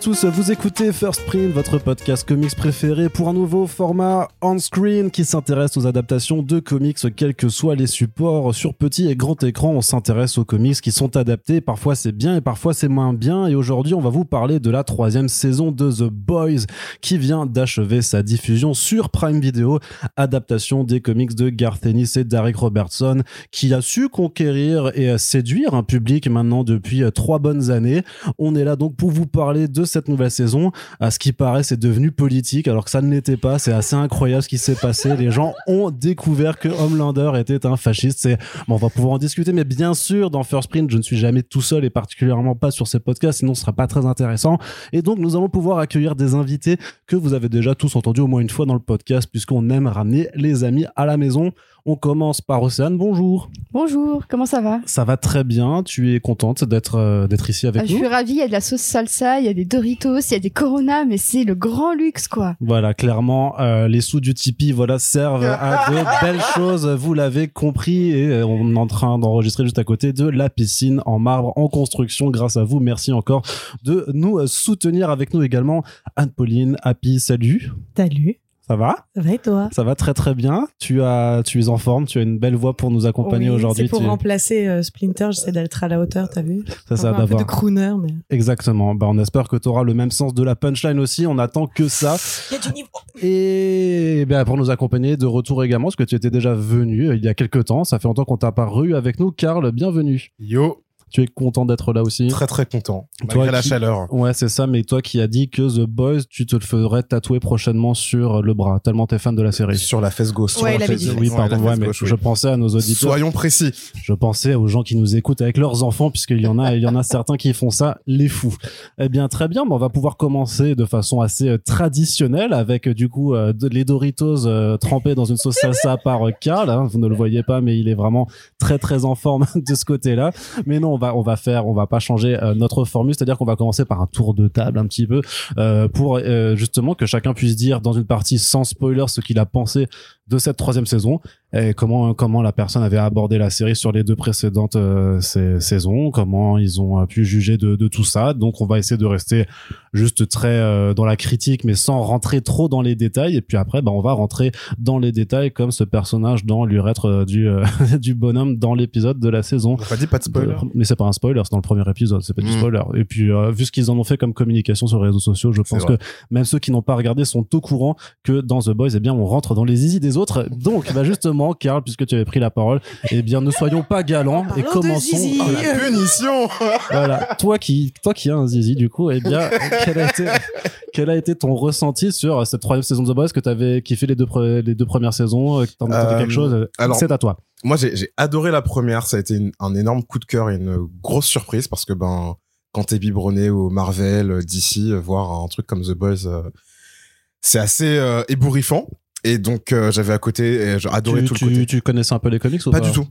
Tous, vous écoutez First Print, votre podcast comics préféré pour un nouveau format on-screen qui s'intéresse aux adaptations de comics, quels que soient les supports. Sur petit et grand écran, on s'intéresse aux comics qui sont adaptés, parfois c'est bien et parfois c'est moins bien. Et aujourd'hui, on va vous parler de la troisième saison de The Boys qui vient d'achever sa diffusion sur Prime Video, adaptation des comics de Garth Ennis et Derek Robertson, qui a su conquérir et séduire un public maintenant depuis trois bonnes années. On est là donc pour vous parler de cette nouvelle saison. À ce qui paraît, c'est devenu politique alors que ça ne l'était pas. C'est assez incroyable ce qui s'est passé. Les gens ont découvert que Homelander était un fasciste. C'est bon, on va pouvoir en discuter, mais bien sûr, dans First Print, je ne suis jamais tout seul et particulièrement pas sur ces podcasts, sinon ce sera pas très intéressant. Et donc, nous allons pouvoir accueillir des invités que vous avez déjà tous entendus au moins une fois dans le podcast, puisqu'on aime ramener les amis à la maison. On commence par Océane. Bonjour. Bonjour, comment ça va? Ça va très bien. Tu es contente d'être euh, d'être ici avec Ah, Je nous? suis ravie, il y a de la sauce salsa, il y a des Doritos, il y a des Corona, mais c'est le grand luxe, quoi. Voilà, clairement, euh, les sous du Tipeee, voilà, servent à de belles choses. Vous l'avez compris, et euh, on est en train d'enregistrer juste à côté de la piscine en marbre en construction. Grâce à vous, merci encore de nous soutenir avec nous également. Anne-Pauline, Happy, salut. Salut, Ça va? Ça va et toi? Ça va très très bien. Tu as, tu es en forme. Tu as une belle voix pour nous accompagner Oui, aujourd'hui. C'est pour Tu- remplacer euh, Splinter, j'essaie d'être à la hauteur, t'as vu? Ça, ça un peu de crooner, mais... Exactement. Bah, on espère que tu auras le même sens de la punchline aussi. On attend que ça. Il y a du niveau Et ben, pour nous accompagner de retour également, parce que tu étais déjà venu euh, il y a quelques temps. Ça fait longtemps qu'on t'a pas avec nous. Karl, bienvenue. Yo, Tu es content d'être là aussi très très content, Toi malgré la qui- chaleur. Ouais, c'est ça. Mais toi qui as dit que The Boys, tu te le ferais tatouer prochainement sur le bras, tellement t'es fan de la série. Sur la fesse gauche. Ouais, avait dit Oui, pardon. la Ouais, fesse mais gauche, oui. je pensais à nos auditeurs. Soyons précis. Je pensais aux gens qui nous écoutent avec leurs enfants, puisqu'il y en a, il y en a certains qui font ça, les fous. Eh bien, très bien. mais on va pouvoir commencer de façon assez euh, traditionnelle avec, euh, du coup, euh, les Doritos euh, trempés dans une sauce salsa par euh, Karl. hein. Vous ne le voyez pas, mais il est vraiment très, très en forme de ce côté-là. Mais non, on on va faire, on va pas changer euh, notre formule, c'est-à-dire qu'on va commencer par un tour de table un petit peu euh, pour euh, justement que chacun puisse dire dans une partie sans spoiler ce qu'il a pensé de cette troisième saison et comment comment la personne avait abordé la série sur les deux précédentes euh, sais- saisons, comment ils ont euh, pu juger de, de tout ça? Donc on va essayer de rester juste très euh, dans la critique, mais sans rentrer trop dans les détails. Et puis après, bah, on va rentrer dans les détails comme ce personnage dans l'urètre du euh, du bonhomme dans l'épisode de la saison. On n'a pas dit pas de spoiler. De- mais c'est pas un spoiler, c'est dans le premier épisode, c'est pas du Mm. spoiler. Et puis, euh, vu ce qu'ils en ont fait comme communication sur les réseaux sociaux, je pense vrai. que même ceux qui n'ont pas regardé sont au courant que dans The Boys, eh bien, on rentre dans les zizi des autres. Donc, bah, justement, Karl, puisque tu avais pris la parole, eh bien, ne soyons pas galants et commençons. zizi. Oh, la punition Voilà. Toi qui, toi qui as un zizi, du coup, eh bien, quel a été, quel a été ton ressenti sur cette troisième saison de The Boys que t'avais kiffé les deux, pre- les deux premières saisons, euh, que t'en as entendu Euh, quelque chose? alors- c'est à toi. Moi, j'ai adoré la première. Ça a été une- un énorme coup de cœur et une grosse surprise parce que ben, quand t'es biberonné au Marvel, euh, DC, euh, voir un truc comme The Boys, euh, c'est assez euh, ébouriffant. Et donc, euh, j'avais à côté, et j'ai adoré Tu, tout tu, le côté. tu connaissais un peu les comics ou Pas pas, du tout.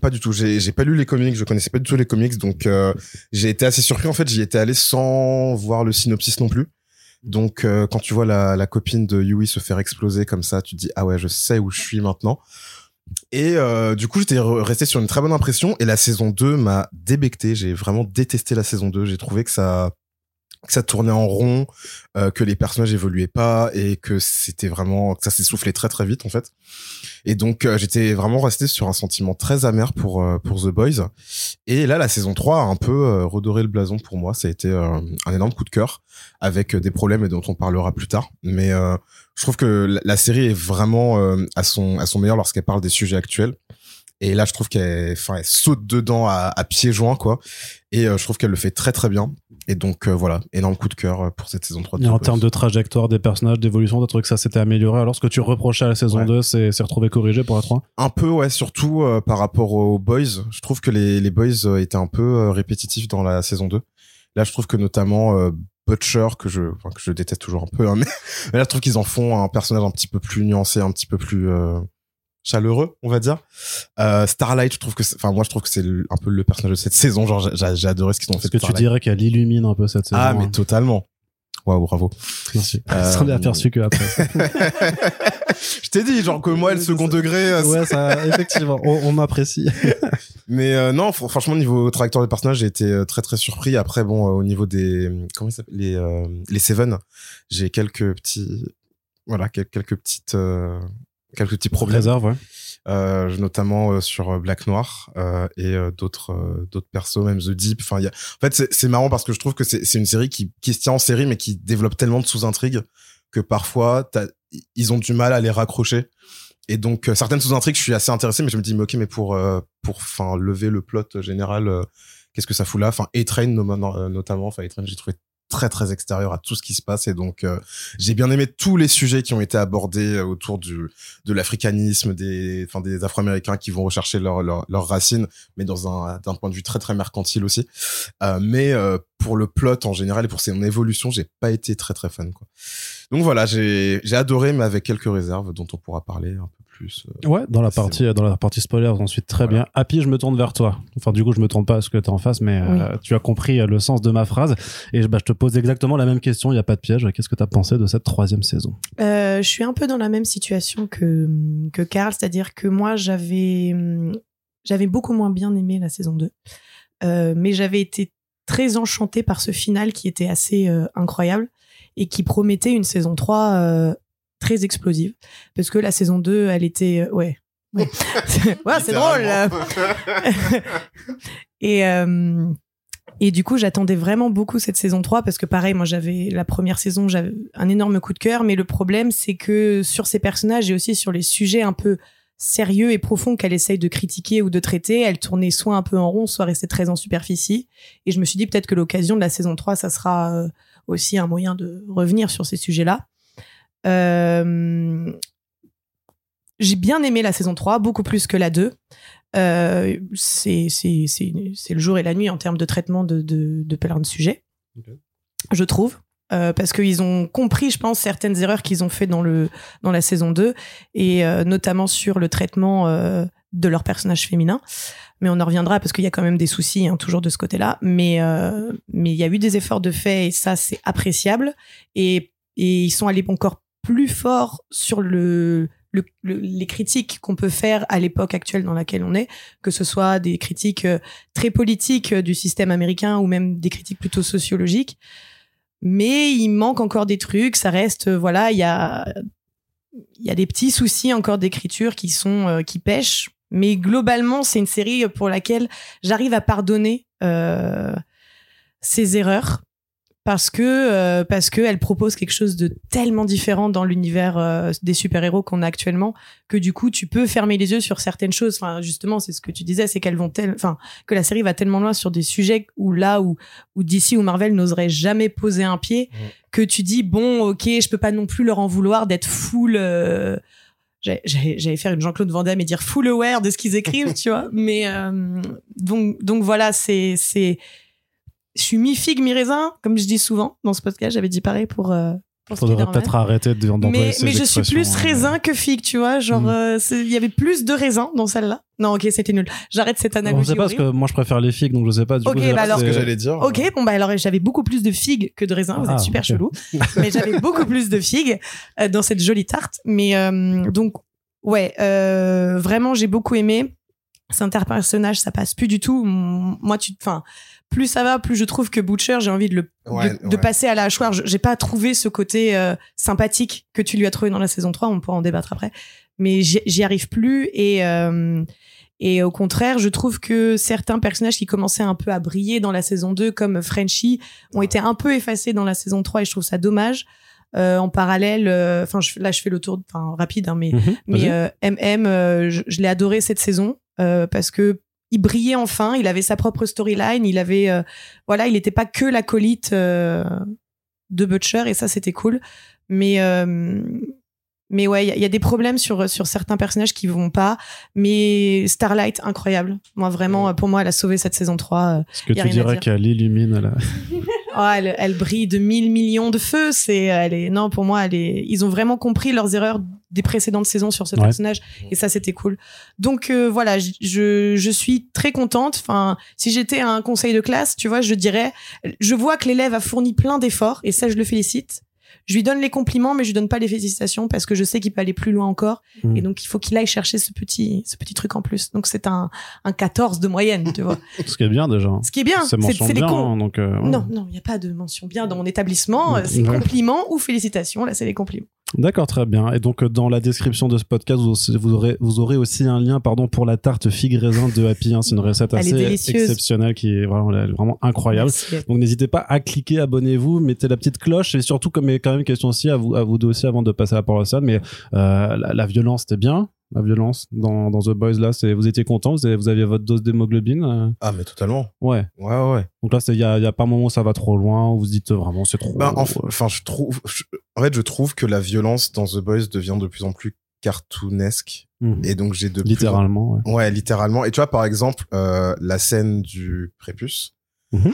Pas du tout. J'ai pas lu les comics. Je connaissais pas du tout les comics. Donc, euh, j'ai été assez surpris. En fait, j'y étais allé sans voir le synopsis non plus. Donc, euh, quand tu vois la, la copine de Yui se faire exploser comme ça, tu te dis ah ouais, je sais où je suis maintenant. Et euh, du coup, j'étais re- resté sur une très bonne impression. Et la saison 2 m'a débecté. J'ai vraiment détesté la saison 2. J'ai trouvé que ça que ça tournait en rond, euh, que les personnages évoluaient pas et que c'était vraiment que ça s'essoufflait très très vite en fait. Et donc euh, j'étais vraiment resté sur un sentiment très amer pour euh, pour The Boys. Et là la saison 3 a un peu euh, redoré le blason pour moi, ça a été un énorme coup de cœur avec des problèmes dont on parlera plus tard, mais je trouve que la, la série est vraiment à son à son meilleur lorsqu'elle parle des sujets actuels. Et là, je trouve qu'elle, enfin, elle saute dedans à, à pieds joints, quoi. Et euh, je trouve qu'elle le fait très très bien. Et donc euh, voilà, énorme coup de cœur euh, pour cette saison 3 de Et en termes de trajectoire des personnages, d'évolution, t'as trouvé que ça s'était amélioré. Alors, ce que tu reprochais à la saison Ouais. 2, c'est c'est retrouvé corrigé pour la 3 Un peu, ouais, surtout euh, par rapport aux Boys. Je trouve que les, les Boys étaient un peu répétitifs dans la saison 2. Là, je trouve que notamment Butcher, que je, enfin, que je déteste toujours un peu, hein, mais, mais là, je trouve qu'ils en font un personnage un petit peu plus nuancé, un petit peu plus chaleureux, on va dire. Euh, Starlight, je trouve que, c'est- enfin, moi, je trouve que c'est un peu le personnage de cette saison. Genre, j'ai- adoré ce qu'ils ont fait. Est-ce que tu dirais qu'elle illumine un peu cette saison Ah, mais hein totalement. Waouh, bravo. Merci. Euh, est aperçu que après. Je t'ai dit, genre que moi, le second degré, euh, ouais, ça, effectivement, on, on m'apprécie. Mais euh, non, fr- franchement, niveau trajectoire des personnages, j'ai été euh, très très surpris. Après, bon, euh, au niveau des comment s'appellent les euh, les Seven, j'ai quelques petits voilà quel- quelques petites euh, quelques petits problèmes, Réserve, ouais. euh, notamment euh, sur euh, Black Noir euh, et d'autres d'autres persos, même The Deep. Enfin, y a... en fait, c'est marrant parce que je trouve que c'est une série qui qui se tient en série, mais qui développe tellement de sous-intrigues que parfois ils ont du mal à les raccrocher. Et donc certaines sous-intrigues, je suis assez intéressé, mais je me dis mais ok, mais pour pour enfin lever le plot général, qu'est-ce que ça fout là? Enfin, A-Train no- notamment, enfin A-Train, j'ai trouvé très très extérieur à tout ce qui se passe. Et donc euh, j'ai bien aimé tous les sujets qui ont été abordés euh, autour du de l'africanisme des enfin des Afro-Américains qui vont rechercher leurs leur, leurs racines mais dans un d'un point de vue très très mercantile aussi. Euh, mais euh, pour le plot en général et pour son évolution j'ai pas été très très fan quoi. Donc voilà j'ai j'ai adoré mais avec quelques réserves dont on pourra parler un peu plus euh, Ouais, dans la partie, dans la partie ensuite très Voilà. bien. Happy, je me tourne vers toi. Enfin, du coup, je me tourne pas parce que t'es en face, mais euh, tu as compris euh, le sens de ma phrase. Et bah, je te pose exactement la même question. Il y a pas de piège. Qu'est-ce que t'as pensé de cette troisième saison? Euh, je suis un peu dans la même situation que, que Karl, c'est-à-dire que moi, j'avais, j'avais beaucoup moins bien aimé la saison 2. Euh, mais j'avais été très enchantée par ce final qui était assez euh, incroyable et qui promettait une saison 3 euh, très explosive. Parce que la saison 2, elle était... euh, ouais. Ouais, Ouais, c'est drôle. et, euh, et du coup, j'attendais vraiment beaucoup cette saison 3 parce que pareil, moi j'avais la première saison, j'avais un énorme coup de cœur, mais le problème c'est que sur ces personnages et aussi sur les sujets un peu sérieux et profonds qu'elle essaye de critiquer ou de traiter, elle tournait soit un peu en rond, soit restait très en superficie. Et je me suis dit peut-être que l'occasion de la saison 3, ça sera euh, aussi un moyen de revenir sur ces sujets-là. Euh, j'ai bien aimé la saison 3, beaucoup plus que la 2. Euh, c'est le jour et la nuit en termes de traitement de, de, de plein de sujets, je trouve. Euh, parce qu'ils ont compris, je pense, certaines erreurs qu'ils ont fait dans le dans la saison 2 et euh, notamment sur le traitement euh, de leurs personnages féminins. Mais on en reviendra parce qu'il y a quand même des soucis hein, toujours de ce côté-là. Mais mais il y a eu des efforts de fait et ça c'est appréciable. Et et ils sont allés encore plus fort sur le, le- le- les critiques qu'on peut faire à l'époque actuelle dans laquelle on est, que ce soit des critiques euh, très politiques euh, du système américain ou même des critiques plutôt sociologiques. Mais il manque encore des trucs, ça reste, euh, voilà, il y a, des petits soucis encore d'écriture qui sont, qui pêchent. Mais globalement, c'est une série pour laquelle j'arrive à pardonner euh, ces erreurs parce que euh, parce que elle propose quelque chose de tellement différent dans l'univers euh, des super-héros qu'on a actuellement que du coup tu peux fermer les yeux sur certaines choses enfin justement c'est ce que tu disais c'est qu'elles vont tel enfin que la série va tellement loin sur des sujets où là où où DC ou Marvel n'oserait jamais poser un pied que tu dis bon OK je peux pas non plus leur en vouloir d'être full euh, j'allais faire une Jean-Claude Van Damme et dire full aware de ce qu'ils écrivent, tu vois. Mais euh, donc donc voilà, c'est c'est je suis mi figue mi raisin, comme je dis souvent dans ce podcast. J'avais dit pareil pour. Euh, pour Faudrait peut-être arrêter de- Mais, ces mais je suis plus hein. raisin que figue, tu vois. Genre, Mm. euh, il y avait plus de raisin dans celle-là. Non, ok, c'était nul. J'arrête cette On analogie. sait pas parce que moi je préfère les figues donc je sais pas du coup, bah alors- ce que j'allais dire Ok, bon bah alors j'avais beaucoup plus de figues que de raisins. Vous Ah, êtes super chelou, mais j'avais beaucoup plus de figues euh, dans cette jolie tarte. Mais euh, donc ouais, euh, vraiment j'ai beaucoup aimé. C'est interpersonnage, ça passe plus du tout. Moi, tu, enfin, plus ça va, plus je trouve que Butcher, j'ai envie de le Ouais, de, de ouais. passer à la hachoir. Je- J'ai pas trouvé ce côté euh, sympathique que tu lui as trouvé dans la saison 3. On pourra en débattre après. Mais j'y arrive plus et euh, et au contraire, je trouve que certains personnages qui commençaient un peu à briller dans la saison 2, comme Frenchie, ont été un peu effacés dans la saison 3 et je trouve ça dommage. Euh, en parallèle, euh, enfin je- là je fais le tour, enfin rapide, hein, mais Mhm, mais euh, MM, euh, je, je l'ai adoré cette saison euh, parce que il brillait enfin, il avait sa propre storyline, il avait euh, voilà, il n'était pas que l'acolyte euh, de Butcher et ça c'était cool. Mais euh, mais ouais, il y, a- il y a des problèmes sur sur certains personnages qui vont pas. Mais Starlight incroyable. Moi vraiment, pour moi, elle a sauvé cette saison 3. euh. Est-ce que tu dirais qu'elle illumine la... Oh, elle, elle brille de mille millions de feux. C'est, elle est, non, pour moi, elle est, ils ont vraiment compris leurs erreurs des précédentes saisons sur ce Ouais. personnage et ça c'était cool. Donc euh, voilà, je je suis très contente. Enfin, si j'étais à un conseil de classe, tu vois, je dirais, je vois que l'élève a fourni plein d'efforts et ça je le félicite. Je lui donne les compliments, mais je lui donne pas les félicitations parce que je sais qu'il peut aller plus loin encore. Mm. Et donc, il faut qu'il aille chercher ce petit, ce petit truc en plus. Donc, c'est un, un 14 de moyenne, tu vois. Ce qui est bien déjà. Ce qui est bien, C'est les cons. hein, donc. euh, ouais. Non, non, il n'y a pas de mention bien dans mon établissement. euh, C'est Ouais. compliments ou félicitations. Là, c'est les compliments. D'accord, très bien. Et donc euh, dans la description de ce podcast, vous, aurez vous aurez aussi un lien, pardon, pour la tarte figue raisin de Happy. hein. C'est une recette est assez exceptionnelle qui est vraiment, est vraiment incroyable. Merci. Donc n'hésitez pas à cliquer, abonnez-vous, mettez la petite cloche et surtout comme il y a quand même une question aussi à vous à vous deux aussi avant de passer à la parole à ça, mais euh, la, la violence c'était bien. La violence dans, dans The Boys là, c'est vous étiez content, vous, avez- vous aviez votre dose d'hémoglobine, euh, Ah, mais totalement. ouais. Ouais, ouais. Donc là, c'est- il y a, il y a pas un moment où ça va trop loin, où vous dites euh, vraiment c'est trop. Ben, euh, enf- enfin, je trouve, je- en fait, je trouve que la violence dans The Boys devient de plus en plus cartoonesque. mhm. Et donc, j'ai de plus en- littéralement. Ouais. Ouais, littéralement. Et tu vois, par exemple, euh, la scène du prépuce. Mhm.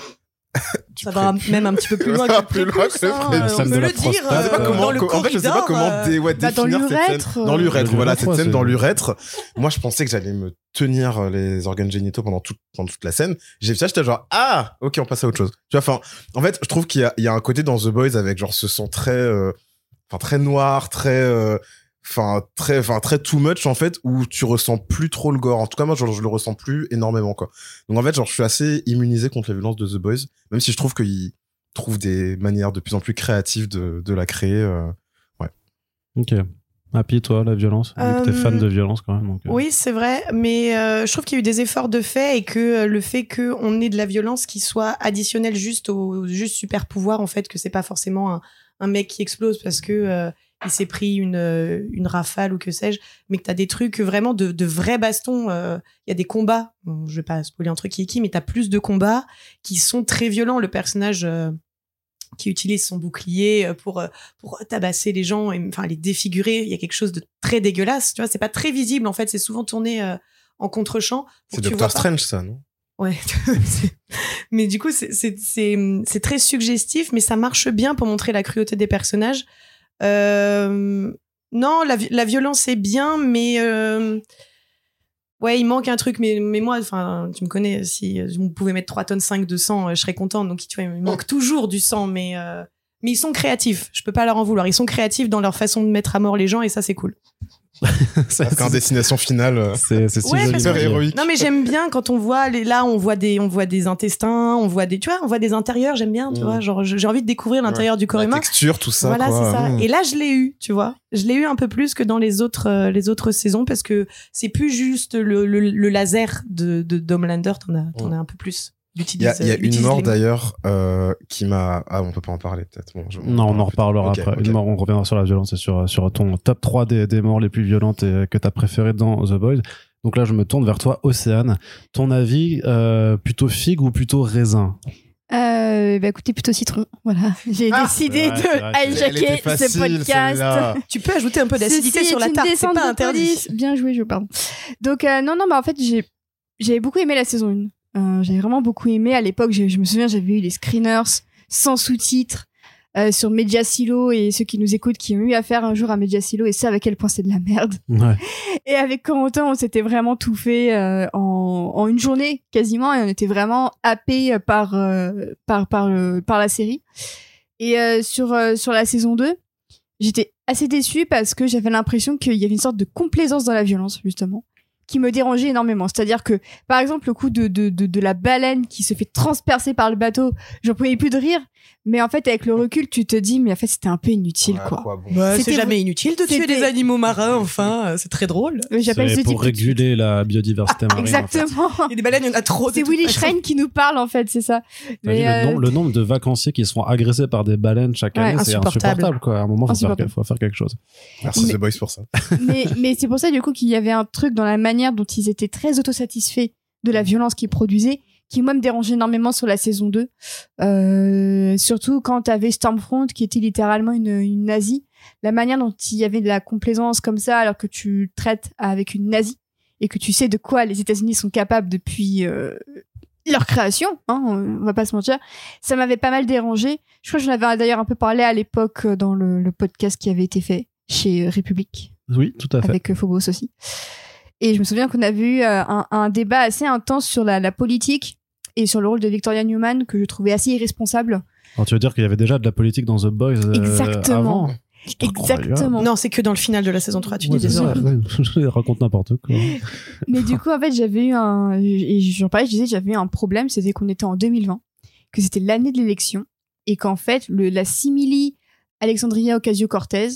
Du Ça va même un petit peu plus loin Ça va que plus le loin prépuce, que le hein, on peut le dire. euh, comment, dans le en fait, je sais pas comment euh, dé- ouais, bah, dans définir cette scène. l'urètre, Dans euh, l'urètre, voilà, cette scène dans l'urètre. Moi, je pensais que j'allais me tenir les organes génitaux pendant toute, pendant toute la scène. J'ai vu ça, j'étais genre, ah, ok, on passe à autre chose. Tu vois, enfin, en fait, je trouve qu'il y a, il y a un côté dans The Boys avec genre ce son très, euh, enfin, très noir, très, euh, enfin, très, enfin, très too much, en fait, où tu ressens plus trop le gore. En tout cas, moi, genre, je le ressens plus énormément, quoi. Donc, en fait, genre, je suis assez immunisé contre la violence de The Boys, même si je trouve qu'il trouve des manières de plus en plus créatives de, de la créer. euh. Ok. Happy, toi, la violence? T'es Euh, fan de violence quand même. Donc, euh. Oui, c'est vrai, mais euh, je trouve qu'il y a eu des efforts de fait et que euh, le fait qu'on ait de la violence qui soit additionnelle juste au juste super pouvoir, en fait, que c'est pas forcément un, un mec qui explose parce que euh, il s'est pris une, euh, une rafale ou que sais-je, mais que t'as des trucs vraiment de, de vrais bastons. euh, Il y a des combats, bon, je vais pas spoiler un truc qui est qui, mais t'as plus de combats qui sont très violents. Le personnage euh, qui utilise son bouclier pour pour tabasser les gens et enfin les défigurer. Il y a quelque chose de très dégueulasse. Tu vois, c'est pas très visible en fait. C'est souvent tourné euh, en contre-champ. C'est tu Doctor. Strange, ça, non? Ouais. Mais du coup, c'est très suggestif, mais ça marche bien pour montrer la cruauté des personnages. Euh, non, la, la violence est bien, mais euh, ouais, il manque un truc. Mais, mais moi, enfin, tu me connais. Si vous pouvez mettre 3 tonnes 5 de sang, euh, je serais contente. Donc, tu vois, il manque toujours du sang, mais euh, mais ils sont créatifs. Je peux pas leur en vouloir. Ils sont créatifs dans leur façon de mettre à mort les gens, et ça, c'est cool. C'est- Parce qu'en destination finale, euh, c'est Ouais, super héroïque. Non mais j'aime bien quand on voit les là on voit des on voit des intestins, on voit des tu vois, on voit des intérieurs, j'aime bien, tu Mm. vois, genre j'ai envie de découvrir l'intérieur du corps La humain. texture, tout ça. voilà, c'est ça. Mmh. Et là je l'ai eu, tu vois. Je l'ai eu un peu plus que dans les autres euh, les autres saisons parce que c'est plus juste le, le, le laser de de d'Homelander, t'en as t'en Mm. as un peu plus. Il y a, il y a une mort d'ailleurs euh, qui m'a. Ah, on peut pas en parler peut-être. Bon, je- Non, on en parlera reparlera après. Une mort, on reviendra sur la violence et sur, sur ton top 3 des, des morts les plus violentes et, que t'as préférées dans The Boys. Donc là, je me tourne vers toi, Océane. Ton avis, euh, plutôt figue ou plutôt raisin? Euh, bah écoutez, plutôt citron. Voilà. J'ai Ah, décidé vrai, de hijacker ce podcast. Tu peux ajouter un peu d'acidité sur la tarte, c'est descente pas interdit. Bien joué, je pardon. Donc euh, non, non, bah en fait j'ai j'avais beaucoup aimé la saison 1. Euh, j'avais vraiment beaucoup aimé. À l'époque, j'ai- je me souviens, j'avais eu les screeners sans sous-titres euh, sur Mediasilo et ceux qui nous écoutent qui ont eu affaire un jour à Mediasilo et savent à quel point c'est de la merde. Ouais. Et avec Corentin, on s'était vraiment tout fait euh, en, en une journée quasiment et on était vraiment happé par euh, par par le- par la série. Et sur sur la saison 2, j'étais assez déçue parce que j'avais l'impression qu'il y avait une sorte de complaisance dans la violence justement qui me dérangeait énormément. C'est-à-dire que, par exemple, le coup de, de, de, de la baleine qui se fait transpercer par le bateau, j'en pouvais plus de rire. Mais en fait, avec le recul, tu te dis, mais en fait, c'était un peu inutile, Ouais, quoi. quoi, bon. Bah, c'est C'était- jamais inutile de tuer des animaux marins, enfin, c'est très drôle. J'appelle C'est ce pour de réguler la biodiversité marine. en fait. Exactement. Il y a des baleines, il y en a trop. C'est Willy. Schrein qui nous parle, en fait, c'est ça. Le, euh, nom- le nombre de vacanciers qui seront agressés par des baleines chaque Ouais, année, c'est insupportable. insupportable. Quoi. À un moment, faut Insupportable. faut faire quelque chose. Merci Mais- The Boys pour ça. mais, mais c'est pour ça du coup qu'il y avait un truc dans la manière dont ils étaient très autosatisfaits de la violence qu'ils produisaient qui moi me dérangeait énormément sur la saison 2 euh, surtout quand t'avais Stormfront qui était littéralement une, une nazie la manière dont il y avait de la complaisance comme ça alors que tu traites avec une nazie et que tu sais de quoi les États-Unis sont capables depuis euh, leur création, hein, on va pas se mentir. Ça m'avait pas mal dérangé. Je crois que j'en avais d'ailleurs un peu parlé à l'époque euh, dans le, le podcast qui avait été fait chez République Oui, tout à fait. avec Phobos aussi. Et je me souviens qu'on a vu euh, un, un débat assez intense sur la, la politique et sur le rôle de Victoria Newman que je trouvais assez irresponsable. Alors, tu veux dire qu'il y avait déjà de la politique dans The Boys euh, Exactement. avant. Exactement. Non, c'est que dans le final de la saison 3, tu Ouais, dis ça. Je raconte n'importe quoi. Mais du coup, en fait, j'avais eu un. Et j'en parlais, je disais, j'avais eu un problème, c'était qu'on était en 2020, que c'était l'année de l'élection, et qu'en fait, le, la simili Alexandria Ocasio-Cortez,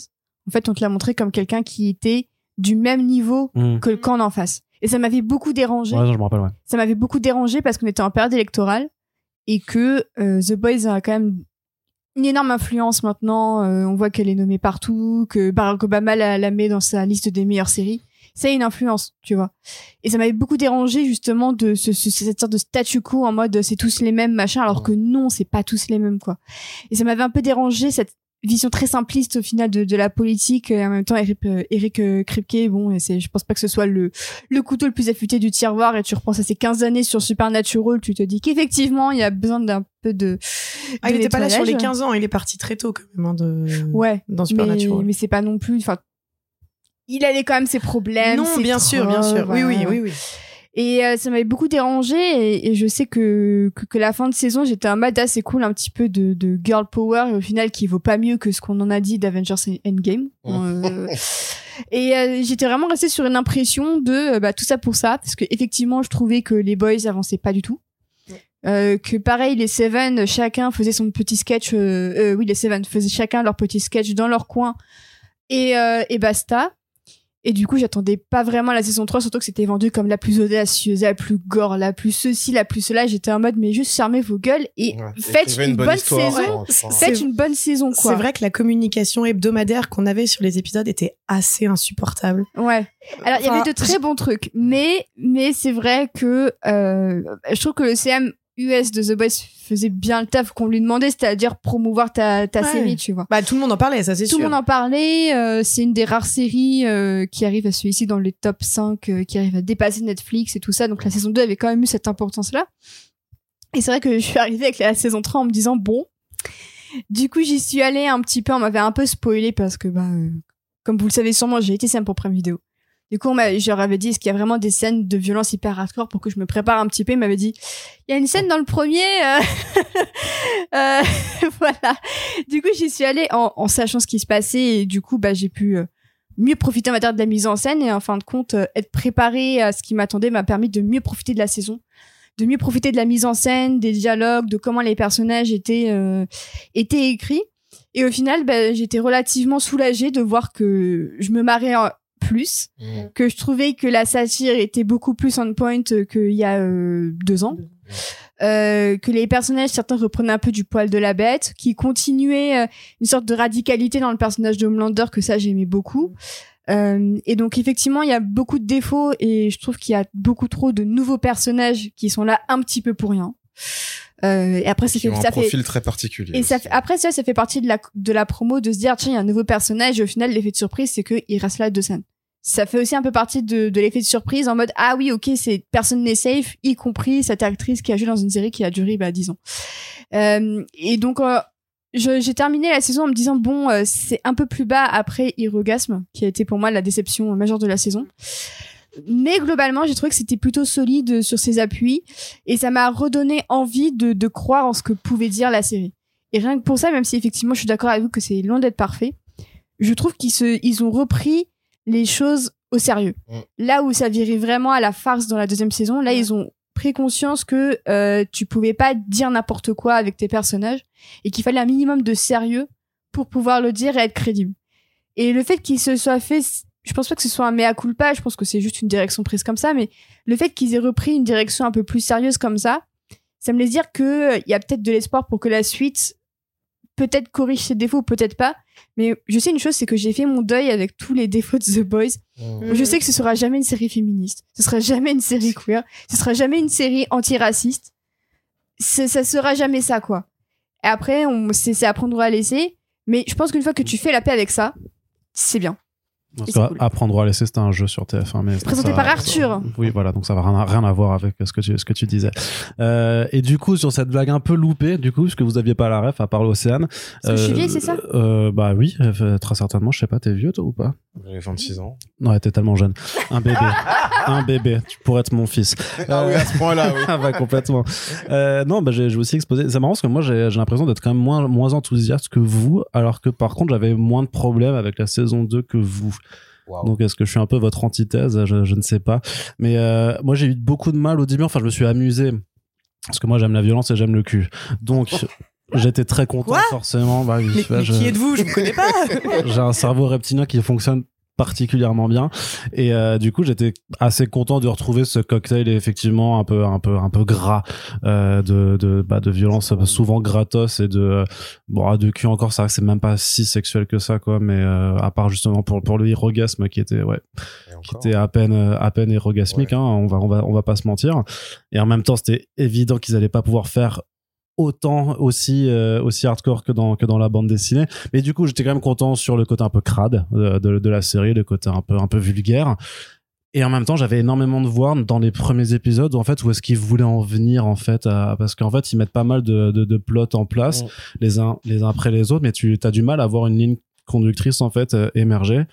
en fait, on te l'a montré comme quelqu'un qui était du même niveau Hmm. que le camp d'en face. Et ça m'avait beaucoup dérangé. Ouais, je me rappelle, ouais. Ça m'avait beaucoup dérangé parce qu'on était en période électorale et que euh, The Boys a quand même une énorme influence maintenant. Euh, on voit qu'elle est nommée partout, que Barack Obama la, la met dans sa liste des meilleures séries. Ça a une influence, tu vois. Et ça m'avait beaucoup dérangé justement de ce, ce- cette sorte de statu quo en mode c'est tous les mêmes machin, alors que non, c'est pas tous les mêmes quoi. Et ça m'avait un peu dérangé cette vision très simpliste au final de, de la politique et en même temps Eric, euh, Eric euh, Kripke bon c'est je pense pas que ce soit le le couteau le plus affûté du tiroir et tu repenses à ces 15 années sur Supernatural tu te dis qu'effectivement il y a besoin d'un peu de Ah, il était pas là sur les nettoyage. 15 ans, il est parti très tôt quand même hein, de... ouais dans Supernatural. mais c'est pas non plus enfin il avait quand même ses problèmes non, ses bien sûr, bien sûr. Oui, oui, oui, oui. Et euh, ça m'avait beaucoup dérangé et, et je sais que, que que la fin de saison j'étais en mode assez cool un petit peu de, de girl power et au final qui vaut pas mieux que ce qu'on en a dit d'Avengers Endgame. Euh, et euh, j'étais vraiment restée sur une impression de euh, bah, tout ça pour ça parce que effectivement je trouvais que les boys avançaient pas du tout. Euh, que pareil les Seven chacun faisait son petit sketch euh, euh, oui les Seven faisaient chacun leur petit sketch dans leur coin et, euh, et basta et du coup, j'attendais pas vraiment la saison 3, surtout que c'était vendu comme la plus audacieuse, la plus gore, la plus ceci, la plus cela. J'étais en mode, mais juste fermez vos gueules et Ouais. faites une, bonne, histoire. saison. Ouais. Faites C'est- une bonne saison, quoi. C'est vrai que la communication hebdomadaire qu'on avait sur les épisodes était assez insupportable. Ouais. Alors, il y avait de très bons trucs, mais, mais c'est vrai que, euh, je trouve que le CM US de The Boys faisait bien le taf qu'on lui demandait, c'est-à-dire promouvoir ta, ta Ouais. série, tu vois. Bah, tout le monde en parlait, ça c'est Tout sûr. le monde en parlait. euh, c'est une des rares séries euh, qui arrive à se ici dans les top 5, euh, qui arrive à dépasser Netflix et tout ça. Donc la saison 2 avait quand même eu cette importance-là. Et c'est vrai que je suis arrivée avec la saison 3 en me disant, bon, du coup j'y suis allée un petit peu, on m'avait un peu spoilé parce que, bah, euh, comme vous le savez sûrement, j'ai été scène pour Prime Vidéo. Du coup, je leur avais dit, est-ce qu'il y a vraiment des scènes de violence hyper hardcore pour que je me prépare un petit peu? Ils m'avaient dit, il y a une scène dans le premier. euh, euh, voilà. Du coup, j'y suis allée en, en sachant ce qui se passait et du coup, bah, j'ai pu euh, mieux profiter, on va dire, de la mise en scène et en fin de compte, euh, être préparée à ce qui m'attendait m'a permis de mieux profiter de la saison, de mieux profiter de la mise en scène, des dialogues, de comment les personnages étaient euh, étaient écrits. Et au final, bah, j'étais relativement soulagée de voir que je me marrais en- plus, que je trouvais que la satire était beaucoup plus on point qu'il y a euh, deux ans. Euh, que les personnages, certains reprenaient un peu du poil de la bête, qui continuaient euh, une sorte de radicalité dans le personnage de Homelander, que ça j'aimais beaucoup. Euh, et donc effectivement, il y a beaucoup de défauts et je trouve qu'il y a beaucoup trop de nouveaux personnages qui sont là un petit peu pour rien. Euh, et après, fait, un ça fait, profil très particulier. et ça fait, après ça, ça fait partie de la, de la promo de se dire, tiens, il y a un nouveau personnage, et au final, l'effet de surprise, c'est qu'il reste là deux scènes. Ça fait aussi un peu partie de, l'effet de surprise en mode, ah oui, ok, c'est, personne n'est safe, y compris cette actrice qui a joué dans une série qui a duré, bah, 10 ans. Euh, et donc, euh, j'ai terminé la saison en me disant, bon, euh, c'est un peu plus bas après Irogasme, qui a été pour moi la déception majeure de la saison. Mais globalement, j'ai trouvé que c'était plutôt solide sur ses appuis et ça m'a redonné envie de, de croire en ce que pouvait dire la série. Et rien que pour ça, même si effectivement je suis d'accord avec vous que c'est loin d'être parfait, je trouve qu'ils se, ils ont repris les choses au sérieux. Mm. Là où ça virait vraiment à la farce dans la deuxième saison, là Ouais. ils ont pris conscience que euh, tu pouvais pas dire n'importe quoi avec tes personnages et qu'il fallait un minimum de sérieux pour pouvoir le dire et être crédible. Et le fait qu'il se soit fait, je pense pas que ce soit un mea culpa, je pense que c'est juste une direction prise comme ça, mais le fait qu'ils aient repris une direction un peu plus sérieuse comme ça, ça me laisse dire que il y a peut-être de l'espoir pour que la suite peut-être corrige ses défauts, peut-être pas. Mais je sais une chose, c'est que j'ai fait mon deuil avec tous les défauts de The Boys. Mm. Je sais que ce sera jamais une série féministe, ce sera jamais une série queer, ce sera jamais une série antiraciste. Ça sera jamais ça, quoi. Et après, on, c'est, c'est à prendre ou à laisser. Mais je pense qu'une fois que tu fais la paix avec ça, c'est bien. Parce que cool. Apprendre à laisser, c'était un jeu sur TF1. Mais Présenté ça- par Arthur. Oui, voilà, donc ça va rien, rien à voir avec ce que tu, ce que tu disais. Euh, et du coup, sur cette blague un peu loupée, du coup, parce que vous aviez pas la ref à part l'Océane. Parce que je suis vieille, c'est ça euh, Bah oui, euh, très certainement. Je sais pas, t'es vieux toi ou pas J'avais 26 ans. Non, t'es tellement jeune. Un bébé. un bébé. Tu pourrais être mon fils. Ah oui, à ce point-là, oui. Ah bah complètement. Euh, non, bah j'ai j'ai aussi exposé. C'est marrant parce que moi j'ai j'ai l'impression d'être quand même moins moins enthousiaste que vous, alors que par contre j'avais moins de problèmes avec la saison 2 que vous. Donc est-ce que je suis un peu votre antithèse? Je, je ne sais pas. Mais euh, moi j'ai eu beaucoup de mal au début. Enfin je me suis amusé parce que moi j'aime la violence et j'aime le cul. Donc j'étais très content Quoi? forcément. Bah, Mais, mais je- qui êtes-vous? Je vous connais pas. j'ai un cerveau reptilien qui fonctionne particulièrement bien. Et euh, du coup j'étais assez content de retrouver ce cocktail effectivement un peu un peu un peu gras euh, de de bah, de violence souvent gratos et de bon de cul encore ça c'est même pas si sexuel que ça quoi mais euh, à part justement pour pour le orgasme qui était ouais qui était à peine à peine Ouais. hein, on va on va on va pas se mentir. Et en même temps c'était évident qu'ils allaient pas pouvoir faire autant aussi euh, aussi hardcore que dans que dans la bande dessinée. Mais du coup j'étais quand même content sur le côté un peu crade de, de, de la série le côté un peu un peu vulgaire. Et en même temps j'avais énormément de voir dans les premiers épisodes en fait où est-ce qu'ils voulaient en venir en fait à- parce qu'en fait ils mettent pas mal de de, de plots en place les uns les uns après les autres mais tu as du mal à voir une ligne conductrice en fait euh, émerger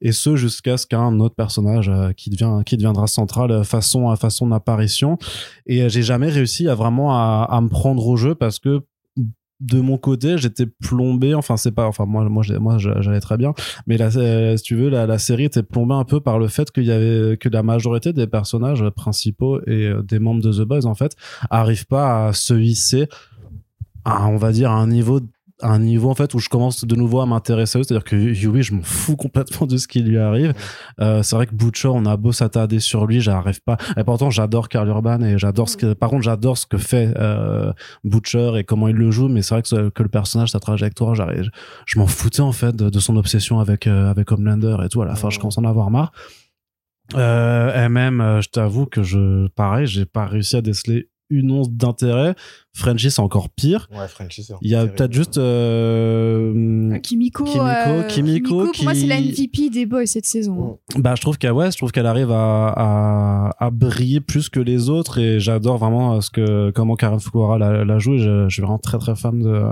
et ce jusqu'à ce qu'un autre personnage euh, qui devient qui deviendra central euh, façon à façon d'apparition et euh, j'ai jamais réussi à vraiment à, me prendre au jeu parce que de mon côté j'étais plombé. Enfin c'est pas enfin moi moi j'allais très bien. Mais euh, si tu veux la, série était plombée un peu par le fait qu'il y avait que la majorité des personnages principaux et des membres de The Boys en fait arrivent pas à se hisser à on va dire à un niveau à un niveau en fait où je commence de nouveau à m'intéresser à eux. C'est-à-dire que Yui je m'en fous complètement de ce qui lui arrive. Euh, c'est vrai que Butcher on a beau s'attarder sur lui j'arrive pas. Et pourtant j'adore Karl Urban et j'adore ce que par contre j'adore ce que fait euh, Butcher et comment il le joue mais c'est vrai que, que le personnage sa trajectoire j'arrive je m'en foutais en fait de, de son obsession avec euh, avec Homelander et tout. À la fin je commence à en avoir marre. Euh, et même je t'avoue que je pareil j'ai pas réussi à déceler une once d'intérêt. Frenchie c'est encore pire. Ouais, Frenchie, c'est il y a peut-être juste euh, Kimiko, Kimiko, euh, Kimiko pour moi, c'est la MVP des boys cette saison. bah je trouve qu'elle ouais, je trouve qu'elle arrive à, à, à briller plus que les autres et j'adore vraiment euh, ce que comment Karen Fukuhara la, la joue et je, je suis vraiment très très fan de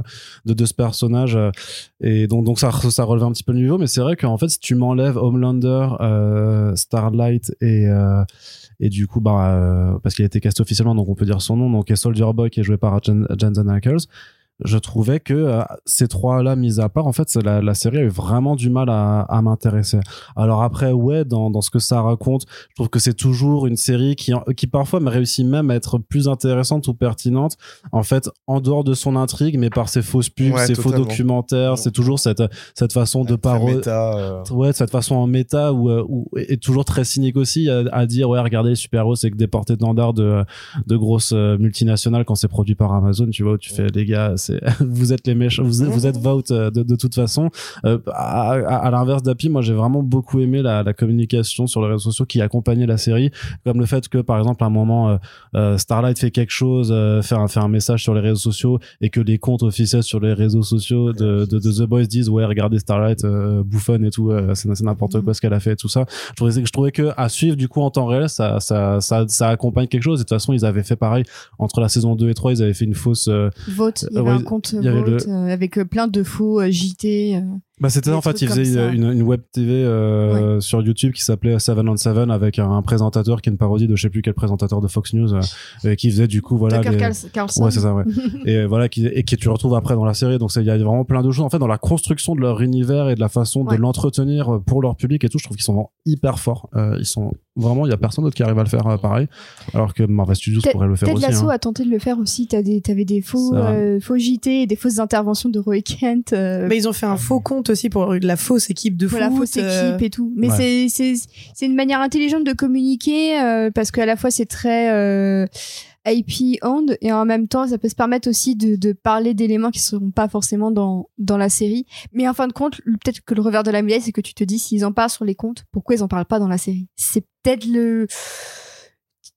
de, de ce personnage et donc donc ça ça relève un petit peu le niveau mais c'est vrai qu'en fait si tu m'enlèves Homelander euh, Starlight et euh, et du coup bah euh, parce qu'il a été casté officiellement donc on peut dire son nom. Donc Soldier Boy qui est joué par Jen- Jensen Ackles je trouvais que euh, ces trois là mis à part en fait la, la série a eu vraiment du mal à, à m'intéresser. Alors après ouais dans, dans ce que ça raconte je trouve que c'est toujours une série qui qui parfois me réussit même à être plus intéressante ou pertinente en fait en dehors de son intrigue mais par ses fausses pubs Ouais, ses faux documentaires. Ouais. c'est toujours cette cette façon de méta, euh, ouais de cette façon en méta ou euh, ou- et toujours très cynique aussi à, à dire ouais regardez les super héros c'est que des portées d'étendard de de grosses euh, multinationales quand c'est produit par Amazon tu vois où tu fais les gars c'est vous êtes les méchants vous, êtes- vous êtes vote euh, de, de toute façon. Euh, à, à, à l'inverse d'Api moi j'ai vraiment beaucoup aimé la, la communication sur les réseaux sociaux qui accompagnait la série. Comme le fait que par exemple à un moment euh, euh, Starlight fait quelque chose euh, fait un fait un message sur les réseaux sociaux et que les comptes officiels sur les réseaux sociaux de, de, de The Boys disent ouais regardez Starlight euh, bouffonne et tout euh, c'est n'importe quoi ce qu'elle a fait et tout ça. Je trouvais je trouvais que à suivre du coup en temps réel ça ça ça, ça accompagne quelque chose. Et de toute façon ils avaient fait pareil. Entre la saison 2 et 3 ils avaient fait une fausse euh, Vote, ouais, un compte euh, avec euh, plein de faux euh, JT. Euh. Bah c'était en fait il faisait une, une web TV euh, sur YouTube qui s'appelait Seven on Seven avec un, un présentateur qui est une parodie de je sais plus quel présentateur de Fox News euh, et qui faisait du coup voilà Tucker les- Carls- Carlson. Ouais, c'est ça, ouais. et voilà, qui, et que tu retrouves après dans la série. Donc, il y a vraiment plein de choses. En fait, dans la construction de leur univers et de la façon Ouais. de l'entretenir pour leur public et tout, je trouve qu'ils sont vraiment hyper forts. Euh, ils sont vraiment, il y a personne d'autre qui arrive à le faire euh, pareil. Alors que Marvel Studios pourrait le faire Ted aussi. Lasso hein. a tenté de le faire aussi. T'as des, t'avais des faux, euh, faux JT et des fausses interventions de Roy Kent. euh, Mais ils ont fait un faux compte aussi pour la fausse équipe de pour foot. la fausse euh, équipe et tout. Mais Ouais. c'est c'est c'est une manière intelligente de communiquer euh, parce qu'à la fois c'est très euh, IP owned et en même temps ça peut se permettre aussi de, de parler d'éléments qui seront pas forcément dans dans la série. Mais en fin de compte, peut-être que le revers de la médaille c'est que tu te dis s'ils en parlent sur les comptes, pourquoi ils en parlent pas dans la série? C'est peut-être le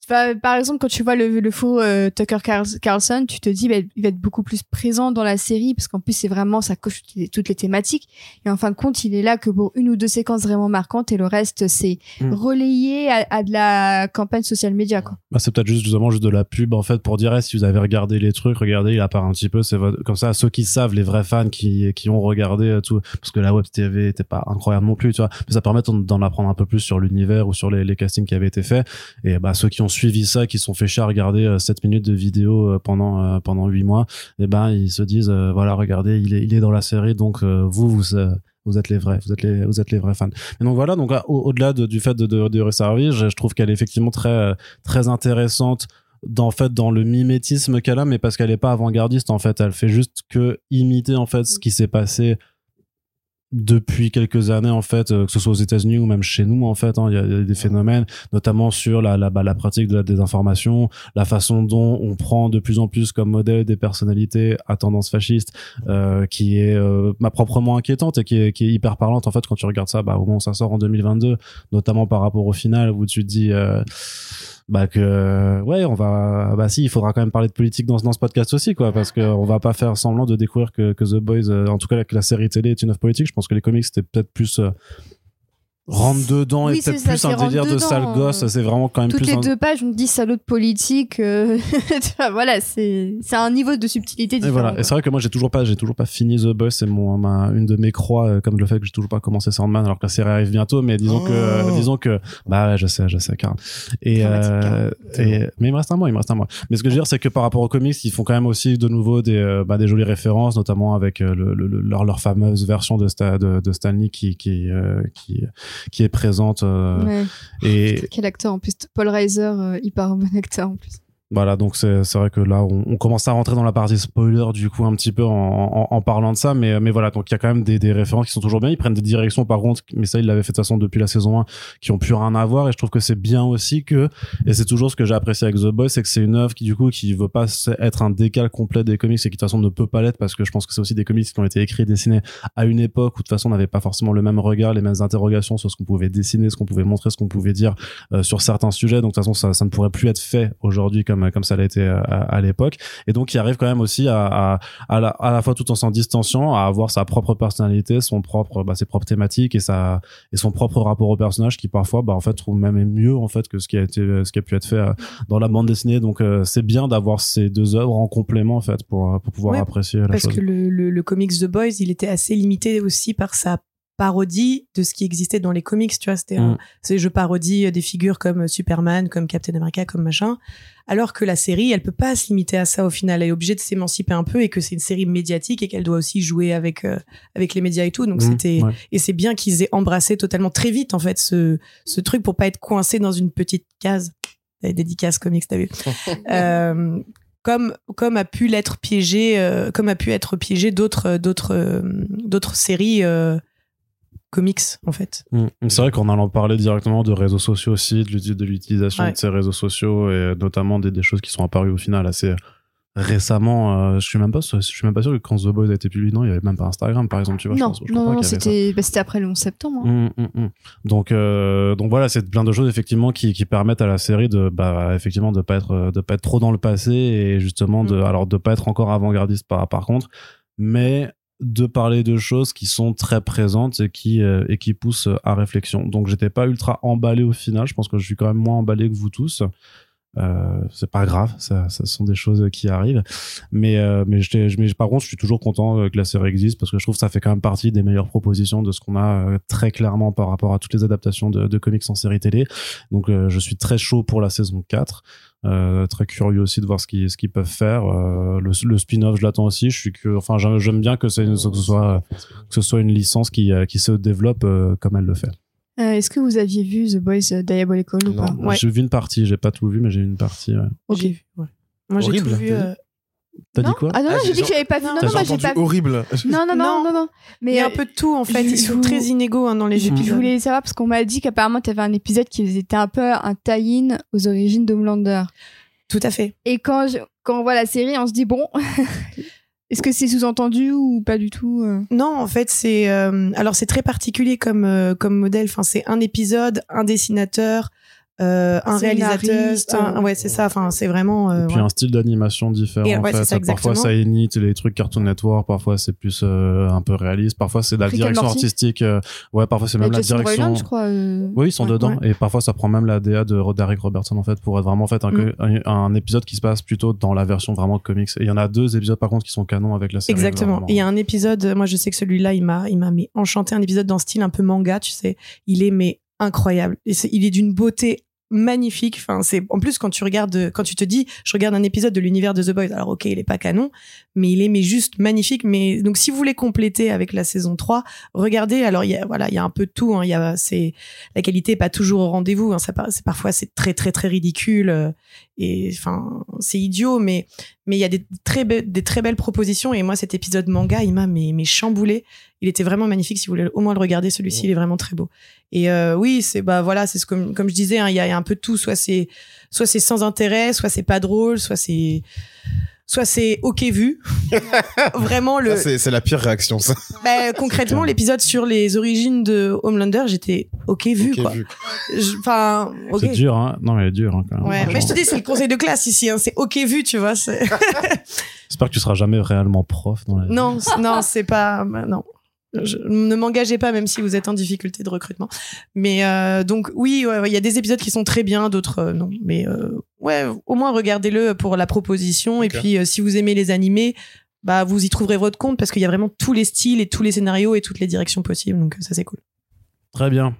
Enfin, par exemple, quand tu vois le, le faux euh, Tucker Carl- Carlson, tu te dis, bah, il va être beaucoup plus présent dans la série, parce qu'en plus, c'est vraiment, ça coche toutes les- thématiques. Et en fin de compte, il est là que pour une ou deux séquences vraiment marquantes, et le reste, c'est Mm. relayé à, à de la campagne social média, quoi. Bah, c'est peut-être juste justement juste de la pub en fait pour dire eh, si vous avez regardé les trucs regardez il apparaît un petit peu c'est comme ça ceux qui savent les vrais fans qui qui ont regardé euh, tout parce que la web TV était pas incroyable non plus tu vois mais ça permet d'en- d'en apprendre un peu plus sur l'univers ou sur les, les castings qui avaient été faits et bah ceux qui ont suivi ça qui sont fait chier à regarder euh, 7 minutes de vidéo euh, pendant euh, pendant 8 mois et ben ils se disent euh, voilà regardez il est il est dans la série donc euh, vous vous euh, vous êtes les vrais, vous êtes les, vous êtes les vrais fans. Et donc voilà, donc au-delà de- du fait de, de, de resservir, je, je trouve qu'elle est effectivement très, euh, très intéressante dans en fait dans le mimétisme qu'elle a mais parce qu'elle est pas avant-gardiste en fait elle fait juste que imiter en fait ce qui s'est passé depuis quelques années en fait euh, que ce soit aux États-Unis ou même chez nous en fait hein, il y, a- il y a des phénomènes notamment sur la la, bah, la pratique de la désinformation la façon dont on prend de plus en plus comme modèle des personnalités à tendance fasciste euh, qui est euh, bah, proprement inquiétante et qui est, qui est hyper parlante en fait quand tu regardes ça bah au moment où ça sort en 2022 notamment par rapport au final où tu te dis euh, bah que ouais on va bah si il faudra quand même parler de politique dans, dans ce podcast aussi quoi parce que on va pas faire semblant de découvrir que, que The Boys euh, en tout cas que la série télé est une œuvre politique. Je pense que les comics c'était peut-être plus euh, rentre dedans Oui, et peut-être plus un délire de sale gosse euh, c'est vraiment quand même Toutes plus les un- deux pages, on dit salaud de politique. euh, tu vois, voilà, c'est c'est un niveau de subtilité Et différent. voilà. Et c'est vrai que moi j'ai toujours pas, j'ai toujours pas fini The Boys. C'est mon, ma, une de mes croix, euh, comme le fait que j'ai toujours pas commencé Sandman, alors que la série arrive bientôt. Mais disons que, euh, Oh. disons que, bah ouais, je sais, je sais, Karl. Et, euh, et mais il me reste un mois, il me reste un mois. Mais ce que je veux dire, c'est que par rapport aux comics, ils font quand même aussi de nouveau des, euh, bah, des jolies références, notamment avec euh, le, le- le- leur, leur fameuse version de, Sta- de, de Stanley qui, qui, euh, qui, qui est présente. euh, Ouais. et, Quel acteur en plus Paul Reiser, euh, hyper bon acteur en plus. Voilà, donc c'est vrai que là, on, on commence à rentrer dans la partie spoiler du coup un petit peu en, en, en parlant de ça, mais mais voilà, donc il y a quand même des, des références qui sont toujours bien. Ils prennent des directions par contre, mais ça ils l'avaient fait de toute façon depuis la saison 1, qui ont plus rien à voir. Et je trouve que c'est bien aussi que, et c'est toujours ce que j'ai apprécié avec The Boys, c'est que c'est une œuvre qui du coup qui veut pas être un décal complet des comics et qui de toute façon ne peut pas l'être parce que je pense que c'est aussi des comics qui ont été écrits et dessinés à une époque où de toute façon on n'avait pas forcément le même regard, les mêmes interrogations sur ce qu'on pouvait dessiner, ce qu'on pouvait montrer, ce qu'on pouvait dire euh, sur certains sujets. Donc de toute façon, ça, ça ne pourrait plus être fait aujourd'hui comme comme ça l'a été euh, à, à l'époque. Et donc, il arrive quand même aussi à à, à, la, à la fois tout en s'en distanciant, à avoir sa propre personnalité, son propre bah, ses propres thématiques et sa et son propre rapport au personnage qui parfois bah en fait trouve même mieux en fait que ce qui a été ce qui a pu être fait euh, dans la bande dessinée. Donc euh, c'est bien d'avoir ces deux œuvres en complément en fait pour pour pouvoir Ouais, apprécier la Parce chose. que le, le, le comics The Boys, il était assez limité aussi par sa parodie de ce qui existait dans les comics, tu vois. C'était un- Mm. c'est je parodie des figures comme Superman, comme Captain America, comme machin. Alors que la série, elle peut pas se limiter à ça au final. Elle est obligée de s'émanciper un peu et que c'est une série médiatique et qu'elle doit aussi jouer avec euh, avec les médias et tout. Donc Mm, c'était ouais. et c'est bien qu'ils aient embrassé totalement très vite en fait ce ce truc pour pas être coincé dans une petite case. T'avais dédicace comics, t'as vu euh, comme comme a pu l'être piégé euh, comme a pu être piégé d'autres d'autres euh, d'autres séries euh, comics en fait Mm. C'est vrai qu'en allant parler directement de réseaux sociaux aussi, de l'uti- de l'utilisation Ouais. de ces réseaux sociaux et notamment des, des choses qui sont apparues au final assez récemment. euh, je suis même pas, je suis même pas sûr que quand The Boys a été publié, non, il y avait même pas Instagram par exemple. Tu vois, je non, pense- je crois non, non, c'était bah, c'était après le 11 septembre. hein. Mm, mm. Donc, euh, donc voilà, c'est plein de choses effectivement qui, qui permettent à la série de, bah, effectivement, de pas être, de pas être trop dans le passé et justement de, alors de pas être encore avant-gardiste par, par contre, mais de parler de choses qui sont très présentes et qui, euh, et qui poussent à réflexion. Donc j'étais pas ultra emballé au final. Je pense que je suis quand même moins emballé que vous tous. Euh, c'est pas grave, ça, ça sont des choses qui arrivent. Mais, euh, mais, j'étais- mais par contre, je suis toujours content euh, que la série existe parce que je trouve que ça fait quand même partie des meilleures propositions de ce qu'on a euh, très clairement par rapport à toutes les adaptations de, comics en série télé. Donc, euh, je suis très chaud pour la saison 4. Euh, très curieux aussi de voir ce qu'ils ce qu'ils peuvent faire. Euh, le, le spin-off, je l'attends aussi. Je suis que, enfin, j'aime bien que, une- que ce soit que ce soit une licence qui, euh, qui se développe comme elle le fait. Euh, Est-ce que vous aviez vu The Boys euh, Diabolical ou Non. pas? Ouais. J'ai vu une partie, j'ai pas tout vu, mais j'ai vu une partie. ouais. Ok. Vu, ouais. moi j'ai tout vu t'as dit euh, T'as dit quoi? Ah non, non, Ah, j'ai dit que j'avais pas vu. Non, Non, J'ai non, pas vu. horrible. Non, non, non, Non. non, il y a euh, un peu de tout en fait ils sont très inégaux hein, dans les je, je épisodes voulais savoir parce qu'on m'a dit qu'apparemment t'avais un épisode qui était un peu un tie-in aux origines d'Homelander. tout à fait Et quand, je- quand on voit la série, on se dit bon, est-ce que c'est sous-entendu ou pas du tout euh Non, en fait, c'est euh, alors c'est très particulier comme euh, comme modèle. Enfin, c'est un épisode, un dessinateur, euh, un réalisateur, un- euh, ouais, c'est ça. Enfin, c'est vraiment. euh, Et puis ouais. un style d'animation différent. Et en ouais, fait. c'est ça, parfois, ça imite les trucs Cartoon Network. Parfois, c'est plus euh, un peu réaliste. Parfois, c'est de la Rick direction artistique. euh, ouais, parfois, c'est même la direction. Je crois. euh, Oui, ils sont Ouais, dedans. ouais. Et parfois, ça prend même la DA de Roderick Robertson, en fait, pour être vraiment, en fait, un, Mm. un, un épisode qui se passe plutôt dans la version vraiment comics. Et il y en a deux épisodes, par contre, qui sont canons avec la série. Exactement. il y a un épisode, moi je sais que celui-là, il m'a, il m'a mais enchanté, un épisode dans le style un peu manga, tu sais. Il est mais incroyable. Et il est d'une beauté magnifique. Enfin, c'est en plus quand tu regardes, quand tu te dis, je regarde un épisode de l'univers de The Boys. Alors ok, il est pas canon, mais il est mais juste magnifique. Mais donc si vous voulez compléter avec la saison 3, regardez. Alors il y a voilà, il y a un peu de tout. hein. Il y a c'est la qualité est pas toujours au rendez-vous. Hein. Ça c'est parfois c'est très très très ridicule euh, et enfin c'est idiot, mais mais il y a des très des très belles propositions. Et moi cet épisode manga, il m'a mais, mais chamboulé. Il était vraiment magnifique. Si vous voulez au moins le regarder, celui-ci, il est vraiment très beau. Et euh, oui, c'est bah voilà, c'est ce comme comme je disais, hein, il y, a, il y a un peu de tout. Soit c'est soit c'est sans intérêt, soit c'est pas drôle, soit c'est soit c'est ok vu. vraiment le. C'est la pire réaction, ça. Bah, concrètement, l'épisode sur les origines de Homelander, j'étais ok vu Ok, quoi. Enfin, ok. C'est dur, hein. Non, mais elle est dure, hein, quand même. Ouais, mais je te dis, c'est le conseil de classe ici. Hein. C'est ok vu, tu vois. J'espère que tu seras jamais réellement prof dans la vie. Non, c'est- non, c'est pas. bah, Non. Je, ne m'engagez pas, même si vous êtes en difficulté de recrutement. Mais euh, donc oui, ouais, ouais, il y a des épisodes qui sont très bien, d'autres euh, non. Mais euh, ouais, au moins regardez-le pour la proposition. Et puis euh, si vous aimez les animés, bah vous y trouverez votre compte parce qu'il y a vraiment tous les styles et tous les scénarios et toutes les directions possibles. Donc ça c'est cool. Très bien.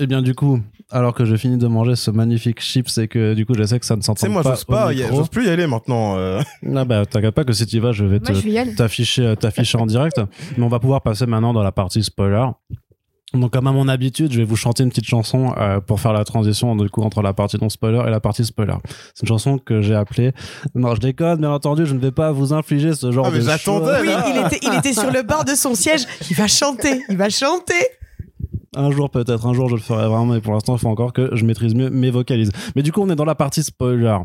Et bien, du coup, alors que je finis de manger ce magnifique chips et que du coup, je sais que ça ne s'entend C'est moi, pas. j'ose pas, j'ose plus y aller maintenant. euh. Ah bah, t'inquiète pas que si tu y vas, je vais t'afficher euh, t'afficher en direct. Mais on va pouvoir passer maintenant dans la partie spoiler. Donc comme à mon habitude, je vais vous chanter une petite chanson euh, pour faire la transition du coup entre la partie non spoiler et la partie spoiler. C'est une chanson que j'ai appelée. Non, je déconne, bien entendu, je ne vais pas vous infliger ce genre Ah, mais de choses. Oui, il était, il était sur le bord de son siège. Il va chanter, il va chanter. Un jour peut-être, un jour je le ferai vraiment, mais pour l'instant il faut encore que je maîtrise mieux mes vocalises. Mais du coup on est dans la partie spoiler.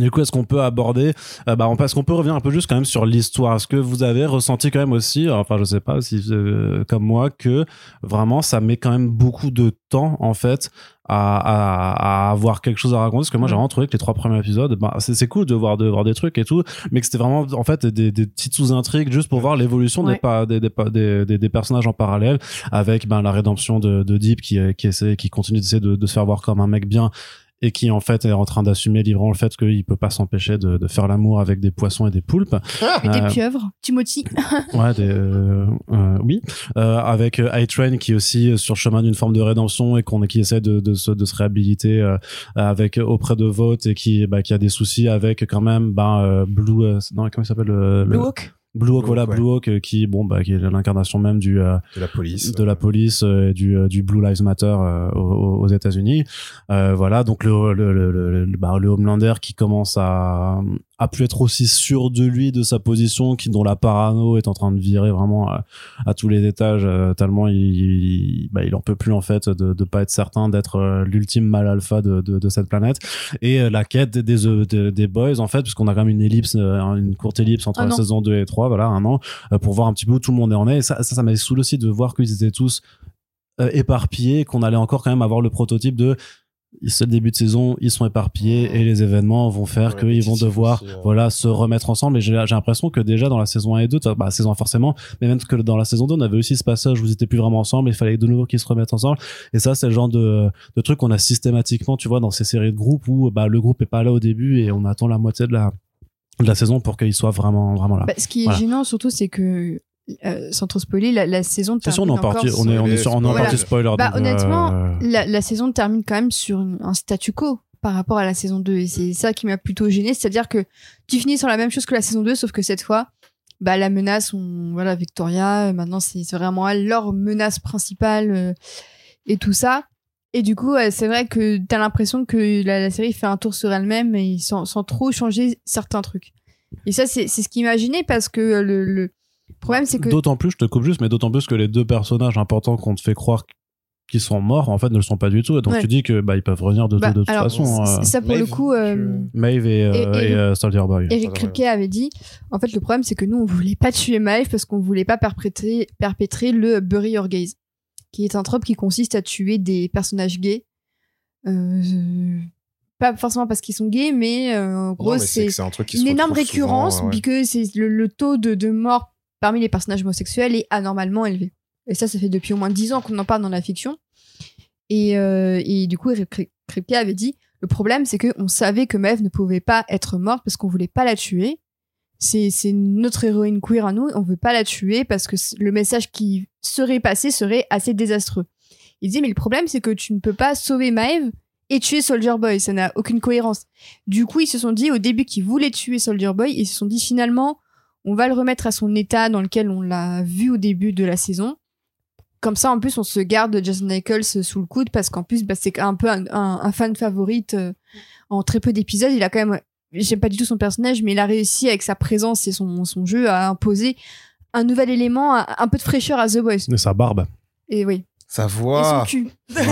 Du coup, est-ce qu'on peut aborder, euh, bah, est-ce qu'on peut revenir un peu juste quand même sur l'histoire Est-ce que vous avez ressenti quand même aussi, enfin je sais pas si euh, comme moi, que vraiment ça met quand même beaucoup de temps en fait à, à, à avoir quelque chose à raconter? Parce que moi j'ai Mm. vraiment trouvé que les trois premiers épisodes, bah, c'est cool de voir, de voir des trucs et tout, mais que c'était vraiment en fait des, des petites sous-intrigues juste pour voir l'évolution des, Ouais. des, des, des, des personnages en parallèle avec ben, la rédemption de, de Deep qui, euh, qui, essaie, qui continue d'essayer de, de se faire voir comme un mec bien et qui en fait est en train d'assumer librement le fait qu'il peut pas s'empêcher de, de faire l'amour avec des poissons et des poulpes. Et des Euh, pieuvres. Timothy. Ouais, des, euh, euh, oui. Euh, avec euh, iTrain qui est aussi sur chemin d'une forme de rédemption et qu'on qui essaie de, de, se, de se réhabiliter euh, avec auprès de Vote et qui bah, qui a des soucis avec quand même ben euh, Blue euh, non comment il s'appelle le, Blue le- Hawk. Blue Hawk Blue voilà ouais. Blue Hawk euh, qui bon bah qui est l'incarnation même du euh, De la police. de la police euh, et du, du Blue Lives Matter euh, aux, aux États-Unis. Euh, voilà, donc le, le, le, le, le- bah, le Homelander qui commence à, à plus être aussi sûr de lui, de sa position, qui dont la parano est en train de virer vraiment à, à tous les étages, euh, tellement il, il, bah, il en peut plus en fait de, de pas être certain d'être euh, l'ultime mal alpha de, de, de cette planète. Et euh, la quête des, des, des, des boys en fait, puisqu'on a quand même une ellipse, euh, une courte ellipse entre Un la saison 2 et 3, voilà, un an, euh, pour voir un petit peu où tout le monde est en est. Et ça, ça, ça m'avait saoulé aussi de voir qu'ils étaient tous euh, éparpillés, qu'on allait encore quand même avoir le prototype de c'est le début de saison, ils sont éparpillés et les événements vont faire Ouais, qu'ils vont devoir aussi, euh. voilà se remettre ensemble et j'ai j'ai l'impression que déjà dans la saison 1 et 2 bah saison 1 forcément mais même que dans la saison 2 on avait aussi ce passage où ils étaient plus vraiment ensemble il fallait de nouveau qu'ils se remettent ensemble et ça c'est le genre de, de truc qu'on a systématiquement tu vois dans ces séries de groupes où bah le groupe est pas là au début et on attend la moitié de la de la saison pour qu'il soit vraiment vraiment là Bah, ce qui est Voilà. gênant surtout, c'est que, euh, sans trop spoiler, la, la saison c'est sûr on est en termine partie on est on est sur on est en Voilà. partie spoiler Bah, donc, honnêtement, euh, la, la saison termine quand même sur un statu quo par rapport à la saison 2 et c'est ça qui m'a plutôt gêné c'est à dire que tu finis sur la même chose que la saison 2 sauf que cette fois bah la menace on voilà Victoria euh, maintenant c'est vraiment elle leur menace principale euh, et tout ça. Et du coup c'est vrai que t'as l'impression que la, la série fait un tour sur elle-même et sans, sans trop changer certains trucs. Et ça c'est ce qui m'a gêné parce que le, le problème c'est que D'autant plus, je te coupe juste, mais d'autant plus que les deux personnages importants qu'on te fait croire qu'ils sont morts, en fait, ne le sont pas du tout. Et donc Ouais. tu dis que bah ils peuvent revenir de, bah, de toute alors, façon. euh, ça pour le Maeve, coup euh, Maeve et, euh, Et- et et, le- euh, Soldier Boy. Eric Kripke avait dit en fait le problème c'est que nous on voulait pas tuer Maeve parce qu'on voulait pas perpétrer, perpétrer le bury your gaze qui est un trope qui consiste à tuer des personnages gays Euh, pas forcément parce qu'ils sont gays, mais euh, en gros, c'est un qui une énorme récurrence, souvent, ouais. puisque c'est le, le taux de, de mort parmi les personnages homosexuels est anormalement élevé. Et ça, ça fait depuis au moins 10 ans qu'on en parle dans la fiction. Et, euh, et du coup, Kripke avait dit le problème, c'est qu'on savait que Maeve ne pouvait pas être morte parce qu'on voulait pas la tuer. C'est notre héroïne queer à nous, on veut pas la tuer parce que le message qui serait passé serait assez désastreux. Il disait mais le problème, c'est que tu ne peux pas sauver Maeve et tuer Soldier Boy, ça n'a aucune cohérence. Du coup, ils se sont dit au début qu'ils voulaient tuer Soldier Boy, ils se sont dit finalement, on va le remettre à son état dans lequel on l'a vu au début de la saison. Comme ça, en plus, on se garde Jason Nichols sous le coude parce qu'en plus, bah, c'est un peu un, un- un fan favorite. euh, en très peu d'épisodes, il a quand même, j'aime pas du tout son personnage, mais il a réussi avec sa présence et son, son jeu à imposer un nouvel élément, un, un peu de fraîcheur à The Boys. Et sa barbe. Et oui. Sa Et son voix. cul. Ouais.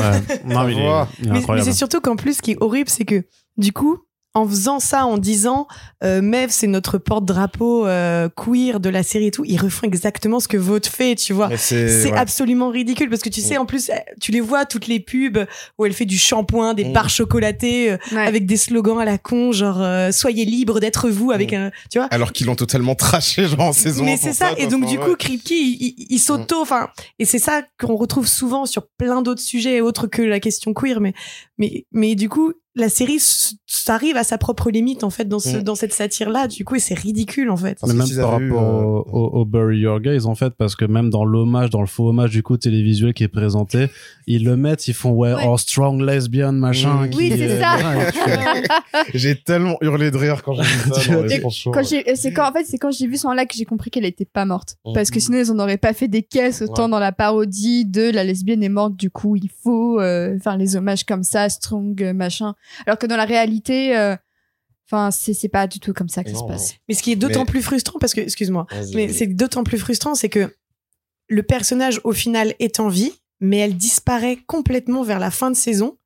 non, mais il est, voix. il est Mais, c'est surtout qu'en plus, ce qui est horrible, c'est que du coup, en faisant ça, en disant euh, Mev, c'est notre porte-drapeau euh, queer de la série et tout, ils refont exactement ce que Vote fait, tu vois. C'est ouais. absolument ridicule parce que tu sais, Mm. en plus, euh, tu les vois toutes les pubs où elle fait du shampoing, des Mm. barres chocolatées, euh, Ouais. avec des slogans à la con, genre euh, soyez libre d'être vous, avec Mm. un, tu vois. Alors qu'ils l'ont totalement traché genre en saison. Mais c'est ça, et donc du coup, Kripke, il, il, il s'auto, enfin, et c'est ça qu'on retrouve souvent sur plein d'autres sujets autres que la question queer, mais, mais, mais du coup, la série s'arrive à sa propre limite en fait dans ce, Mm. dans cette satire là. Du coup, et c'est ridicule en fait. Mais même par eu, rapport euh, au, au, au Bury Your Gays, en fait, parce que même dans l'hommage, dans le faux hommage du coup télévisuel qui est présenté, ils le mettent, ils font ouais, Ouais. oh strong lesbian machin. Mmh. qui Oui, c'est est- ça. J'ai tellement hurlé de rire quand j'ai vu ça. non, quand j'ai, c'est quand, en fait, c'est quand j'ai vu son là que j'ai compris qu'elle était pas morte. Mhm. Parce que sinon, ils en auraient pas fait des caisses autant Ouais. dans la parodie de la lesbienne est morte, du coup, il faut euh, faire les hommages comme ça, strong, euh, machin. Alors que dans la réalité, euh, enfin, c'est, c'est pas du tout comme ça que ça se Non, passe. Mais ce qui est d'autant Mais- plus frustrant, parce que, excuse-moi, mais c'est d'autant plus frustrant, c'est que le personnage au final est en vie, mais elle disparaît complètement vers la fin de saison.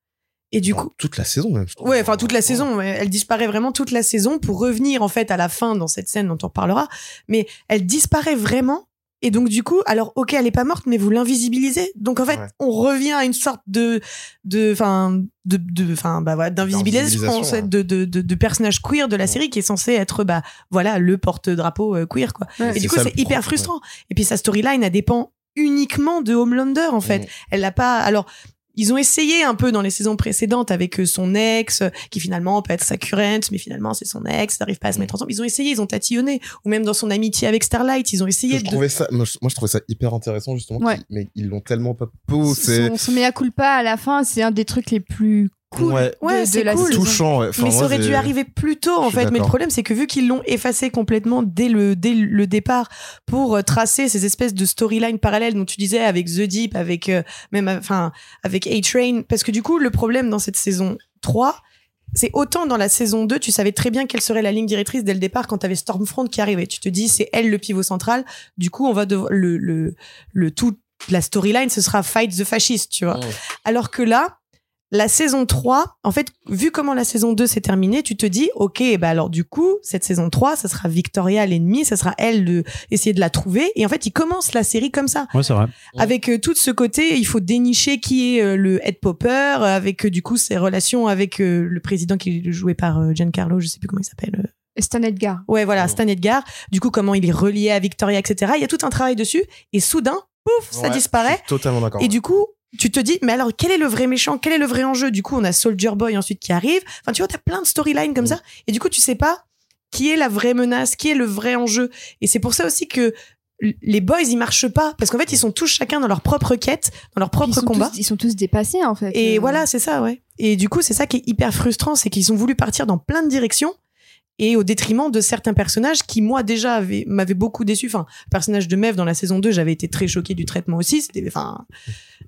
Et du coup, toute la saison même. Ouais, enfin toute la saison. Elle disparaît vraiment toute la saison pour revenir en fait à la fin dans cette scène dont on reparlera. Mais elle disparaît vraiment. Et donc du coup, alors ok, elle est pas morte, mais vous l'invisibilisez. Donc en fait, Ouais. on revient à une sorte de, de, enfin, de, de, enfin, bah voilà, d'invisibilisation fait, de, de, de, de personnage queer de la Ouais. série qui est censé être, bah voilà, le porte-drapeau euh, queer quoi. Ouais. Et du coup, c'est hyper frustrant. Et puis sa storyline, elle dépend uniquement de Homelander en fait. Mm. Elle l'a pas. Alors, ils ont essayé un peu dans les saisons précédentes avec euh, son ex, euh, qui finalement peut être sa currente, mais finalement c'est son ex, ils n'arrivent pas à se Mm. mettre ensemble. Ils ont essayé, ils ont tatillonné. Ou même dans son amitié avec Starlight, ils ont essayé Je de. trouvais ça, moi je, moi, je trouvais ça hyper intéressant justement. Ouais. Mais ils l'ont tellement pas poussé. Son, son mea culpa à la fin, c'est un des trucs les plus cool Ouais. Ouais, de, de c'est cool. Touchant, ouais. Enfin, mais ça aurait dû arriver plus tôt en fait. Mais le problème c'est que vu qu'ils l'ont effacé complètement dès le dès le départ pour euh, tracer ces espèces de storylines parallèles dont tu disais avec The Deep, avec euh, même enfin avec A Train, parce que du coup le problème dans cette saison 3 c'est autant dans la saison 2, tu savais très bien quelle serait la ligne directrice dès le départ quand tu avais Stormfront qui arrivait. Tu te dis, c'est elle le pivot central. Du coup, on va devoir, le, le, le tout, la storyline, ce sera Fight the Fascist, tu vois. Alors que là, la saison 3, en fait, vu comment la saison 2 s'est terminée, tu te dis, ok, bah alors du coup, cette saison 3, ça sera Victoria l'ennemi, ça sera elle de essayer de la trouver. Et en fait, il commence la série comme ça Ouais, c'est vrai. Avec euh, tout ce côté, il faut dénicher qui est euh, le head popper, euh, avec euh, du coup ses relations avec euh, le président qui est joué par euh, Giancarlo, je sais plus comment il s'appelle. euh. Stan Edgar. Ouais, voilà. Stan Edgar. Du coup, comment il est relié à Victoria, etc. Il y a tout un travail dessus, et soudain, pouf, ça disparaît. Totalement d'accord. Et du coup, tu te dis, mais alors, quel est le vrai méchant? Quel est le vrai enjeu? Du coup, on a Soldier Boy ensuite qui arrive. Enfin, tu vois, t'as plein de storylines comme Mm. ça. Et du coup, tu sais pas qui est la vraie menace, qui est le vrai enjeu. Et c'est pour ça aussi que les boys, ils marchent pas. Parce qu'en fait, ils sont tous chacun dans leur propre quête, dans leur propre combat. tous, ils sont tous dépassés, en fait. Et Euh, voilà, c'est ça, ouais. Et du coup, c'est ça qui est hyper frustrant, c'est qu'ils ont voulu partir dans plein de directions et au détriment de certains personnages qui, moi, déjà, avaient- m'avaient beaucoup déçu. Enfin, le personnage de Mev dans la saison 2, j'avais été très choqué du traitement aussi. C'était, enfin,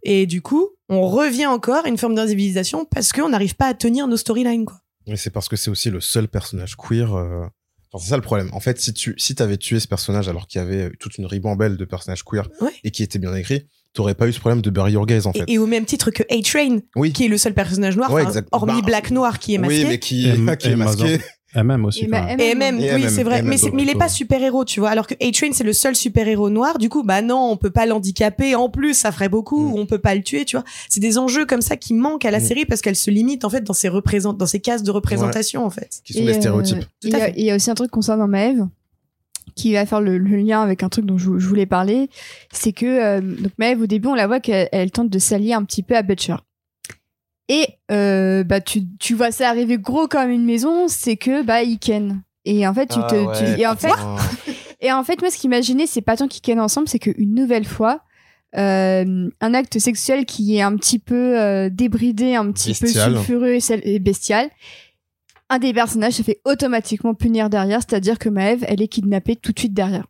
et du coup, on revient encore à une forme d'invisibilisation parce qu'on n'arrive pas à tenir nos storylines, quoi. Mais c'est parce que c'est aussi le seul personnage queer. euh, Enfin, c'est ça le problème. En fait, si tu si t'avais tué ce personnage alors qu'il y avait toute une ribambelle de personnages queer Ouais. et qui était bien écrit, t'aurais pas eu ce problème de Bury Your Gaze en fait. Et, et au même titre que A-Train, Oui. qui est le seul personnage noir, Ouais, exact. hormis Bah, Black Noir qui est masqué. Oui, mais qui, est masqué. MM aussi. Et bah, même. Et MM, Et oui, c'est vrai. Mais, il est pas super-héros, tu vois. Alors que A-Train, c'est le seul super-héros noir. Du coup, bah non, on peut pas l'handicaper. En plus, ça ferait beaucoup. Mm. ou On peut pas le tuer, tu vois. C'est des enjeux comme ça qui manquent à la Mm. série parce qu'elle se limite, en fait, dans ses, représent- dans ses cases de représentation, en fait. Qui sont Et, des euh, stéréotypes. Tout Il à y, a- fait. il y a aussi un truc concernant Maeve qui va faire le, le lien avec un truc dont je, je voulais parler, c'est que euh, donc Maeve au début on la voit qu'elle elle tente de s'allier un petit peu à Butcher. Et euh, bah tu, tu vois ça arriver gros comme une maison, c'est que bah il ken. Et en fait tu Ah te tu- et en fait et en fait moi ce qui m'a gêné c'est pas tant qu'ils ken ensemble, c'est qu'une nouvelle fois euh, un acte sexuel qui est un petit peu euh, débridé, un petit Bestial. peu sulfureux et, bestial. Un des personnages se fait automatiquement punir derrière, c'est-à-dire que Maeve, elle est kidnappée tout de suite derrière.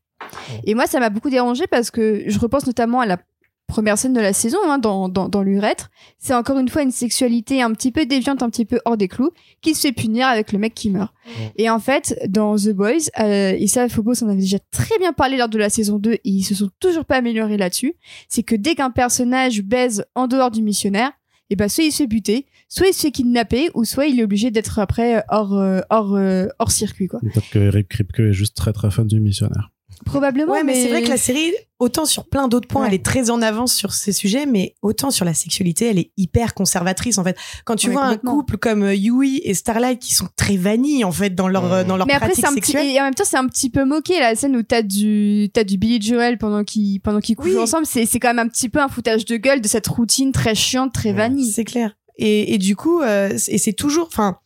Et moi, ça m'a beaucoup dérangé parce que je repense notamment à la première scène de la saison, hein, dans, dans, dans l'urètre. C'est encore une fois une sexualité un petit peu déviante, un petit peu hors des clous, qui se fait punir avec le mec qui meurt. Et en fait, dans The Boys, euh, et ça, Phobos en avait déjà très bien parlé lors de la saison 2, et ils se sont toujours pas améliorés là-dessus, c'est que dès qu'un personnage baise en dehors du missionnaire, et ben soit il se fait buter, soit il se fait kidnapper, ou soit il est obligé d'être après hors, euh, hors, euh, hors circuit, quoi. Peut-être que Eric Kripke est juste très très fan du missionnaire. Probablement, Ouais, mais, mais, c'est vrai que la série, autant sur plein d'autres points, Ouais. elle est très en avance sur ces sujets, mais autant sur la sexualité, elle est hyper conservatrice en fait. Quand tu Ouais, vois un couple comme euh, Yui et Starlight qui sont très vanilles en fait dans leur euh, dans leur mais pratique petit sexuelle. et en même temps c'est un petit peu moqué la scène où t'as du t'as du Billy Joel pendant qu'ils pendant qu'ils couchent Oui. ensemble c'est c'est quand même un petit peu un foutage de gueule de cette routine très chiante très Ouais. vanille C'est clair. Et, et du coup, euh, et c'est toujours, enfin,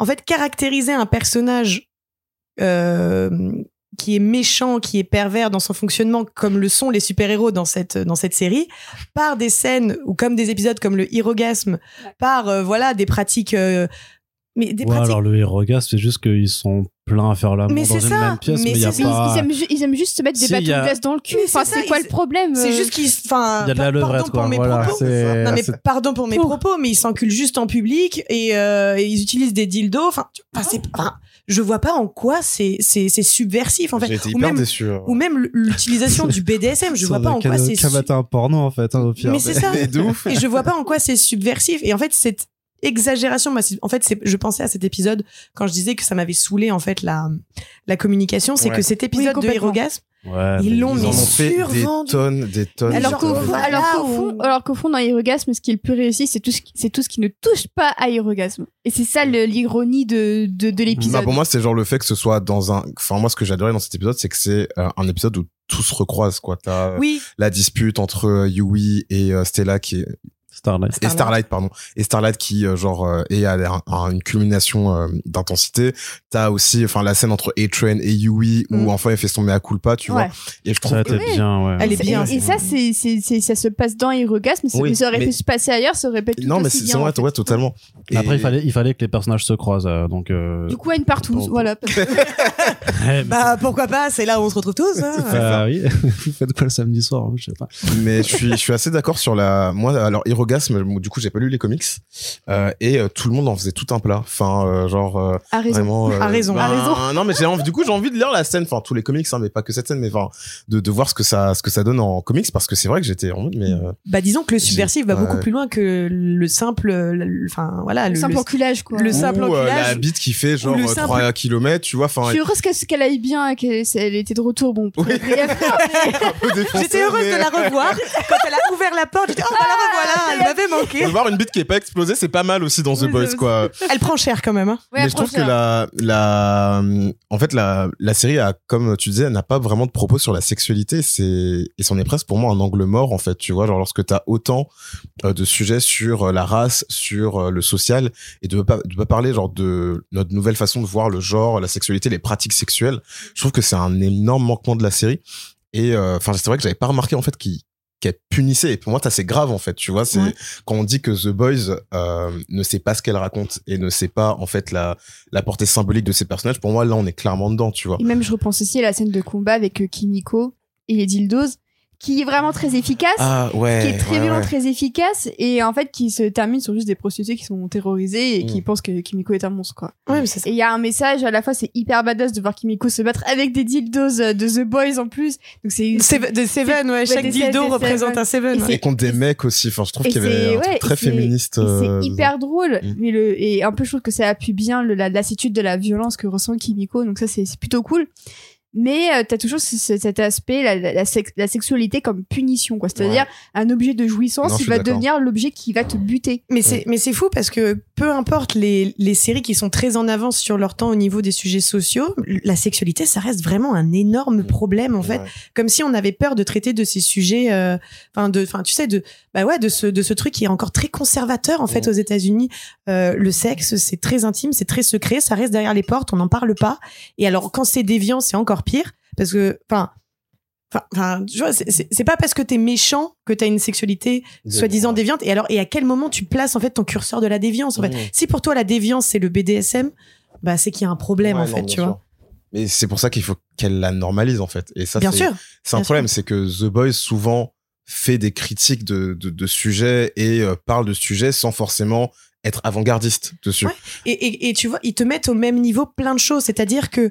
en fait, caractériser un personnage euh, qui est méchant, qui est pervers dans son fonctionnement, comme le sont les super-héros dans cette dans cette série, par des scènes ou comme des épisodes comme le Hirogasme, par euh, voilà des pratiques. euh, mais des Ouais, pratiques alors le hérogasme, c'est juste qu'ils sont pleins à faire l'amour Mais dans c'est une ça, même pièce, mais mais y a pas. ils, aiment ju- ils aiment juste se mettre des Si, bâtons a- de glace dans le cul enfin c'est quoi ils- le problème C'est euh, juste qu'ils, enfin, Il y a de la pardon levrette, pour quoi. mes Voilà, propos. c'est. Non mais c'est- pardon pour mes propos, mais ils s'enculent juste en public et, euh, et ils utilisent des dildos. Enfin, enfin, c'est, enfin, je vois pas en quoi c'est c'est subversif en fait. Été Ou hyper même, déçu. hein. ou même l'utilisation du BDSM, je vois pas en quoi c'est. su- Cavatin porno en fait, hein, au pire. Mais c'est ça. Et je vois pas en quoi c'est subversif. Et en fait, cette exagération, en fait, c'est, je pensais à cet épisode quand je disais que ça m'avait saoulé en fait la la communication, c'est Ouais. que cet épisode de. Hérogasme, Ouais, Ils mais l'ont ont fait des tonnes, des tonnes. alors qu'au fond, alors qu'au on- fond, alors qu'au fond, dans Hérogasme, ce qui est le plus réussi, c'est tout ce c'est tout ce qui ne touche pas à Hérogasme. Et c'est ça l'ironie de, de, de Bah, l'épisode. pour moi, c'est genre le fait que ce soit dans un. Enfin, moi, ce que j'adorais dans cet épisode, c'est que c'est euh, un épisode où tout se recroise, quoi. T'as oui, la dispute entre euh, Yui et euh, Stella qui est Starlight. et Starlight pardon et Starlight qui euh, genre euh, est à, un- à une culmination euh, d'intensité t'as aussi enfin la scène entre A-Train et Yui où Mm. enfin il fait son mea culpa tu Ouais. vois et je Ça trouve a été Oui. bien, ouais. Elle est Et- bien, Et, ça, c'est, c'est, c'est- ça se passe dans Hérogasme, mais Oui, mais ça aurait mais- pu se passer ailleurs, ça aurait pu non mais c'est en vrai fait. ouais totalement Et- Après, il fallait, il fallait que les personnages se croisent, euh, donc. euh, Du coup, à une partout, Bon. voilà. bah pourquoi pas, c'est là où on se retrouve tous. hein. bah oui. Vous faites quoi le samedi soir hein, Je sais pas. mais je suis je suis assez d'accord sur la moi alors Hirogasme moi, du coup j'ai pas lu les comics euh, et euh, tout le monde en faisait tout un plat enfin euh, genre euh, À raison. vraiment euh, A raison. ben, raison. non mais j'ai envie du coup j'ai envie de lire la scène enfin tous les comics hein, mais pas que cette scène mais enfin de, de voir ce que ça ce que ça donne en comics parce que c'est vrai que j'étais en mode mais euh, Bah disons que le subversif va Ouais. beaucoup plus loin que le simple, le- enfin voilà, Le le, simple le- enculage, quoi. le simple ou, euh, enculage, la bite qui fait genre ou le euh, simple- 3 km tu vois enfin Je suis heureuse qu'elle, aille bien, qu'elle elle était de retour. Bon, Oui. J'étais heureuse mais- de la revoir. Quand elle a ouvert la porte, j'étais oh bah la revoilà, m'avait manqué. de voir une bite qui est pas explosée c'est pas mal aussi dans The Boys quoi Elle prend cher quand même. Hein. Ouais, mais je trouve que approche, la la en fait la la série a comme tu disais n'a pas vraiment de propos sur la sexualité c'est et c'en est presque pour moi un angle mort en fait tu vois genre lorsque t'as autant euh, de sujets sur euh, la race sur euh, le social et de pas de pas parler genre de notre nouvelle façon de voir le genre la sexualité les pratiques sexuelles je trouve que c'est un énorme manquement de la série et euh, enfin c'est vrai que j'avais pas remarqué en fait qu'il qu'elle punissait et pour moi ça c'est grave en fait tu vois c'est Ouais. quand on dit que The Boys euh, ne sait pas ce qu'elle raconte et ne sait pas en fait la la portée symbolique de ces personnages pour moi là on est clairement dedans tu vois. Et même, je repense aussi à la scène de combat avec euh, Kimiko et les dildos, qui est vraiment très efficace. Ah ouais. qui est très ouais, violent, ouais. très efficace, et en fait qui se termine sur juste des prostituées qui sont terrorisées et qui Mm. pensent que Kimiko est un monstre, quoi. Mais ça. Et il y a un message, à la fois c'est hyper badass de voir Kimiko se battre avec des dildos euh, de The Boys en plus. Donc c'est Seven- de Seven, ouais, chaque des dildo représente Seven. un Seven. Et ouais. Et contre des mecs aussi. Enfin, je trouve qu'il y avait un truc très féministe. euh, c'est hyper drôle, Mm. mais le et un peu je trouve que ça appuie bien le, la lassitude de la violence que ressent Kimiko, donc ça c'est plutôt cool. Mais euh, t'as toujours ce- ce- cet aspect, la, la, la sex- la sexualité comme punition, quoi. C'est-à-dire un objet de jouissance, Non, il va devenir l'objet qui va te buter. Mais c'est mais c'est fou parce que peu importe les les séries qui sont très en avance sur leur temps au niveau des sujets sociaux, la sexualité ça reste vraiment un énorme problème en fait. Comme si on avait peur de traiter de ces sujets, euh, enfin de, enfin tu sais de bah ouais de ce de ce truc qui est encore très conservateur en fait aux États-Unis. Euh, le sexe c'est très intime, c'est très secret, ça reste derrière les portes, on n'en parle pas. Et alors quand c'est déviant c'est encore pire parce que enfin. Enfin, tu vois, c'est- pas parce que t'es méchant que t'as une sexualité soi-disant déviante. Et alors, et à quel moment tu places en fait ton curseur de la déviance en fait? Mmh. Si pour toi la déviance c'est le BDSM, bah c'est qu'il y a un problème Ouais, en non, fait, tu sûr. vois. Mais c'est pour ça qu'il faut qu'elle la normalise en fait. Et ça, Bien c'est- sûr. C'est un bien problème, c'est que The Boys souvent fait des critiques de, de, de sujets et euh, parle de sujets sans forcément être avant-gardiste dessus. Ouais. Et, et, et tu vois, ils te mettent au même niveau plein de choses. C'est-à-dire que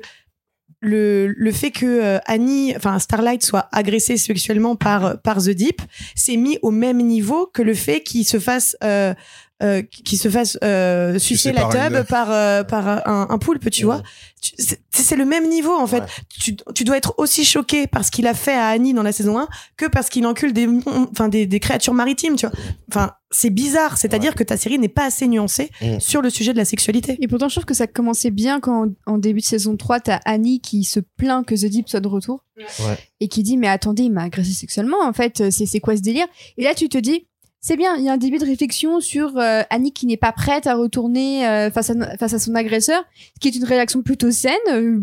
le, le fait que euh, Annie, enfin Starlight soit agressée sexuellement par, par The Deep, c'est mis au même niveau que le fait qu'il se fasse euh, euh, qu'il se fasse euh, sucer la tub une- par euh, par un, un poulpe, tu vois. C'est c'est le même niveau en fait. Ouais. Tu, tu dois être aussi choqué par ce qu'il a fait à Annie dans la saison 1 que parce qu'il encule des enfin des, des créatures maritimes, tu vois. Enfin, c'est bizarre, c'est-à-dire que ta série n'est pas assez nuancée Mm. sur le sujet de la sexualité. Et pourtant, je trouve que ça commençait bien quand, en début de saison 3, t'as Annie qui se plaint que The Deep soit de retour. Ouais. Et qui dit, mais attendez, il m'a agressé sexuellement, en fait, euh, c'est c'est quoi ce délire? Et là, tu te dis, c'est bien, il y a un début de réflexion sur euh, Annie qui n'est pas prête à retourner euh, face, à, face à son agresseur, ce qui est une réaction plutôt saine, euh,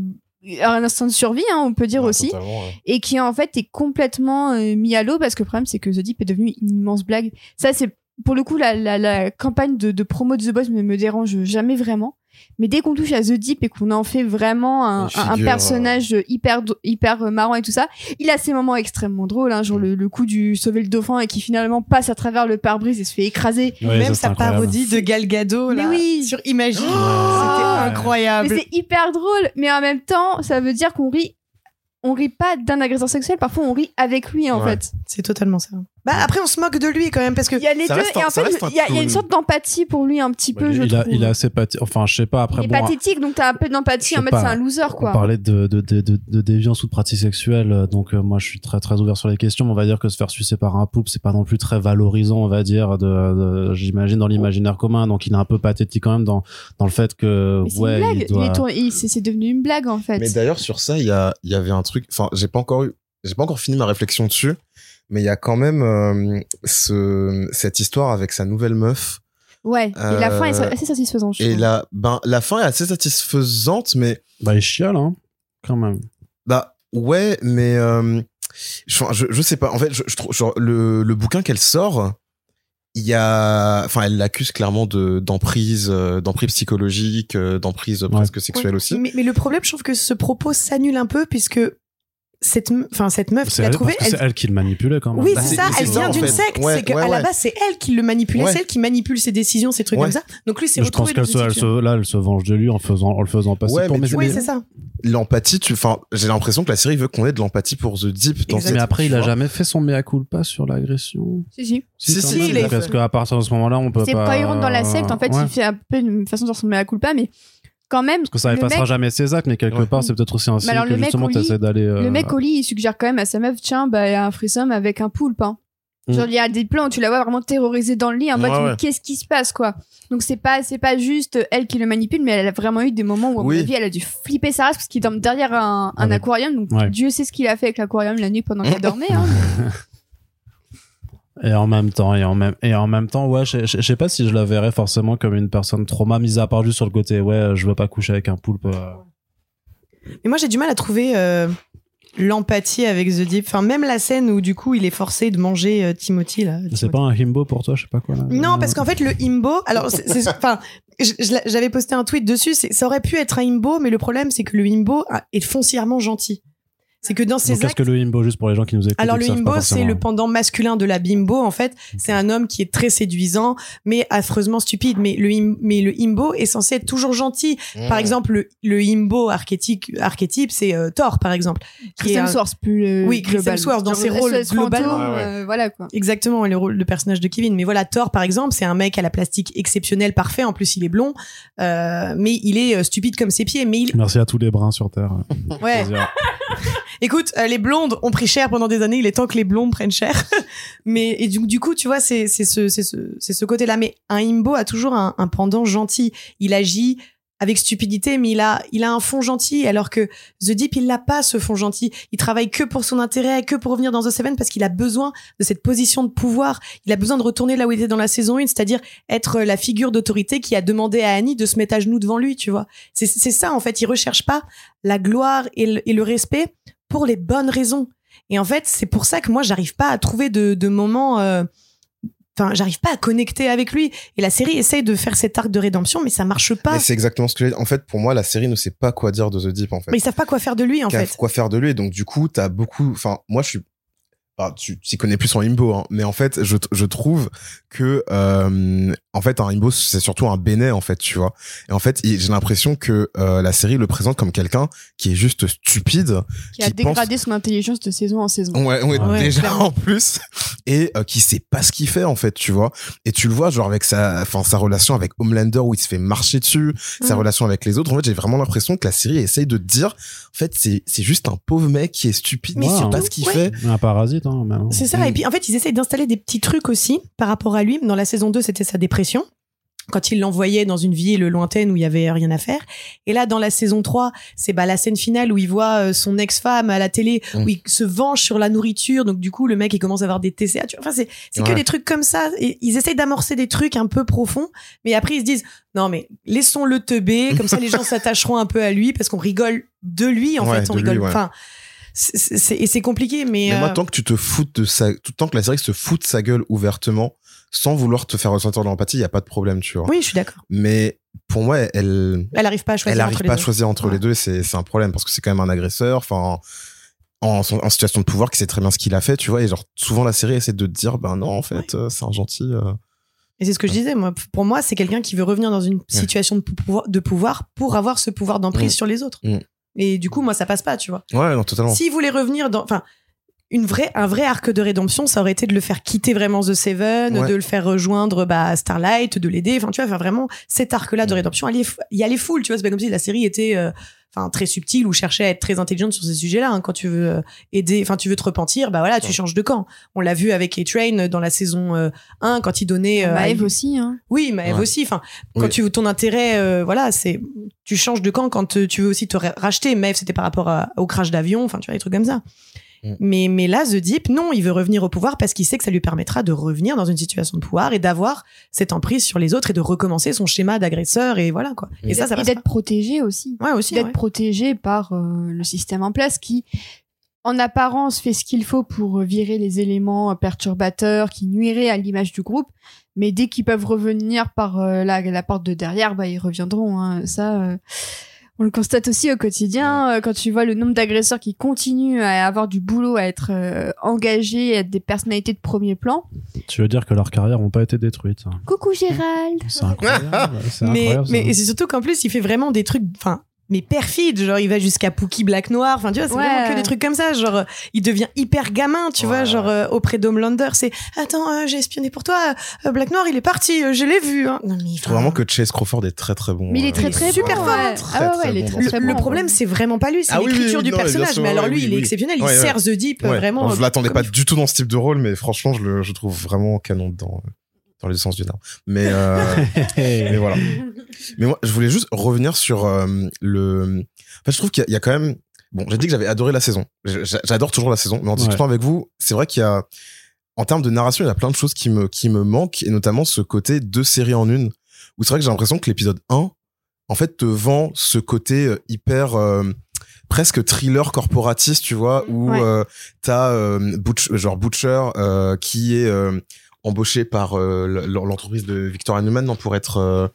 un instant de survie, hein, on peut dire Ouais, aussi ouais. et qui en fait est complètement euh, mis à l'eau parce que le problème c'est que The Deep est devenu une immense blague. Ça c'est pour le coup la, la, la campagne de, de promo de The Boys me, me dérange jamais vraiment. Mais dès qu'on touche à The Deep et qu'on en fait vraiment un, Une un- un figure, personnage hyper hyper euh, marrant et tout ça, il a ses moments extrêmement drôles, hein, genre Mm. le, le coup du sauver le dauphin et qui finalement passe à travers le pare-brise et se fait écraser. Ouais, Même ça, sa incroyable. parodie de Gal Gadot Mais là, oui. sur Imagine, Oh c'était incroyable. Mais c'est hyper drôle, mais en même temps, ça veut dire qu'on rit. On rit pas d'un agresseur sexuel, parfois on rit avec lui en Ouais. fait. C'est totalement ça. Bah après on se moque de lui quand même parce que Il y a les Ça deux, reste et en fait, il y, a- il y a une sorte d'empathie pour lui un petit peu, je il, a, il est assez pati- Enfin, je sais pas. Après, Il est bon, pathétique, donc t'as un peu d'empathie en mode c'est un loser On quoi. parlait de, de, de, de, de déviance ou de pratique sexuelle, euh, donc euh, moi je suis très très ouvert sur les questions. mais On va dire que se faire sucer par un poupe, c'est pas non plus très valorisant, on va dire, de, de- j'imagine dans l'imaginaire commun. Donc il est un peu pathétique quand même dans dans le fait que Mais c'est ouais, une blague, il doit. il c'est c'est devenu une blague en fait. Mais d'ailleurs, sur ça, il y, a, il y avait un truc. Enfin, j'ai pas encore eu, j'ai pas encore fini ma réflexion dessus, mais il y a quand même euh, ce, cette histoire avec sa nouvelle meuf. Ouais, et la fin est Euh, assez satisfaisante. je Et trouve. la, ben, la fin est assez satisfaisante, mais Bah il chiale, hein, quand même. bah ouais, mais euh, je, je, je sais pas. En fait, je, je trouve genre, le, le bouquin qu'elle sort, il y a, enfin, elle l'accuse clairement de d'emprise, euh, d'emprise psychologique, euh, d'emprise presque sexuelle Ouais. aussi. Mais, mais le problème, je trouve que ce propos s'annule un peu puisque cette, enfin cette meuf C'est qu'il a elle, trouvée, parce que elle- c'est elle qui le manipulait quand même. oui, Bah, c'est c'est- ça. c'est Elle vient en d'une fait. secte. Ouais, c'est qu'à ouais, la base, c'est elle qui le manipulait, Ouais. c'est elle qui manipule ses décisions, ces trucs Ouais. comme ça. Donc lui, c'est je pense qu'elle se, là, elle se venge de lui en faisant, en le faisant passer Ouais, pour mes Oui, c'est ça. L'empathie, tu, enfin, j'ai l'impression que la série veut qu'on ait de l'empathie pour The Deep dans Exact. cette- Mais après, il a jamais fait son mea culpa sur l'agression. Si, si. Si, si, Parce qu'à partir de ce moment-là, on peut C'est pas. quand il rentre dans la secte, en fait, il fait un peu une façon de ressemble à la culpa, mais quand même. Parce que ça le effacera mec- jamais ses actes, mais quelque Ouais. part, c'est peut-être aussi un signe que le mec justement, au lit- t'essaies d'aller. euh, Le mec au lit, il suggère quand même à sa meuf, tiens, bah, il y a un frisson avec un poulpe, hein. Mm. Genre, il y a des plans où tu la vois vraiment terrorisée dans le lit, en mode, Ouais, qu'est-ce qui se passe, quoi? Donc, c'est pas, c'est pas juste elle qui le manipule, mais elle a vraiment eu des moments où, à Oui. mon avis, elle a dû flipper sa race parce qu'il dorme derrière un, aquarium. Donc, Ouais. Dieu sait ce qu'il a fait avec l'aquarium la nuit pendant qu'elle dormait, hein. Et en même temps, et en même, et en même temps, ouais, je je- je sais pas si je la verrais forcément comme une personne trauma, mise à part juste sur le côté, ouais, je veux pas coucher avec un poulpe. euh. Mais moi, j'ai du mal à trouver euh, l'empathie avec The Deep. Enfin, même la scène où du coup, il est forcé de manger euh, Timothy là. C'est pas un himbo pour toi, je sais pas quoi. Là. Non, parce qu'en fait, le imbo. Alors, enfin, j'avais posté un tweet dessus. Ça aurait pu être un imbo, mais le problème, c'est que le imbo a- est foncièrement gentil. C'est que dans ces qu'est-ce actes, que le himbo, juste pour les gens qui nous écoutent alors le himbo, c'est le pendant masculin de la bimbo en fait. C'est un homme qui est très séduisant, mais affreusement stupide. Mais le him- mais le himbo est censé être toujours gentil. Par Mmh. exemple, le, le himbo archétype, archétype c'est euh, Thor par exemple. qui est Chris un- Hemsworth plus euh, Oui, Chris. Hemsworth, dans ses rôles globalement. fantôme, Ouais, ouais. euh, voilà quoi. Exactement, le rôle, le personnage de Kevin. Mais voilà, Thor par exemple, c'est un mec à la plastique exceptionnelle, parfait. En plus, il est blond, euh, mais il est euh, stupide comme ses pieds. Mais il, Merci à tous les bruns sur Terre. ouais. Écoute, euh, les blondes ont pris cher pendant des années. Il est temps que les blondes prennent cher. mais et du, du coup, tu vois, c'est c'est ce c'est ce c'est ce côté-là. Mais un himbo a toujours un, un pendant gentil. Il agit avec stupidité, mais il a il a un fond gentil. Alors que The Deep, il n'a pas ce fond gentil. Il travaille que pour son intérêt, que pour revenir dans The Seven parce qu'il a besoin de cette position de pouvoir. Il a besoin de retourner là où il était dans la saison 1, c'est-à-dire être la figure d'autorité qui a demandé à Annie de se mettre à genoux devant lui. Tu vois, c'est c'est ça en fait. Il recherche pas la gloire et le respect pour les bonnes raisons. Et en fait, c'est pour ça que moi, j'arrive pas à trouver de, de moments. euh, Enfin, j'arrive pas à connecter avec lui. Et la série essaye de faire cet arc de rédemption, mais ça marche pas. C'est exactement ce que j'ai. En fait, pour moi, la série ne sait pas quoi dire de The Deep, en fait. Mais ils savent pas quoi faire de lui, en Qu'à- fait. Quoi faire de lui. Et donc, du coup, t'as beaucoup, enfin, moi, je suis, enfin, tu t'y connais plus en imbo, hein, mais en fait, je, je trouve que, euh, en fait, un imbo, c'est surtout un bénet, en fait, tu vois. Et en fait, j'ai l'impression que euh, la série le présente comme quelqu'un qui est juste stupide, Qui a pense- dégradé son intelligence de saison en saison. Ouais, ouais, Ouais, déjà clairement. en plus, et euh, qui sait pas ce qu'il fait en fait, tu vois. Et tu le vois genre avec sa, enfin sa relation avec Homelander où il se fait marcher dessus, sa relation avec les autres. En fait, j'ai vraiment l'impression que la série essaye de te dire, en fait, c'est c'est juste un pauvre mec qui est stupide, Mais qui sait pas ce qu'il ouais. fait. Un parasite, hein, C'est ça. Mm. Et puis, en fait, ils essayent d'installer des petits trucs aussi par rapport à lui. Dans la saison 2, c'était sa dépression. Quand il l'envoyait dans une ville lointaine où il y avait rien à faire. Et là, dans la saison 3, c'est bah, la scène finale où il voit euh, son ex-femme à la télé, Mm. où il se venge sur la nourriture. Donc, du coup, le mec, il commence à avoir des TCA. Tu vois. Enfin, c'est, c'est que des trucs comme ça. Et ils essayent d'amorcer des trucs un peu profonds. Mais après, ils se disent, non, mais laissons-le teubé. Comme ça, les gens s'attacheront un peu à lui parce qu'on rigole de lui, en Ouais, fait. On lui, rigole. ouais. Enfin, et c'est compliqué, mais. Mais moi, euh, tant que tu te foutes de sa, tant que la série se fout de sa gueule ouvertement, sans vouloir te faire ressentir de l'empathie, il y a pas de problème, tu vois. oui, je suis d'accord. Mais pour moi, elle, Elle arrive pas à choisir elle entre arrive les pas à choisir entre Ouais. les deux, c'est c'est un problème parce que c'est quand même un agresseur, enfin en, en situation de pouvoir qui sait très bien ce qu'il a fait, tu vois, et genre souvent la série essaie de te dire ben non en fait euh, c'est un gentil. euh. Et c'est ce que je disais, moi. Pour moi, c'est quelqu'un qui veut revenir dans une situation de pouvoir, de pouvoir pour avoir ce pouvoir d'emprise Mm. sur les autres. Mm. Et du coup, moi, ça passe pas, tu vois. Ouais non totalement. S'il voulait revenir dans, enfin, une vraie, un vrai arc de rédemption, ça aurait été de le faire quitter vraiment The Seven, Ouais. de le faire rejoindre bah, Starlight, de l'aider. Enfin, tu vois, vraiment cet arc-là de rédemption. Il y a- il y a les foules, tu vois. C'est pas comme si la série était, euh, enfin, très subtile ou cherchait à être très intelligente sur ces sujets-là. hein. Quand tu veux euh, aider, enfin, tu veux te repentir, bah voilà, tu Ouais. changes de camp. On l'a vu avec A-Train dans la saison euh, 1 quand il donnait. euh, à- Maëve aussi, hein. oui, Maëve Ouais. aussi. Enfin, quand Oui. tu veux ton intérêt, euh, voilà, c'est tu changes de camp quand euh, tu veux aussi te ra- racheter. Maëve, c'était par rapport à- au crash d'avion. Enfin, tu vois des trucs comme ça. Mm. Mais mais là, The Deep, non, il veut revenir au pouvoir parce qu'il sait que ça lui permettra de revenir dans une situation de pouvoir et d'avoir cette emprise sur les autres et de recommencer son schéma d'agresseur et voilà quoi. Et, ça, ça et passe d'être protégé aussi. Ouais, aussi. d'être ouais. protégé par euh, le système en place qui, en apparence, fait ce qu'il faut pour virer les éléments perturbateurs qui nuiraient à l'image du groupe. Mais dès qu'ils peuvent revenir par euh, la, la porte de derrière, bah, ils reviendront. hein. Ça, euh, on le constate aussi au quotidien. euh, quand tu vois le nombre d'agresseurs qui continuent à avoir du boulot, à être euh, engagés, à être des personnalités de premier plan. Tu veux dire que leurs carrières n'ont pas été détruites. hein. Coucou Gérald C'est incroyable. c'est Mais incroyable, mais c'est surtout qu'en plus, il fait vraiment des trucs. Enfin. Mais perfide, genre il va jusqu'à Pookie Black Noir, enfin tu vois, c'est Ouais. vraiment que des trucs comme ça, genre il devient hyper gamin, tu Ouais. vois, genre euh, auprès d'Homelander, c'est attends, euh, j'ai espionné pour toi, euh, Black Noir il est parti, euh, je l'ai vu. Hein. Non, mais, Je trouve vraiment que Chase Crawford est très très bon. Mais il est euh, très très super bon, fort, hein. Ah le, problème, c'est vraiment pas lui, c'est Ah oui, l'écriture oui, du non, personnage. sûr, mais alors lui, oui, il est exceptionnel, Ouais, il ouais. sert The Deep Ouais. vraiment. Je l'attendais pas du tout dans ce type de rôle, mais franchement, je le je trouve vraiment canon dedans, dans les deux sens du terme. Mais euh, mais voilà. Mais moi, je voulais juste revenir sur euh, le. En fait, je trouve qu'il y, a- il y a quand même. Bon, j'ai dit que j'avais adoré la saison. J'a- J'adore toujours la saison, mais en discutant avec vous, c'est vrai qu'il y a. En termes de narration, il y a plein de choses qui me qui me manquent, et notamment ce côté deux séries en une. Où c'est vrai que j'ai l'impression que l'épisode 1, en fait, te vend ce côté euh, hyper. euh, presque thriller corporatiste, tu vois, où Ouais. euh, t'as euh, Butch, genre Butcher euh, qui est euh, embauché par euh, l'entreprise de Victoria Newman pour être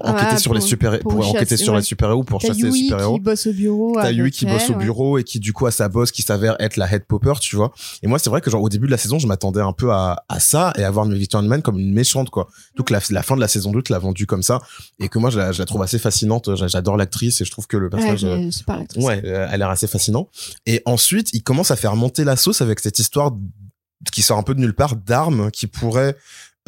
pour Ah, enquêter sur les super pour pour, enquêter chasser, sur ouais. les super héros pour T'as chasser les Yui super héros qui bosse au bureau. T'as Yui qui bosse au ouais. bureau et qui du coup a sa boss qui s'avère être la head popper, tu vois. Et moi c'est vrai que genre au début de la saison je m'attendais un peu à, à ça et à voir Victorian Man comme une méchante quoi. Donc la, la fin de la saison 2 te l'a vendue comme ça et que moi je la, je la trouve assez fascinante. J'a- J'adore l'actrice et je trouve que le Ouais, personnage euh, mais c'est pas l'actrice. Ouais, euh, elle a l'air assez fascinant. Et ensuite, il commence à faire monter la sauce avec cette histoire qui sort un peu de nulle part d'armes qui pourraient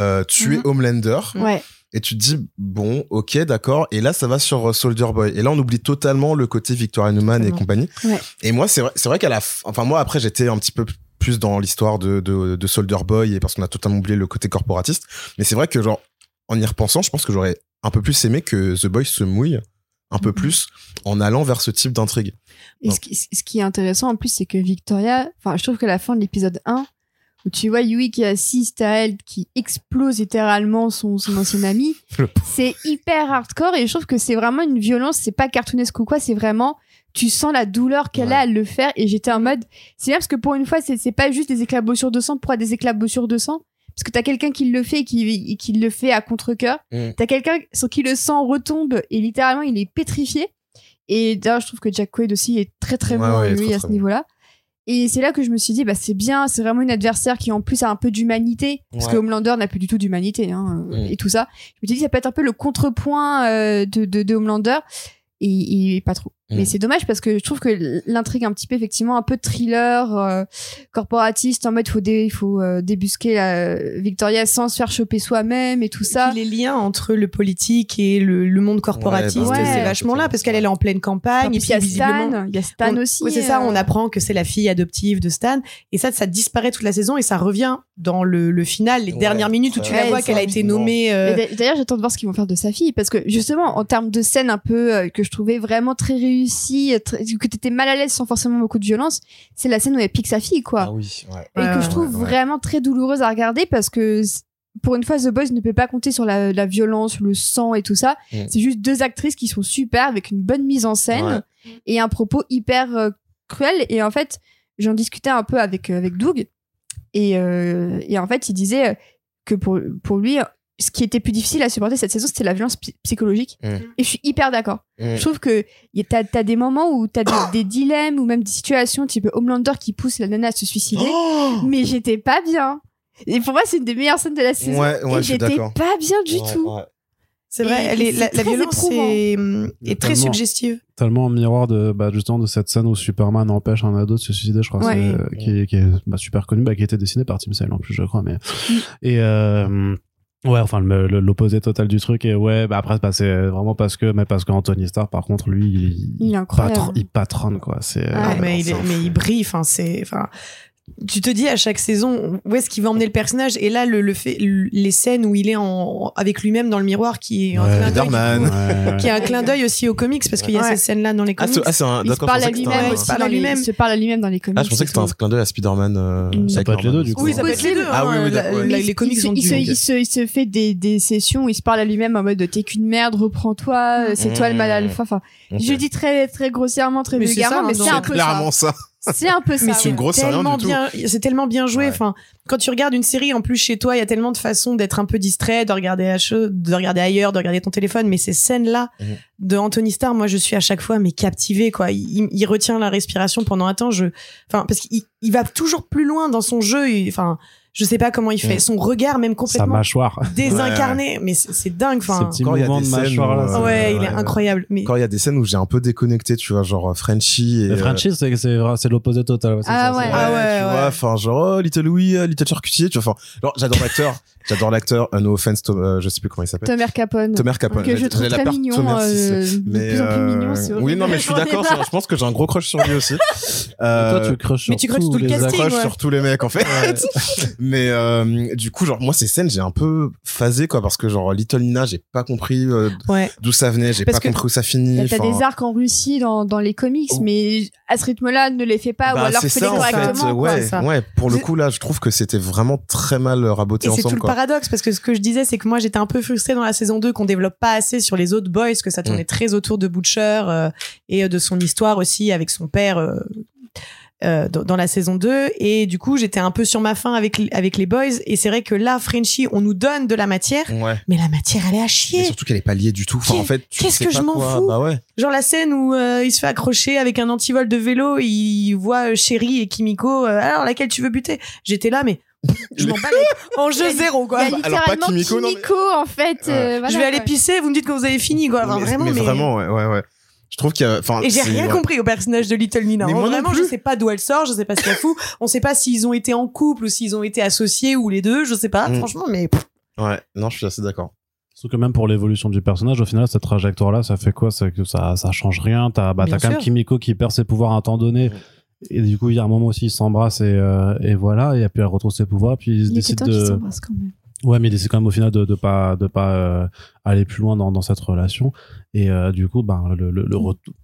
euh, tuer Mhm. Homelander. Ouais. Et tu te dis, bon, ok, d'accord. Et là, ça va sur euh, Soldier Boy. Et là, on oublie totalement le côté Victoria Newman et compagnie. Ouais. Et moi, c'est vrai, c'est vrai qu'à la fin, enfin, moi, après, j'étais un petit peu plus dans l'histoire de, de, de Soldier Boy et parce qu'on a totalement oublié le côté corporatiste. Mais c'est vrai que, genre, en y repensant, je pense que j'aurais un peu plus aimé que The Boy se mouille un peu Mhm. plus en allant vers ce type d'intrigue. Et ce qui, ce qui est intéressant en plus, c'est que Victoria, enfin, je trouve que la fin de l'épisode 1, où tu vois Yui qui assiste à elle, qui explose littéralement son, son ancien ami, c'est hyper hardcore et je trouve que c'est vraiment une violence, c'est pas cartoonesque ou quoi, c'est vraiment, tu sens la douleur qu'elle Ouais. a à le faire et j'étais en mode, c'est bien parce que pour une fois, c'est pas juste des éclaboussures de sang pour des éclaboussures de sang. Parce que t'as quelqu'un qui le fait et qui, qui le fait à contre-cœur. Mm. T'as quelqu'un sur qui le sang retombe et littéralement il est pétrifié. Et d'ailleurs, je trouve que Jack Quaid aussi est très très Ouais, bon ouais, lui à ce bon. niveau-là. Et c'est là que je me suis dit, bah c'est bien, c'est vraiment une adversaire qui en plus a un peu d'humanité, parce Ouais. que Homelander n'a plus du tout d'humanité hein, euh, Mm. et tout ça. Je me suis dit, ça peut être un peu le contrepoint euh, de, de, de Homelander, et, et pas trop. Mm. Mais c'est dommage parce que je trouve que l'intrigue un petit peu effectivement un peu thriller euh, corporatiste en mode il faut dé, faut euh, débusquer la Victoria sans se faire choper soi-même et tout ça. Puis les liens entre le politique et le, le monde corporatiste, Ouais, bah, c'est ouais. vachement là parce qu'elle elle est en pleine campagne. Et puis il y a Stan, il y a Stan on- aussi. ouais, c'est ça, euh, on apprend que c'est la fille adoptive de Stan. Et ça, ça disparaît toute la saison et ça revient dans le, le final, les Ouais, dernières minutes où tu ouais, la vois c'est qu'elle a été nommée. euh, D'ailleurs, j'attends de voir ce qu'ils vont faire de sa fille parce que justement, en termes de scène un peu euh, que je trouvais vraiment très réussie, très- que t'étais mal à l'aise sans forcément beaucoup de violence, c'est la scène où elle pique sa fille, quoi. Ah oui, ouais. et que je trouve ouais. vraiment très douloureuse à regarder parce que pour une fois, The Boys ne peut pas compter sur la, la violence, le sang et tout ça. Mm. C'est juste deux actrices qui sont super avec une bonne mise en scène Ouais. et un propos hyper euh, cruel. Et en fait, j'en discutais un peu avec, euh, avec Doug et, euh, et en fait, il disait que pour, pour lui, ce qui était plus difficile à supporter cette saison, c'était la violence psy- psychologique. Mm. Et je suis hyper d'accord. Mm. Je trouve que t'as as des moments où t'as des, des dilemmes ou même des situations type Homelander qui pousse la nana à se suicider Oh mais j'étais pas bien. Et pour moi, c'est une des meilleures scènes de la saison. Ouais, et j'étais pas bien du Ouais, tout. ouais. C'est vrai, elle est, la, violence éprouvant. est, hum, est très suggestive. tellement en miroir de bah, justement de cette scène où Superman empêche un ado de se suicider je crois Ouais. euh, qui, est- qui est bah, super connu bah, qui a été dessiné par Tim Sale en plus je crois mais Mm. et euh, ouais enfin l'opposé total du truc et ouais bah après bah, c'est vraiment parce que mais parce qu'Anthony Starr par contre lui il, Il est incroyable. patron- il patronne quoi c'est euh, Ah, Ouais. mais, il mais il brille, enfin, c'est, enfin, tu te dis à chaque saison où est-ce qu'il va emmener le personnage? Et là le, le fait le- les scènes où il est en avec lui-même dans le miroir qui est un Ouais. clin d'œil ouais, ouais. qui est un clin d'œil aussi aux comics parce qu'il y a Ouais. ces scènes là dans les comics ah, c'est un. Il se parle à lui-même il se parle à lui-même. Il se parle à lui-même dans les comics. Ah, je pensais que c'était un clin d'œil à Spider-Man. euh, Mm. Ça peut être les deux, du coup. oui ça peut être les deux Ah oui, hein, oui, la- les comics il, se- ont il, du se, il, se, il se fait des, des sessions où il se parle à lui-même en mode t'es qu'une merde, reprends-toi, euh, c'est toi le mal alpha. Enfin, je dis très très grossièrement, très vulgairement, mais hein, c'est dans- un peu clairement ça. C'est un peu ça. c'est tellement bien c'est tellement bien joué Ouais. enfin quand tu regardes une série en plus chez toi il y a tellement de façons d'être un peu distrait de regarder à chaud, de regarder ailleurs de regarder ton téléphone mais ces scènes là Mhm. de Anthony Starr moi je suis à chaque fois mais captivé quoi il, il retient la respiration pendant un temps je enfin parce qu'il il va toujours plus loin dans son jeu il- enfin je sais pas comment il fait son regard même sa complètement mâchoire désincarné mais c'est dingue enfin Encore, il y a des de scènes mâchoire euh, ouais, il est incroyable mais Quand il y a des scènes où j'ai un peu déconnecté, tu vois, genre Frenchie et. Mais euh, Frenchie c'est c'est l'opposé total Ah ça, ouais. Ah ouais, tu ouais. vois, enfin, genre, oh, Little Louis, euh, Little Charcutier, tu vois, enfin, genre, j'adore l'acteur, j'adore l'acteur, uh, no offense, Tom- euh, je sais plus comment il s'appelle. Tomer Capone. Tomer Capone. Que je trouve très mignon, Tomer, si, euh, c'est- de plus en plus mignon, c'est oui, non, mais je suis d'accord, je, je pense que j'ai un gros crush sur lui aussi. Et Euh, toi tu crushes sur mais tu crushes tous tout le les casting, acteurs. crush sur tous les mecs, en fait. mais, euh, du coup, genre, moi, ces scènes, j'ai un peu phasé, quoi, parce que, genre, Little Nina, j'ai pas compris euh, ouais d'où ça venait, j'ai pas compris où ça finit. T'as des arcs en Russie dans, dans les comics, Oh. mais à ce rythme-là, ne les fais pas, ou bah, alors c'est fais-les ça, en fait, correctement. quoi. ouais, ça. ouais, pour le coup, là, je trouve que c'était vraiment très mal raboté Et c'est tout ensemble, le paradoxe parce que ce que je disais, c'est que moi j'étais un peu frustrée dans la saison 2 qu'on développe pas assez sur les autres boys, que ça tournait Mm. très autour de Butcher euh, et de son histoire aussi avec son père. Euh, dans, dans la saison 2 et du coup j'étais un peu sur ma faim avec avec les boys et c'est vrai que là Frenchie on nous donne de la matière Ouais. mais la matière elle est à Et chier surtout qu'elle est pas liée du tout. Enfin, en fait, tu Qu'est-ce sais que pas je m'en quoi. fous Bah ouais. genre la scène où euh, il se fait accrocher avec un antivol de vélo il voit euh, Chéri et Kimiko euh, alors laquelle tu veux buter? J'étais là mais je m'en bats en jeu zéro quoi Il y a alors pas Kimiko, Kimiko, non, mais- en fait. euh, voilà, je vais aller pisser vous me dites que vous avez fini quoi Enfin, mais, vraiment mais mais, vraiment, ouais, ouais, ouais. Je trouve qu'il y a, enfin, et j'ai rien compris au personnage de Little Nina. Mais hein. moi non Vraiment, plus. je sais pas d'où elle sort, je sais pas ce qu'elle fout. On sait pas s'ils ont été en couple ou s'ils ont été associés ou les deux, je sais pas. Mm. Franchement, mais Ouais, non, je suis assez d'accord. Sauf que même pour l'évolution du personnage, au final, cette trajectoire-là, ça fait quoi? Que ça, ça change rien. T'as, bah, quand même. Kimiko qui perd ses pouvoirs à un temps donné. Mm. Et du coup, il y a un moment aussi, ils s'embrassent et, euh, et voilà. Et puis elle retrouve ses pouvoirs. Puis ils Il décident de. s'embrassent quand même. Ouais, mais il décide quand même au final de, de pas, de pas euh, aller plus loin dans, dans cette relation. Et euh, du coup, ben, le, le, le retour.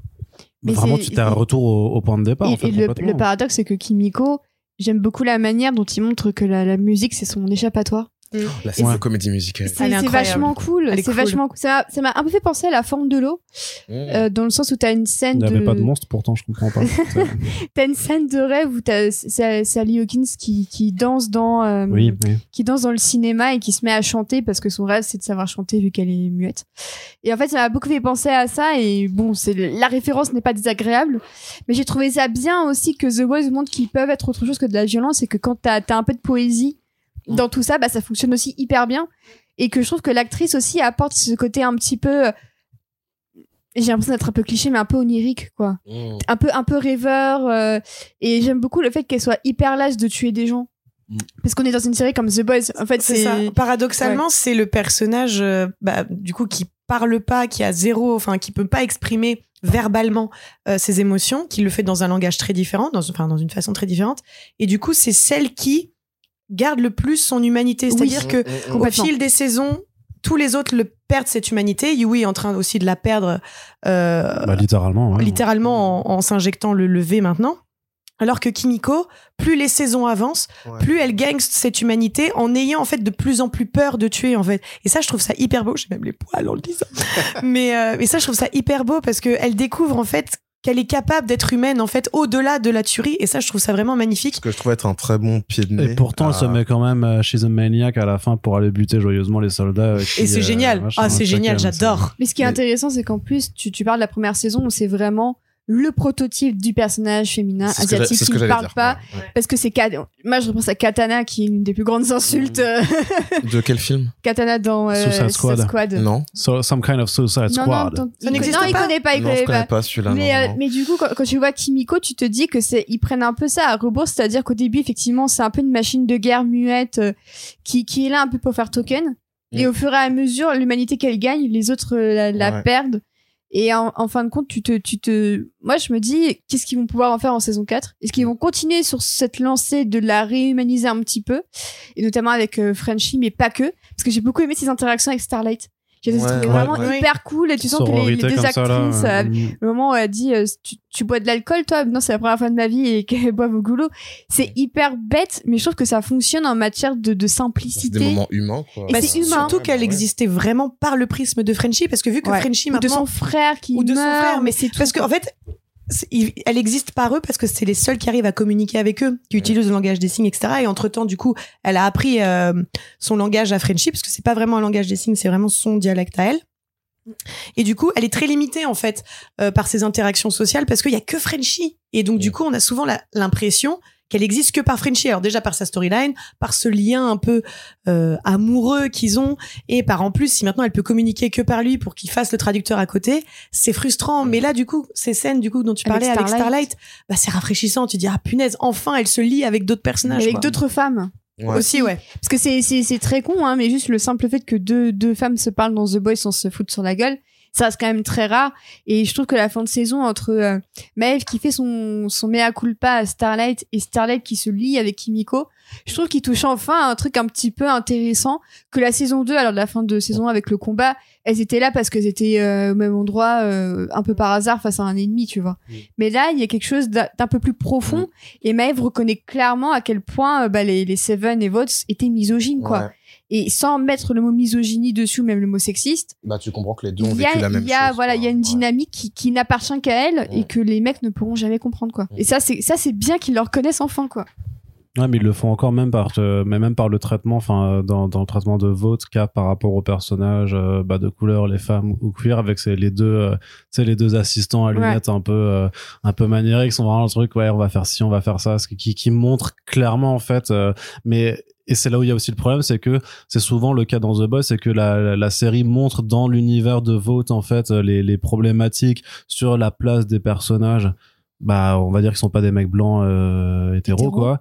Vraiment, tu t'es un retour au, au point de départ. Et, en fait, et le, paradoxe, c'est que Kimiko, j'aime beaucoup la manière dont il montre que la, la musique, c'est son échappatoire. La scène Ouais. de comédie musicale. C'est vachement cool. C'est cool. vachement cool. Ça m'a un peu fait penser à la forme de l'eau, Mmh. euh, dans le sens où t'as une scène Il n'y de, avait pas de monstre, pourtant, je comprends pas. T'as une scène de rêve où t'as c'est Sally Hawkins qui, qui danse dans, euh, oui, oui. qui danse dans le cinéma et qui se met à chanter parce que son rêve c'est de savoir chanter vu qu'elle est muette. Et en fait, ça m'a beaucoup fait penser à ça et bon, c'est la référence n'est pas désagréable, mais j'ai trouvé ça bien aussi que The Boys montre qu'ils peuvent être autre chose que de la violence et que quand t'as as un peu de poésie dans tout ça, bah ça fonctionne aussi hyper bien et que je trouve que l'actrice aussi apporte ce côté un petit peu euh, j'ai l'impression d'être un peu cliché mais un peu onirique quoi Mmh. un peu un peu rêveur euh, et j'aime beaucoup le fait qu'elle soit hyper lâche de tuer des gens Mm. parce qu'on est dans une série comme The Boys en fait c'est ça. Paradoxalement, c'est le personnage, euh, bah, du coup, qui parle pas, qui a zéro, enfin, qui peut pas exprimer verbalement euh, ses émotions, qui le fait dans un langage très différent, dans, enfin, dans une façon très différente. Et du coup, c'est celle qui garde le plus son humanité. Oui. C'est-à-dire que Mmh, mmh, au fil des saisons, tous les autres le perdent cette humanité. Yui est en train aussi de la perdre, euh, Bah, littéralement. ouais. littéralement en, en s'injectant le levé maintenant. Alors que Kimiko, plus les saisons avancent, Ouais. plus elle gagne cette humanité en ayant en fait de plus en plus peur de tuer en fait. Et ça, je trouve ça hyper beau. J'ai même les poils en le disant. mais euh, mais ça, je trouve ça hyper beau parce que elle découvre en fait qu'elle est capable d'être humaine en fait au-delà de la tuerie. Et ça, je trouve ça vraiment magnifique. Ce que je trouve être un très bon pied de nez. Et pourtant, elle se met quand même euh, chez The Maniac à la fin pour aller buter joyeusement les soldats. euh, qui, Et c'est euh, génial. Ah, c'est génial. J'adore. mais ce qui est Mais- intéressant c'est qu'en plus tu, tu parles de la première saison où c'est vraiment le prototype du personnage féminin asiatique qui ne parle dire, pas ouais, ouais. parce que c'est moi je repense à Katana qui est une des plus grandes insultes euh, De quel film? Katana dans euh, Suicide Squad. Non. So- some kind of suicide non, squad. non, Ça il- n'existe non, il connaît pas il non, je connaît connais pas pas celui-là. mais, non, euh, non. mais du coup, quand, quand tu vois Kimiko, tu te dis que c'est ils prennent un peu ça à rebours, c'est-à-dire qu'au début, effectivement, c'est un peu une machine de guerre muette euh, qui, qui est là un peu pour faire token. Et Mm. au fur et à mesure, l'humanité qu'elle gagne, les autres la, la Ouais. perdent. Et en, en fin de compte, tu te, tu te, moi, je me dis, qu'est-ce qu'ils vont pouvoir en faire en saison 4 Est-ce qu'ils vont continuer sur cette lancée de la réhumaniser un petit peu? Et notamment avec euh, Frenchie, mais pas que. Parce que j'ai beaucoup aimé ses interactions avec Starlight. J'ai Ouais, trouvé ouais, vraiment ouais. hyper cool et tu sens que les, les deux comme ça, là, actrices, euh, euh, le moment où elle dit euh, tu, tu bois de l'alcool toi? Non c'est la première fois de ma vie et qu'elle boit au goulot c'est hyper bête mais je trouve que ça fonctionne en matière de, de C'est simplicité des moments humains, quoi. Et Bah, c'est humain. surtout qu'elle ouais. existait vraiment par le prisme de Frenchie parce que vu que Ouais. Frenchie ou de maintenant son frère qui ou de son frère, mais c'est tout Parce qu'en fait, elle existe par eux parce que c'est les seuls qui arrivent à communiquer avec eux, qui utilisent le langage des signes, etc. Et entre temps, du coup, elle a appris euh, son langage à Frenchie parce que c'est pas vraiment un langage des signes, c'est vraiment son dialecte à elle. Et du coup, elle est très limitée en fait euh, par ses interactions sociales parce qu'il y a que Frenchie. Et donc du Mm. coup, on a souvent l'impression qu'elle existe que par Frenchie. Alors déjà par sa storyline, par ce lien un peu euh, amoureux qu'ils ont, et par en plus si maintenant elle peut communiquer que par lui pour qu'il fasse le traducteur à côté, c'est frustrant. Mais là du coup, ces scènes du coup dont tu parlais avec Starlight. Starlight, bah c'est rafraîchissant. Tu dis ah punaise, enfin elle se lie avec d'autres personnages. avec d'autres femmes Ouais. aussi, ouais. parce que c'est c'est c'est très con hein mais juste le simple fait que deux deux femmes se parlent dans The Boys sans se foutre sur la gueule ça reste quand même très rare. Et je trouve que la fin de saison entre euh, Maeve qui fait son son mea culpa à Starlight et Starlight qui se lie avec Kimiko je trouve qu'il touche enfin à un truc un petit peu intéressant que la saison 2 alors la fin de saison avec le combat elles étaient là parce qu'elles étaient euh, au même endroit euh, un peu par hasard face à un ennemi tu vois. Mais là il y a quelque chose d'un peu plus profond et Maeve reconnaît clairement à quel point euh, bah, les, les Seven et Votes étaient misogynes quoi. Et sans mettre le mot misogynie dessus, ou même le mot sexiste, Bah, tu comprends que les deux ont il y a, vécu la même il y a, chose. voilà, il y a une Ouais. dynamique qui, qui n'appartient qu'à elle et que les mecs ne pourront jamais comprendre, quoi. Ouais. Et ça, c'est, ça, c'est bien qu'ils le reconnaissent enfin, quoi. Ouais, mais ils le font encore même par, euh, mais même par le traitement, enfin, euh, dans, dans le traitement de vote qu'a par rapport aux personnages euh, bah, de couleur, les femmes ou queer, avec ces, les deux, euh, tu sais, les deux assistants à Ouais. lunettes un peu, euh, un peu maniérés, qui sont vraiment le truc, ouais, on va faire ci, on va faire ça, ce qui, qui montre clairement en fait, euh, mais et c'est là où il y a aussi le problème, c'est que c'est souvent le cas dans The Boys, c'est que la, la, la série montre dans l'univers de Vote en fait les, les problématiques sur la place des personnages. Bah, on va dire qu'ils sont pas des mecs blancs euh, hétéros, Hétéros. quoi.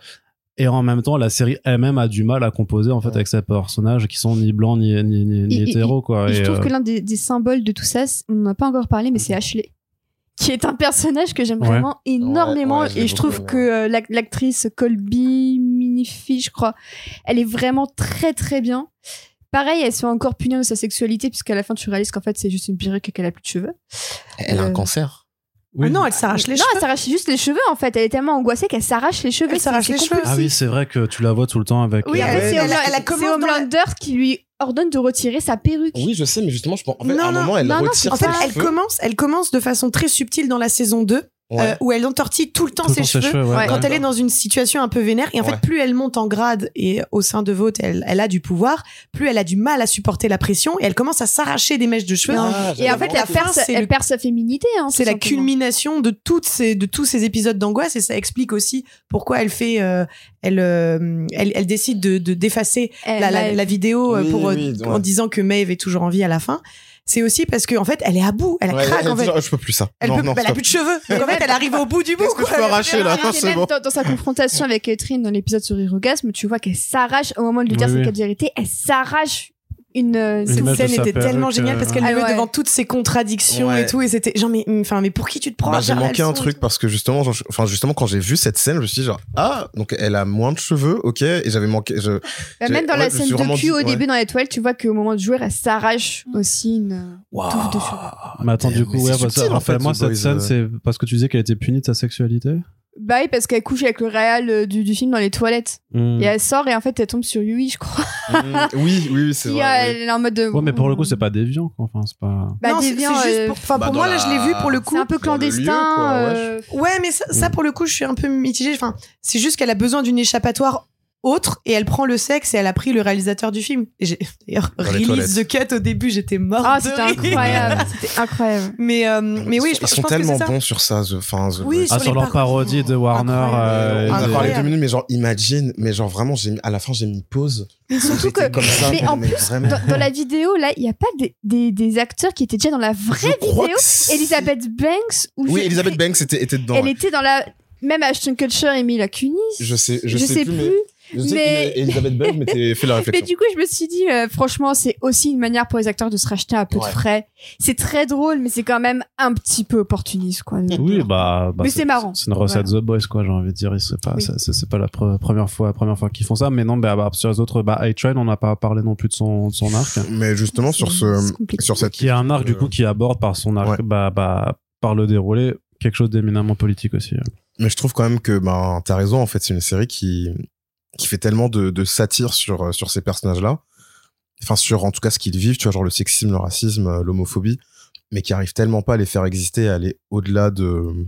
Et en même temps, la série elle-même a du mal à composer en fait Ouais. avec ces personnages qui sont ni blancs ni ni, ni, ni Et- et- hétéros, quoi. Et je trouve euh, que l'un des, des symboles de tout ça, on n'en a pas encore parlé, mais c'est Ashley. Qui est un personnage que j'aime Ouais. vraiment énormément. Ouais, et je trouve que euh, l'ac- l'actrice Colby Minifi, je crois, elle est vraiment très très bien. Pareil, elle se fait encore punir de sa sexualité, puisqu'à la fin, tu réalises qu'en fait, c'est juste une perruque et qu'elle a plus de cheveux. Elle a un Euh, cancer. Oui. Ah non, elle s'arrache les non, cheveux. elle s'arrache juste les cheveux, en fait. Elle est tellement angoissée qu'elle s'arrache les cheveux. Elle C'est- s'arrache les cheveux. compulsif. Ah oui, c'est vrai que tu la vois tout le temps avec. Oui, euh, en fait, Ouais, c'est elle a- Homelander- la- qui lui ordonne de retirer sa perruque. Oui, je sais, mais justement, je pense. En fait, Non, à un non, moment, elle non, non, retire En fait, ses elle cheveux. commence, elle commence de façon très subtile dans la saison 2, Ouais. euh, où elle entortille tout le temps tout ses temps ses cheveux. ouais. Quand Ouais. elle est dans une situation un peu vénère, et en Ouais. fait, plus elle monte en grade et au sein de Vote, elle, elle a du pouvoir, plus elle a du mal à supporter la pression et elle commence à s'arracher des mèches de cheveux. Ah, Et en fait, La elle perd, elle le- perd sa féminité. Hein, C'est la culmination de toutes ces, de tous ces épisodes d'angoisse et ça explique aussi pourquoi elle fait, euh, elle, euh, elle, elle décide de de- d'effacer la, la, elle- la vidéo Oui, pour oui, ouais. en disant que Maeve est toujours en vie à la fin. C'est aussi parce que en fait, elle est à bout, elle Ouais, craque elle en fait. je peux plus ça. Elle, Non, peut, non, bah, elle a plus de cheveux. Donc en fait, elle arrive au bout du bout. Que je quoi. peux arracher là? Même bon. dans, dans sa confrontation avec Catherine dans l'épisode sur Hirogasme, tu vois qu'elle s'arrache au moment de lui dire Oui, sa oui. elle s'arrache une. euh, Cette image de scène était tellement géniale parce qu'elle euh, le met Ah ouais. devant toutes ses contradictions Ouais. et tout et c'était genre mais enfin mais pour qui tu te prends? Bah, j'ai manqué un truc parce que justement, genre, enfin justement quand j'ai vu cette scène, je me suis dit genre ah donc elle a moins de cheveux, ok et j'avais manqué. Je... Bah, même dans ouais, la scène de cul dit- au ouais. début dans l'étoile, tu vois qu'au moment de jouer, elle s'arrache aussi une. touffe de cheveux. Mais attends, du coup, ouais, parce- subtil, en fait, The cette scène, euh. c'est parce que tu disais qu'elle était punie de sa sexualité? Bah oui, parce qu'elle couche avec le réal euh, du, du film dans les toilettes. Hmm. Et elle sort et en fait elle tombe sur Yui, je crois. Mm, oui, oui, c'est vrai. euh, oui. Elle est en mode de. Ouais, mais pour le coup, c'est pas déviant, quoi. Enfin, c'est pas. Bah, non, c'est déviant, c'est juste euh, pour enfin Bah, pour dans moi là je l'ai vu pour le coup C'est un peu lieu, clandestin. quoi, ouais. euh, Ouais, mais ça, ça, pour le coup, je suis un peu mitigée. Enfin, c'est juste qu'elle a besoin d'une échappatoire autre et elle prend le sexe et elle a pris le réalisateur du film. J'ai d'ailleurs release the cut au début, j'étais morte. Ah, de c'était incroyable. C'était incroyable. Mais euh, mais oui, ils je, sont, je pense tellement ça. bons sur ça. The, enfin, The Oui, sur Ah, sur leur parodies. parodie de Warner. Euh, On a parlé deux minutes, mais genre imagine, mais genre vraiment, j'ai mis, à la fin j'ai mis pause. Mais surtout que. comme ça. Mais en plus, vraiment. dans, dans la vidéo, là, il n'y a pas des, des, des acteurs qui étaient déjà dans la vraie Je vidéo. Elisabeth Banks ou Oui, Elizabeth Banks était, était dedans. Elle ouais. était dans la. Même Ashton Kutcher et Mila Kunis. Je sais, je, Je, sais, plus, plus. mais je sais mais- que Elizabeth Banks m'était fait la Mais réflexion. du coup, je me suis dit, euh, franchement, c'est aussi une manière pour les acteurs de se racheter un peu de frais. C'est très drôle, mais c'est quand même un petit peu opportuniste, quoi. Oui, bah. bah, Mais c'est marrant. C'est une recette The Boys, quoi, j'ai envie de dire. C'est pas, Oui. c'est- pas la pre- première fois, la première fois qu'ils font ça. Mais non, bah, bah, sur les autres, bah, A-Train, on n'a pas parlé non plus de son, de son arc. Mais justement sur ce, sur cette Qui est un arc, du coup, qui aborde par son arc, Ouais. bah, bah, par le déroulé, quelque chose d'éminemment politique aussi. Mais je trouve quand même que ben t'as raison en fait c'est une série qui qui fait tellement de, satire sur euh, sur ces personnages là enfin sur en tout cas ce qu'ils vivent tu vois genre le sexisme le racisme euh, l'homophobie mais qui arrive tellement pas à les faire exister à aller au-delà de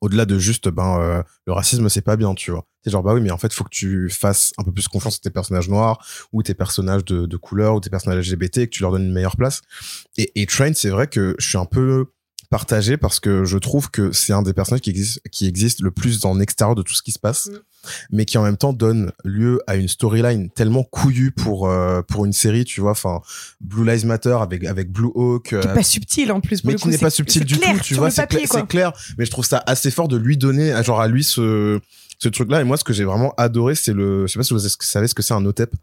au-delà de juste ben euh, le racisme c'est pas bien tu vois. C'est genre bah oui mais en fait faut que tu fasses un peu plus confiance à tes personnages noirs ou tes personnages de, de couleur ou tes personnages LGBT et que tu leur donnes une meilleure place. Et, et Train c'est vrai que je suis un peu partagé parce que je trouve que c'est un des personnages qui existe qui existe le plus en extérieur de tout ce qui se passe. Mm. Mais qui en même temps donne lieu à une storyline tellement couillue pour euh, pour une série tu vois. Enfin Blue Lives Matter avec avec Blue Hawk Qui euh, est pas subtil en plus. pour mais le qui n'est pas subtil du clair tout tu vois c'est clair, mais je trouve ça assez fort de lui donner genre à lui ce ce truc là et moi ce que j'ai vraiment adoré c'est le je sais pas si vous savez ce que c'est un OTEP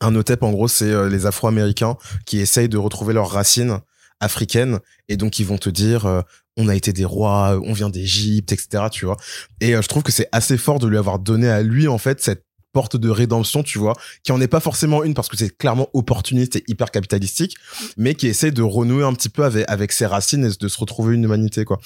un OTEP en gros c'est euh, les Afro-Américains qui essayent de retrouver leurs racines africaines et donc ils vont te dire euh, on a été des rois on vient d'Égypte etc tu vois et euh, je trouve que c'est assez fort de lui avoir donné à lui en fait cette porte de rédemption, tu vois, qui en est pas forcément une parce que c'est clairement opportuniste et hyper capitalistique, mais qui essaie de renouer un petit peu avec, ses racines et de se retrouver une humanité, quoi.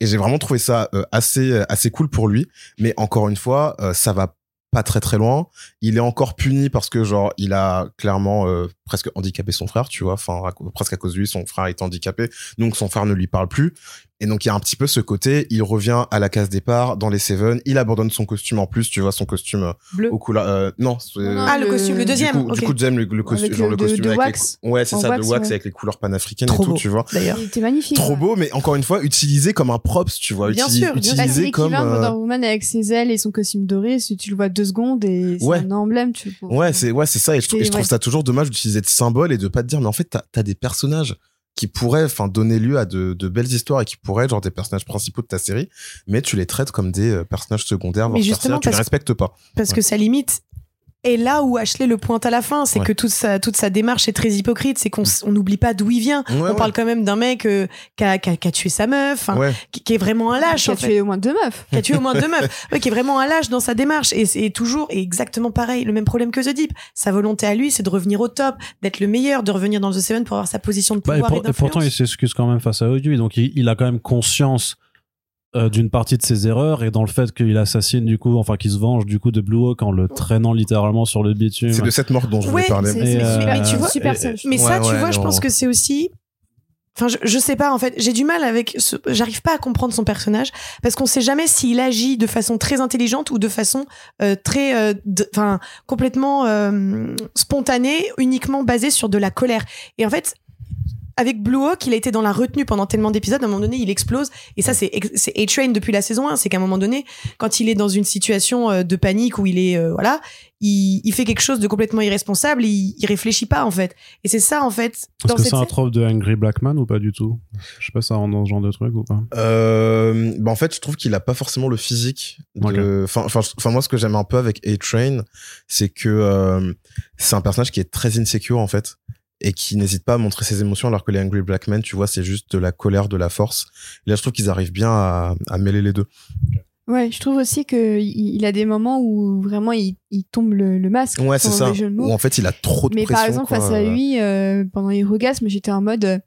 Et j'ai vraiment trouvé ça euh, assez, assez cool pour lui, mais encore une fois, euh, ça va pas très très loin. Il est encore puni parce que genre il a clairement euh, presque handicapé son frère, tu vois. Enfin presque à cause de lui, son frère est handicapé, donc son frère ne lui parle plus. Et donc il y a un petit peu ce côté, il revient à la case départ dans les Seven, il abandonne son costume en plus, tu vois son costume euh, Bleu. aux couleurs. euh, non, non, Ah, le le- costume, le deuxième. du coup, ok. du coup j'aime le, le genre le de- costume de avec wax. les, ouais c'est ça wax, de wax ouais. avec les couleurs panafricaines Trop et tout, beau, tu vois. D'ailleurs. Il était magnifique. Trop ouais. beau, mais encore une fois utilisé comme un props, tu vois, Bien utilisé, sûr, bien. Bah, utilisé comme. l'équivalent de euh, Wonder Woman avec ses ailes et son costume doré. Si tu le vois deux secondes et c'est Ouais. un emblème, tu vois. Ouais, c'est ouais, c'est ça. Et je, trouve ça toujours dommage d'utiliser de symboles et de pas te dire, mais en fait, t'as as des personnages qui pourraient, enfin, donner lieu à de, de belles histoires et qui pourraient être genre des personnages principaux de ta série, mais tu les traites comme des euh, personnages secondaires, voire Mais justement, tu les respectes pas. Parce que sa limite est là où Ashley le pointe à la fin. C'est Ouais. que toute sa, toute sa démarche est très hypocrite. C'est qu'on n'oublie pas d'où il vient. Ouais, on ouais. parle quand même d'un mec euh, qui, a, qui a- qui a tué sa meuf, enfin, Ouais. qui, qui est vraiment un lâche. Qui a en fait. tué au moins deux meufs. qui a tué au moins deux meufs, ouais, qui est vraiment un lâche dans sa démarche et c'est toujours exactement pareil, le même problème que The Deep. Sa volonté à lui, c'est de revenir au top, d'être le meilleur, de revenir dans The Seven pour avoir sa position de Bah, pouvoir et, et, pour- et pourtant, il s'excuse quand même face à Audrey. Donc, il, il a quand même conscience euh, d'une partie de ses erreurs et dans le fait qu'il assassine du coup, enfin qu'il se venge du coup de Blue Hawk en le traînant littéralement sur le bitume. C'est de cette mort dont je voulais parler. Euh, mais tu vois- super et- sage. Mais ça, Ouais, tu ouais, vois, je pense que c'est aussi. Enfin, je, je sais pas, en fait, j'ai du mal avec. ce- J'arrive pas à comprendre son personnage parce qu'on sait jamais s'il agit de façon très intelligente ou de façon euh, très. euh, de- Enfin, complètement euh, spontanée, uniquement basée sur de la colère. Et en fait. Avec Blue Hawk, il a été dans la retenue pendant tellement d'épisodes. À un moment donné, il explose. Et ça, c'est A-Train depuis la saison 1. C'est qu'à un moment donné, quand il est dans une situation euh, de panique où il est, euh, voilà, il, il fait quelque chose de complètement irresponsable. Il, il réfléchit pas, en fait. Et c'est ça, en fait. Est-ce que c'est un trope de Angry Black Man ou pas du tout? Je sais pas, ça rentre dans ce genre de truc ou pas Euh, bah en fait, je trouve qu'il a pas forcément le physique. de- Enfin, moi, ce que j'aime un peu avec A-Train, c'est que euh, c'est un personnage qui est très insecure en fait et qui n'hésite pas à montrer ses émotions, alors que les Angry Black Men, tu vois, c'est juste de la colère, de la force. Et là, je trouve qu'ils arrivent bien à, à mêler les deux. Ouais, je trouve aussi que il il a des moments où vraiment il, il tombe le, le masque. Ouais, c'est ça. Où en fait, il a trop de Mais pression. par exemple, quoi. face à lui, euh, pendant les orgasmes, j'étais en mode.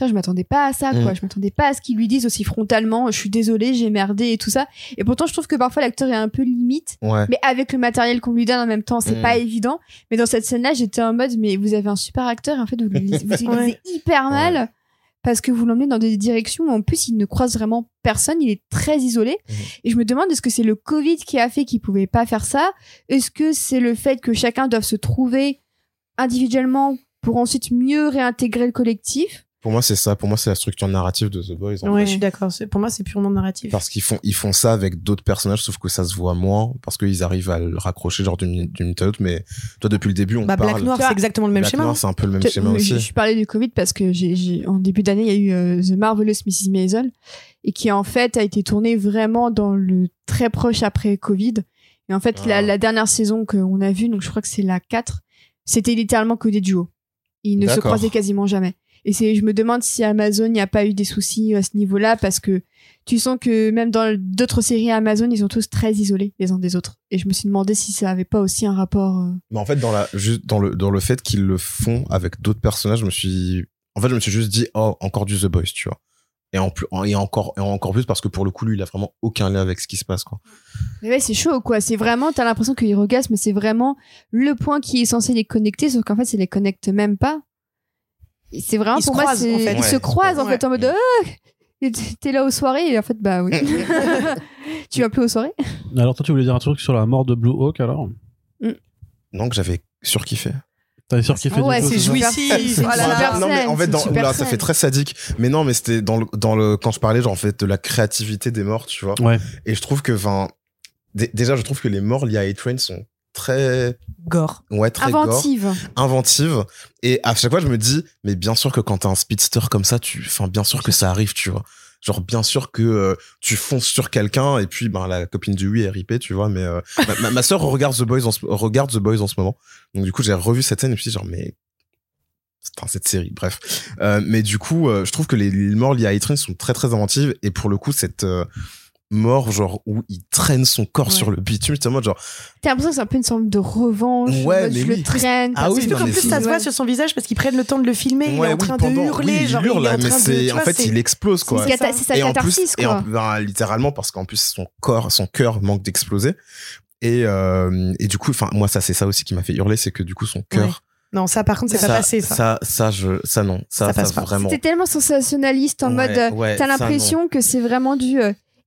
Putain, je m'attendais pas à ça, quoi. Mm. Je m'attendais pas à ce qu'ils lui disent aussi frontalement. Je suis désolée, j'ai merdé et tout ça. Et pourtant, je trouve que parfois l'acteur est un peu limite. Ouais. Mais avec le matériel qu'on lui donne en même temps, c'est Mm. pas évident. Mais dans cette scène-là, j'étais en mode, mais vous avez un super acteur et en fait, vous le vous utilisez Ouais. hyper mal parce que vous l'emmenez dans des directions où en plus, il ne croise vraiment personne. Il est très isolé. Mhm. Et je me demande, est-ce que c'est le Covid qui a fait qu'il pouvait pas faire ça? Est-ce que c'est le fait que chacun doit se trouver individuellement pour ensuite mieux réintégrer le collectif? Pour moi, c'est ça. Pour moi, c'est la structure narrative de The Boys. Ouais. je suis d'accord. Pour moi, c'est purement narratif. Parce qu'ils font, ils font ça avec d'autres personnages, sauf que ça se voit moins, parce qu'ils arrivent à le raccrocher genre d'une minute à l'autre. Mais toi, depuis le début, on Bah, parle. Black Noir, c'est exactement le même Black schéma. Noir, c'est un peu le même schéma je, aussi. je parlais du Covid parce que j'ai, j'ai- en début d'année, il y a eu euh, The Marvelous Mrs. Maisel et qui en fait a été tourné vraiment dans le très proche après Covid. Et en fait, Ah. la, la dernière saison qu'on a vue, donc je crois que c'est la 4, c'était littéralement que des duos. Ils ne se croisaient quasiment jamais. Et c'est, je me demande si Amazon n'y a pas eu des soucis à ce niveau-là parce que tu sens que même dans d'autres séries Amazon, ils sont tous très isolés les uns des autres. Et je me suis demandé si ça avait pas aussi un rapport. euh, Mais en fait, dans la, juste dans le, dans le fait qu'ils le font avec d'autres personnages, je me suis, en fait, je me suis juste dit, oh, encore du The Boys, tu vois. Et en plus, et encore, et encore plus parce que pour le coup, lui, il a vraiment aucun lien avec ce qui se passe, quoi. Mais ouais, c'est chaud, quoi. C'est vraiment, t'as l'impression que l'orgasme, c'est vraiment le point qui est censé les connecter, sauf qu'en fait, ça les connecte même pas. C'est vraiment, Ils pour moi, croisent, c'est, en fait. ils Ouais, se ils se croisent, en fait, en mode, ah, et t'es là aux soirées, et en fait, bah oui. tu vas plus aux soirées? Alors toi, tu voulais dire un truc sur la mort de Blue Hawk alors? Donc, j'avais surkiffé. T'avais surkiffé Ah ouais, c'est jouissif. C'est Oh là là. non, mais en fait, dans, oula, ça fait très sadique. Mais non, mais c'était dans le, dans le, quand je parlais, genre, en fait, de la créativité des morts, tu vois. Ouais. Et je trouve que, enfin, dé- déjà, je trouve que les morts liés à A-Train sont très, Gore. ouais, très gore. Inventive. inventive et à chaque fois je me dis mais bien sûr que quand t'as un speedster comme ça tu enfin bien sûr que ça arrive tu vois genre bien sûr que euh, tu fonces sur quelqu'un et puis ben la copine du oui est ripée tu vois mais euh, ma, ma, sœur regarde The Boys en ce, regarde The Boys en ce moment donc du coup j'ai revu cette scène et puis genre mais Enfin, cette série, bref. Euh, mais du coup, euh, je trouve que les, les morts liés à A-Train sont très très inventives et pour le coup, cette euh, mort genre où il traîne son corps Ouais. sur le bitume, en mode genre T'as l'impression que c'est un peu une sorte de revanche. Ouais, en mais je oui. le traîne. Ah oui, non, mais plus, ça se voit sur son visage parce qu'ils prennent le temps de le filmer. il est en oui, train pendant- de hurler. oui, il genre, hurle il est en mais train de- c'est tu en fait il explose quoi. C'est sa- c'est sa et en plus catharsis, et en- quoi. ben, littéralement parce qu'en plus son corps son cœur manque d'exploser Et, euh, et du coup, enfin, moi, ça, c'est ça aussi qui m'a fait hurler, c'est que du coup, son cœur. Non, ça, par contre, c'est pas passé, ça. Ça, ça, je, ça, non. Ça, Ça ça, passe pas. vraiment. C'était tellement sensationnaliste en Ouais, mode. euh, ouais, T'as l'impression que c'est vraiment du.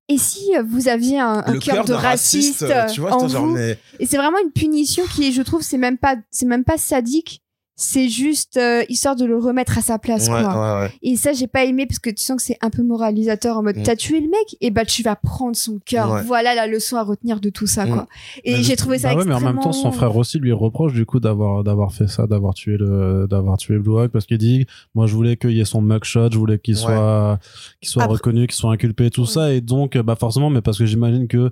Et si euh, vous aviez un, un cœur de raciste, euh, tu vois, en j'étais genre, vous mais- Et c'est vraiment une punition qui, je trouve, c'est même pas, c'est même pas sadique. C'est juste euh, histoire de le remettre à sa place, Ouais, quoi. ouais, ouais. Et ça, j'ai pas aimé parce que tu sens que c'est un peu moralisateur en mode Mm. t'as tué le mec, et bah tu vas prendre son cœur. Ouais. Voilà la leçon à retenir de tout ça, Mm. quoi. Et j'ai trouvé ça bah ouais, mais extrêmement. en même temps, son frère aussi lui reproche du coup d'avoir d'avoir fait ça, d'avoir tué le d'avoir tué Blue Hawk parce qu'il dit moi je voulais qu'il y ait son mugshot, je voulais qu'il Ouais. soit qu'il soit Après- reconnu, qu'il soit inculpé, tout Ouais. ça et donc bah forcément, mais parce que j'imagine que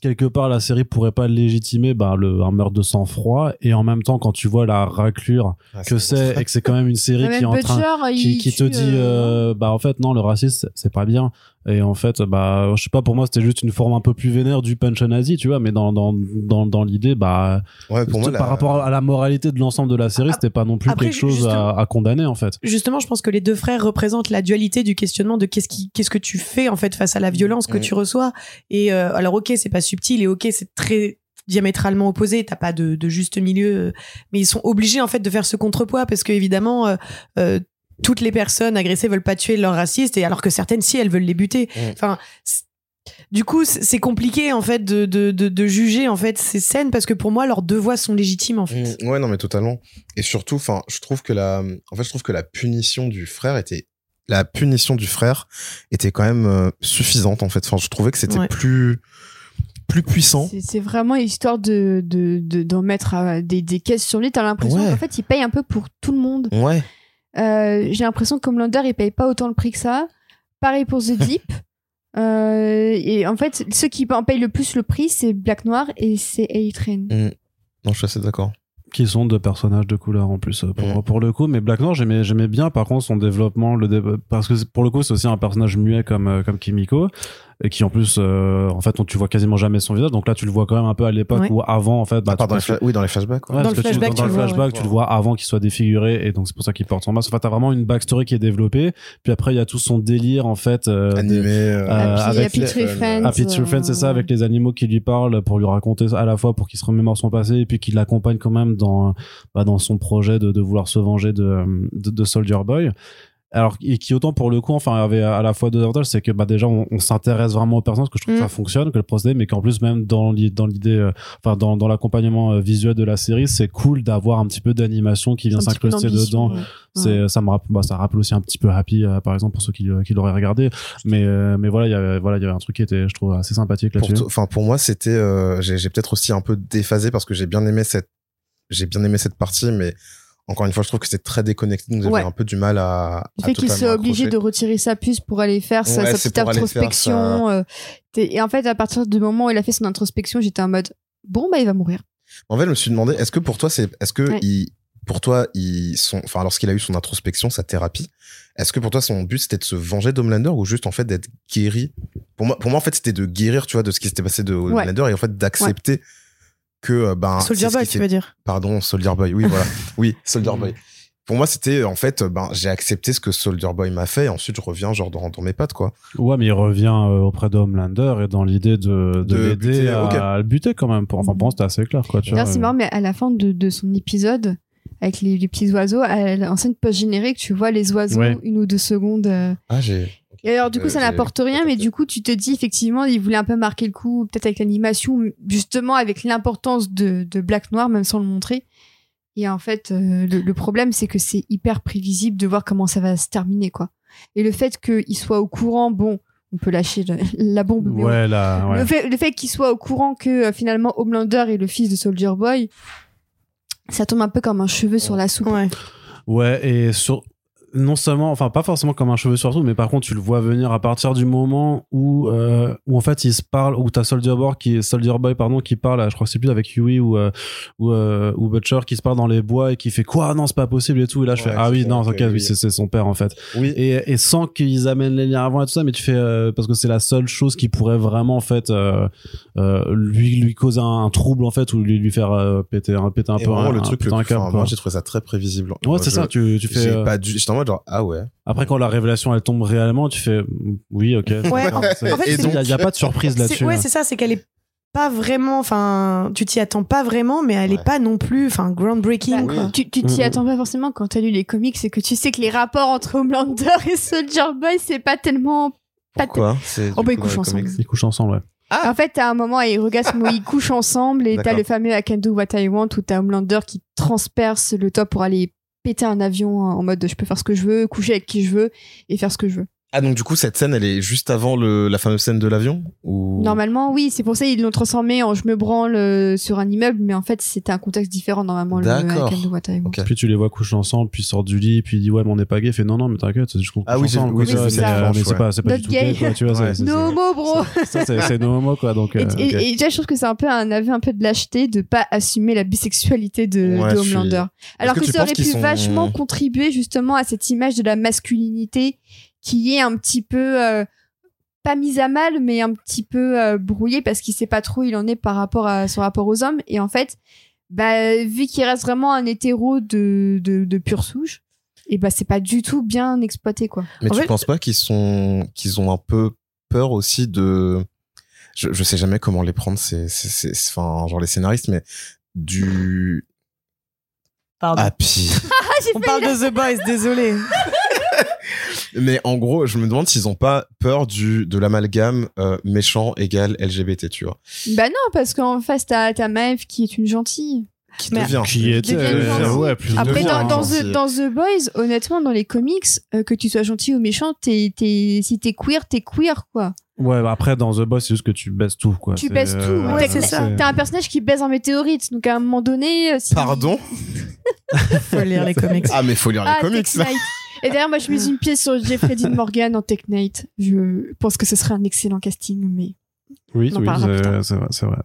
quelque part la série pourrait pas légitimer bah, le un meurtre de sang froid et en même temps quand tu vois la raclure Ah, que c'est et que c'est quand même une série qui est en train Butcher, qui, te dit euh, euh, bah en fait non le racisme c'est pas bien et en fait bah je sais pas pour moi c'était juste une forme un peu plus vénère du punch nazi tu vois mais dans dans dans, dans l'idée bah Ouais, pour moi, par la- rapport à la moralité de l'ensemble de la série Ah, c'était pas non plus après, quelque chose à, à condamner en fait Justement, je pense que les deux frères représentent la dualité du questionnement de qu'est-ce qui, qu'est-ce que tu fais en fait face à la violence que Mm. tu reçois. Et euh, alors, ok, c'est pas subtil et ok, c'est très diamétralement opposé. T'as pas de, de juste milieu, euh, mais ils sont obligés en fait de faire ce contrepoids parce que évidemment. euh, euh, toutes les personnes agressées veulent pas tuer leurs racistes et alors que certaines si elles veulent les buter. Mm. Enfin, du coup, c'est compliqué en fait de, de, de, de juger en fait ces scènes parce que pour moi leurs deux voix sont légitimes en fait. Mm, ouais, non, mais totalement. Et surtout, enfin, je trouve que la, en fait, je trouve que la punition du frère était, la punition du frère était quand même euh, suffisante en fait. Enfin, je trouvais que c'était Ouais. plus, plus puissant. C'est- vraiment histoire de de- de- d'en mettre euh, des, des caisses sur lui. T'as l'impression Ouais. qu'en fait, il paye un peu pour tout le monde. Ouais. Euh, J'ai l'impression que Homelander, il paye pas autant le prix que ça. Pareil pour The Deep. Euh, et en fait, ceux qui en payent le plus le prix, c'est Black Noir et c'est A-Train. Mm. Non, je suis assez d'accord. qui sont deux personnages de couleur en plus euh, pour, Mm. pour le coup mais Black Noir j'aimais j'aimais bien par contre son développement le dé- parce que pour le coup c'est aussi un personnage muet comme comme Kimiko et qui en plus euh, en fait on, tu vois quasiment jamais son visage donc là tu le vois quand même un peu à l'époque Ouais. ou avant en fait bah, À part tu dans penses oui, dans les flashbacks. ouais. Ouais, Dans parce le que tu- flashback, dans tu le vois, flashback, ouais. tu le vois avant qu'il soit défiguré et donc c'est pour ça qu'il porte son masque. Enfin, t'as vraiment une backstory qui est développée. Puis après, il y a tout son délire en fait. euh, Animé. euh, Euh, avec Happy Tree euh, Friends. Happy Tree Friends, c'est ça, euh, avec les animaux qui lui parlent pour lui raconter à la fois pour qu'il se remémore son passé et puis qu'il l'accompagne quand même dans bah, dans son projet de, de vouloir se venger de, de, de Soldier Boy. Alors, et qui autant pour le coup, enfin, avait à la fois deux avantages, c'est que bah déjà on, on s'intéresse vraiment aux personnages, que je trouve que Mm. ça fonctionne, que le procédé, mais qu'en plus même dans l'i- dans l'idée, euh, enfin dans, dans l'accompagnement euh, visuel de la série, c'est cool d'avoir un petit peu d'animation qui vient s'incruster dedans. ouais. C'est ça me rappelle, bah, ça rappelle aussi un petit peu Happy euh, par exemple pour ceux qui, euh, qui l'auraient regardé. Mais euh, mais voilà, il y avait voilà il y avait un truc qui était je trouve assez sympathique là-dessus. enfin pour moi c'était euh, j'ai j'ai peut-être aussi un peu déphasé parce que j'ai bien aimé cette j'ai bien aimé cette partie mais encore une fois je trouve que c'était très déconnecté donc j'avais Ouais. un peu du mal à Le fait qu'il soit obligé de retirer sa puce pour aller faire sa, Ouais, sa c'est petite introspection. euh, et en fait, à partir du moment où il a fait son introspection, j'étais en mode bon, bah, il va mourir. en fait je me suis demandé est-ce que pour toi c'est est-ce que Ouais. il pour toi ils sont enfin lorsqu'il a eu son introspection sa thérapie est-ce que pour toi son but c'était de se venger d'Homelander ou juste en fait d'être guéri? Pour moi pour moi en fait c'était de guérir tu vois de ce qui s'était passé de Homelander et en fait d'accepter que euh, ben Soldier Boy, tu veux dire? Pardon, Soldier Boy. Oui, voilà. Oui, Soldier Boy. Pour moi, c'était en fait, ben, j'ai accepté ce que Soldier Boy m'a fait et ensuite je reviens genre dans, dans mes pattes, quoi. Ouais, mais il revient euh, auprès de Homelander et dans l'idée de, de, De l'aider buter, à, le buter quand même. Pour, enfin, pour moi, c'était assez clair, quoi. Tu vois, c'est euh. marrant, mais à la fin de, de son épisode, avec les, les petits oiseaux, en scène post-générique, tu vois les oiseaux Ouais. une ou deux secondes. euh. Ah, j'ai. Et alors, du coup, Euh, ça n'apporte rien, mais du coup, tu te dis, effectivement, il voulait un peu marquer le coup, peut-être avec l'animation, justement, avec l'importance de, de Black Noir, même sans le montrer. Et en fait, euh, le, le problème, c'est que c'est hyper prévisible de voir comment ça va se terminer, quoi. Et le fait qu'il soit au courant, bon, on peut lâcher le- la bombe, mais Ouais, là, ouais. le fait, fait qu'il soit au courant que euh, finalement Homelander est le fils de Soldier Boy, ça tombe un peu comme un cheveu sur la soupe. Ouais. Ouais, et sur non seulement, enfin pas forcément comme un cheveu sur soupe, mais par contre tu le vois venir à partir du moment où euh, où en fait il se parle, où t'as Soldier Boy qui est Soldier Boy pardon qui parle, je crois que c'est plus avec Huey ou euh, ou, euh, ou Butcher qui se parle dans les bois et qui fait quoi? Non c'est pas possible et tout et là je Ouais, fais ah oui non ok oui c'est son père en fait Oui. et, et sans qu'ils amènent les liens avant et tout ça mais tu fais euh, parce que c'est la seule chose qui pourrait vraiment en fait euh, euh, lui lui causer un, un trouble en fait ou lui lui faire péter un péter un Et peu vraiment, un, le truc, péter le un plus- câble, quoi. moi, j'ai trouvé ça très prévisible. ouais c'est ça tu tu fais pas j'étais en mode genre, ah ouais. après, quand la révélation elle tombe réellement, tu fais mm, oui, ok. Ouais, en- fait, il c'est- y a- pas de surprise là-dessus. Ouais, hein. c'est ça, c'est qu'elle est pas vraiment, enfin, tu t'y attends pas vraiment, mais elle est Ouais. pas non plus, enfin, groundbreaking. Bah, quoi. Tu tu t'y Mhm. attends pas forcément quand t'as lu les comics, c'est que tu sais que les rapports entre Homelander et Soldier Boy, c'est pas tellement. Pas Pourquoi C'est Oh, bah, ils couchent ensemble. Ils couchent ensemble, ouais. En fait, t'as un moment, ils où ils couchent ensemble et t'as le fameux I can do what I want où t'as Homelander qui transperce le top pour aller péter un avion en mode je peux faire ce que je veux, coucher avec qui je veux et faire ce que je veux. Ah donc du coup cette scène elle est juste avant le, la fameuse scène de l'avion ou? Normalement, oui, c'est pour ça qu'ils l'ont transformé en je me branle euh, sur un immeuble, mais en fait, c'était un contexte différent normalement. Le I D'accord. can do what I want. Ok. Puis tu les vois coucher ensemble, puis ils sortent du lit, puis il dit ouais, mais on n'est pas gay. Fait non, non, mais t'inquiète, c'est juste qu'on couche Ah oui, ensemble. oui, quoi, ça. euh, mais c'est Ouais. pas, c'est pas Not du tout gay. gay, quoi, tu vois. Ouais. c'est- c'est- No homo, bro! Ça, c'est c'est no homo, quoi. Donc, Et, euh, et- déjà, je trouve que c'est un peu un aveu un peu de lâcheté de pas assumer la bisexualité de, Ouais, de je suis- Homelander. Alors que ça aurait pu vachement contribuer justement à cette image de la masculinité qui est un petit peu euh, pas mise à mal, mais un petit peu euh, brouillée parce qu'il sait pas trop où il en est par rapport à son rapport aux hommes. Et en fait, bah, vu qu'il reste vraiment un hétéro de, de, de pure souche, et bah c'est pas du tout bien exploité quoi. Mais En tu fait- penses pas qu'ils sont qu'ils ont un peu peur aussi de je, je sais jamais comment les prendre c'est c'est c'est c'est- enfin genre les scénaristes mais du Pardon. ah puis On parle de The Boys, désolé. Mais en gros je me demande s'ils ont pas peur du de l'amalgame euh, méchant égal LGBT tu vois Bah non, parce qu'en face t'as ta Maeve qui est une gentille. qui Mais- devient qui devient euh, ouais, plus Après, dans, hein. dans. The, dans The Boys, honnêtement, dans les comics, euh, que tu sois gentil ou méchant, t'es, t'es, si t'es queer, t'es queer, quoi. Ouais, bah après, dans The Boss, c'est juste que tu baisses tout, quoi. Tu C'est, baisses tout. euh, Ouais, c'est ça. T'as un personnage qui baise un météorite, donc à un moment donné... si- pardon Faut lire les comics. ah mais faut lire les Ah, comics. Et d'ailleurs, moi, je mets une pièce sur Jeffrey Dean Morgan en Tech. Je pense que ce serait un excellent casting, mais... Oui, c'est vrai, c'est vrai,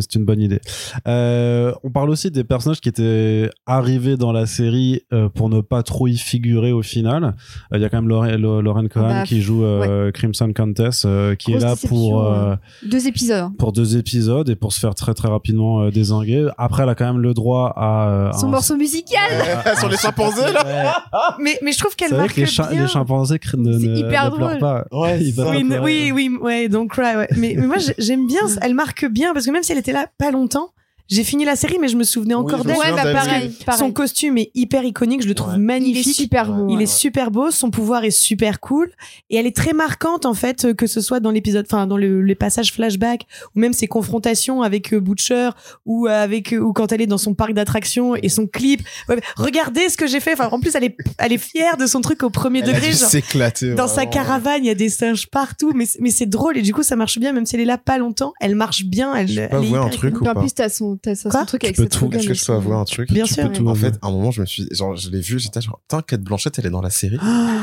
c'est une, bonne idée. Euh, on parle aussi des personnages qui étaient arrivés dans la série euh, pour ne pas trop y figurer au final. Euh, Il y a quand même Lauren, Lauren Cohan bah, qui joue euh, Crimson Countess, euh, qui Grosse est là pour euh, Deux épisodes. hein. pour deux épisodes et pour se faire très très rapidement euh, désinguer. Après, elle a quand même le droit à euh, Son un- morceau musical Sur les chimpanzés, là Ouais. Mais, mais je trouve qu'elle marque que les, bien. les chimpanzés ne, C'est ne- hyper ne pleurent drôle. pas. Ouais, Ils Oui, oui, oui, ouais, don't cry, ouais. Mais, mais moi, j'ai- j'aime bien, elle marque bien, parce que même si elle était là pas longtemps, j'ai fini la série, mais je me souvenais encore d'elle. Ouais, bah pareil, pareil. Son costume est hyper iconique, je le trouve Ouais. Il est magnifique. super beau. Il ouais. est super beau, son pouvoir est super cool et elle est très marquante en fait euh, que ce soit dans l'épisode, enfin dans le, les passages flashback ou même ses confrontations avec euh, Butcher ou euh, avec ou quand elle est dans son parc d'attractions et son clip. Ouais, regardez ce que j'ai fait. Enfin en plus elle est elle est fière de son truc au premier Elle a degré. s'éclater Dans sa caravane, il y a des singes partout, mais, mais c'est drôle et du coup ça marche bien, même si elle est là pas longtemps, elle marche bien. Elle, Je peux pas elle est un truc ou en pas plus, t'as son, t'as son Quoi truc avec peux cette tout, Est-ce que je peux avouer un truc Bien Tu sûr. peux ouais. tout En fait, à un moment, je me suis, genre, je l'ai vu, j'étais genre, putain, Kate Blanchett, elle est dans la série. Ah.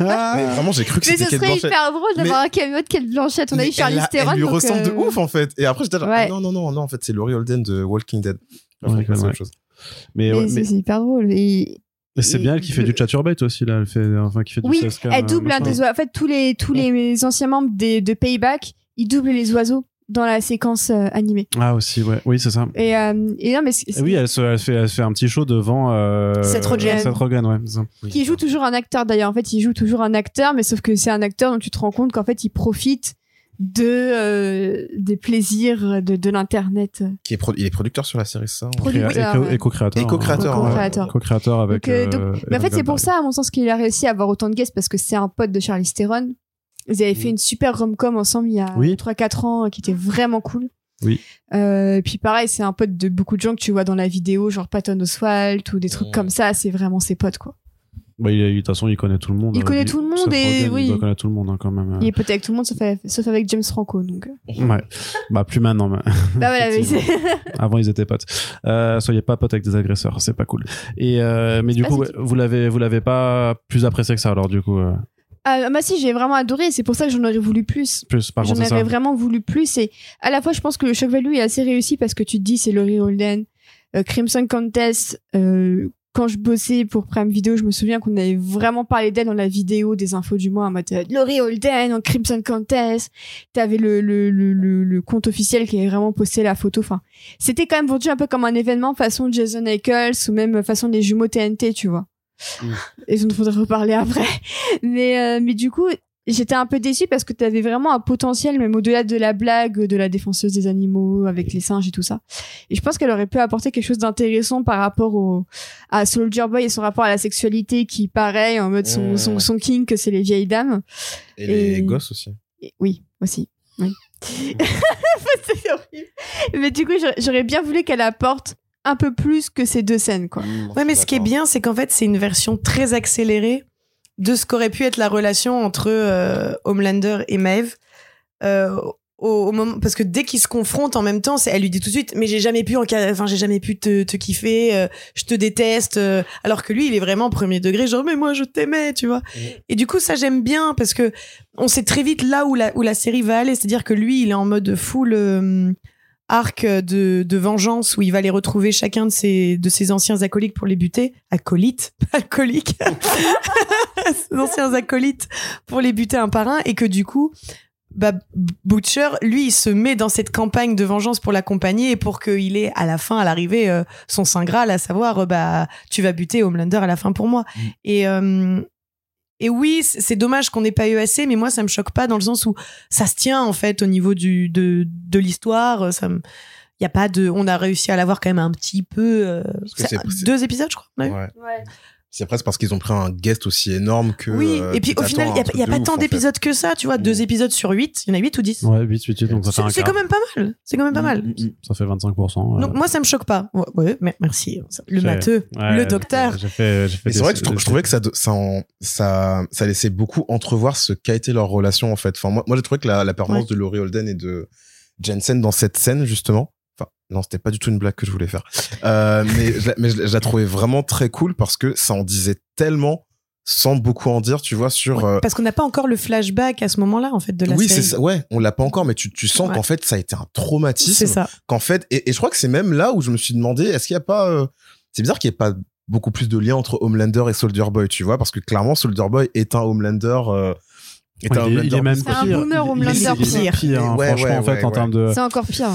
Mais vraiment, j'ai cru que Mais c'était ce Kate serait Blanchett. hyper drôle d'avoir un cameo de Kate Blanchett. On a Mais eu a- Theron. elle lui donc, ressemble de euh, ouf, en fait. Et après, j'étais genre, Ouais. ah, non, non, non, non, en fait, c'est Laurie Holden de Walking Dead. Chose. Mais, Mais c'est mais- hyper drôle. Et mais c'est bien elle qui fait du chaturbate aussi là. Elle fait, enfin, qui fait du oui, sescam, elle euh, double un des oiseaux. En fait, tous les, tous les anciens membres des, de Payback, ils doublent les oiseaux dans la séquence euh, animée. Ah aussi, ouais. Oui, c'est ça. Et, euh, et non, mais Et oui, elle, se, elle, fait, elle fait un petit show devant euh, Seth Rogen. Seth Rogen, ouais. ça. qui joue toujours un acteur d'ailleurs. En fait, il joue toujours un acteur, mais sauf que c'est un acteur dont tu te rends compte qu'en fait, il profite de euh, des plaisirs de, de l'internet. Qui est pro- il est producteur sur la série, c'est ça hein Producteur, Et co- ouais. et co-créateur. Et co-créateur, hein. ouais. Co-créateur. Co-créateur avec. Donc, euh, donc- euh, Mais en fait, c'est pour ça, à mon sens, qu'il a réussi à avoir autant de guests parce que c'est un pote de Charlie Theron. Ils avaient fait une super rom-com ensemble il y a Oui. 3-4 ans euh, qui était vraiment cool. Oui. Euh, et puis pareil, c'est un pote de beaucoup de gens que tu vois dans la vidéo, genre Patton Oswalt ou des trucs Ouais. comme ça. C'est vraiment ses potes, quoi. Bah, il- de toute façon, il connaît tout le monde. Il euh, connaît tout le monde et Rogen, oui. Il doit connaître tout le monde hein, quand même. Il est pote avec tout le monde sauf avec, sauf avec James Franco. Donc. Ouais. Bah, plus maintenant. Mais... bah voilà, mais c'est- Avant, ils étaient potes. Euh, soyez pas potes avec des agresseurs, c'est pas cool. Et euh, mais du coup, vous l'avez, vous l'avez pas plus apprécié que ça alors du coup. euh, Ah, bah si, j'ai vraiment adoré. C'est pour ça que j'en aurais voulu plus. plus par J'en contre, c'est aurais ça. vraiment voulu plus. Et à la fois, je pense que le shock value est assez réussi parce que tu te dis, c'est Laurie Holden, euh, Crimson Contest. Euh, quand je bossais pour Prime Video, je me souviens qu'on avait vraiment parlé d'elle dans la vidéo des infos du mois en mode euh, Laurie Holden en Crimson Contest. T'avais le, le, le, le, le compte officiel qui avait vraiment posté la photo. Enfin, c'était quand même vendu un peu comme un événement façon Jason Ackles ou même façon les jumeaux TNT, tu vois. Mm. Et on faudrait reparler après. Mais, euh, mais du coup, j'étais un peu déçue parce que tu avais vraiment un potentiel, même au-delà de la blague de la défenseuse des animaux avec les singes et tout ça. Et je pense qu'elle aurait pu apporter quelque chose d'intéressant par rapport au, à Soldier Boy et son rapport à la sexualité qui, pareil, en mode son, Mmh. son, son king, que c'est les vieilles dames. Et les gosses aussi. Et- oui, aussi. Oui. c'est horrible. Mais du coup, j'aurais bien voulu qu'elle apporte un peu plus que ces deux scènes, quoi. Ouais, mais ce qui est bien, c'est qu'en fait, c'est une version très accélérée de ce qu'aurait pu être la relation entre euh, Homelander et Maeve. Euh, au, au moment, parce que dès qu'ils se confrontent en même temps, c'est, elle lui dit tout de suite, mais j'ai jamais pu, enfin, j'ai jamais pu te, te kiffer, euh, je te déteste. euh, alors que lui, il est vraiment premier degré, genre, mais moi, je t'aimais, tu vois. Et du coup, ça, j'aime bien parce que on sait très vite là où la, où la série va aller. C'est-à-dire que lui, il est en mode full euh, arc de, de vengeance où il va les retrouver chacun de ses, de ses anciens acolytes pour les buter. Acolytes? Alcooliques Ses anciens acolytes pour les buter un par un. Et que du coup, bah, Butcher, lui, il se met dans cette campagne de vengeance pour l'accompagner et pour qu'il ait à la fin, à l'arrivée, euh, son saint graal, à savoir, euh, bah, tu vas buter Homelander à la fin pour moi. Et, euh, et oui, c'est dommage qu'on n'ait pas eu assez, mais moi, ça me choque pas dans le sens où ça se tient, en fait, au niveau du, de, de l'histoire. Ça me- y a pas de, on a réussi à l'avoir quand même un petit peu, euh, deux épisodes, je crois. on a eu. Ouais. Ouais. C'est presque parce qu'ils ont pris un guest aussi énorme que. Oui, euh, et puis au final, il n'y a, pas ouf, tant d'épisodes que ça, tu vois. Deux Mm. épisodes sur huit, il y en a huit ou dix. Ouais, 8, 8, 8, donc ça fait C'est un c'est quart. quand même pas mal. C'est quand même pas mal. Mm, mm, mm. Ça fait 25%. euh. Donc moi, ça me choque pas. Ouais, ouais, mais merci. Le matheux, Ouais, le docteur. J'ai fait, j'ai fait Mais c'est vrai que je, trouvais que ça, ça, en- ça, ça laissait beaucoup entrevoir ce qu'a été leur relation en fait. Enfin, moi, moi j'ai trouvé que la, la performance de Laurie Holden et de Jensen dans cette scène justement. Non, c'était pas du tout une blague que je voulais faire. Euh, mais je, la- mais je, je la trouvais vraiment très cool parce que ça en disait tellement sans beaucoup en dire, tu vois, sur. euh, Parce qu'on n'a pas encore le flashback à ce moment-là, en fait, de la oui, série. ça. Ouais, on l'a pas encore, mais tu, tu sens Ouais. qu'en fait, ça a été un traumatisme. C'est ça. qu'en fait, et, et je crois que c'est même là où je me suis demandé, est-ce qu'il n'y a pas, euh, c'est bizarre qu'il n'y ait pas beaucoup plus de lien entre Homelander et Soldier Boy, tu vois, parce que clairement, Soldier Boy est un Homelander, euh, est Ouais, il, est, il est même C'est un pire. boomer Homelander, pire. pire, hein, Ouais, franchement, ouais, en fait, ouais, en ouais. termes de. C'est encore pire.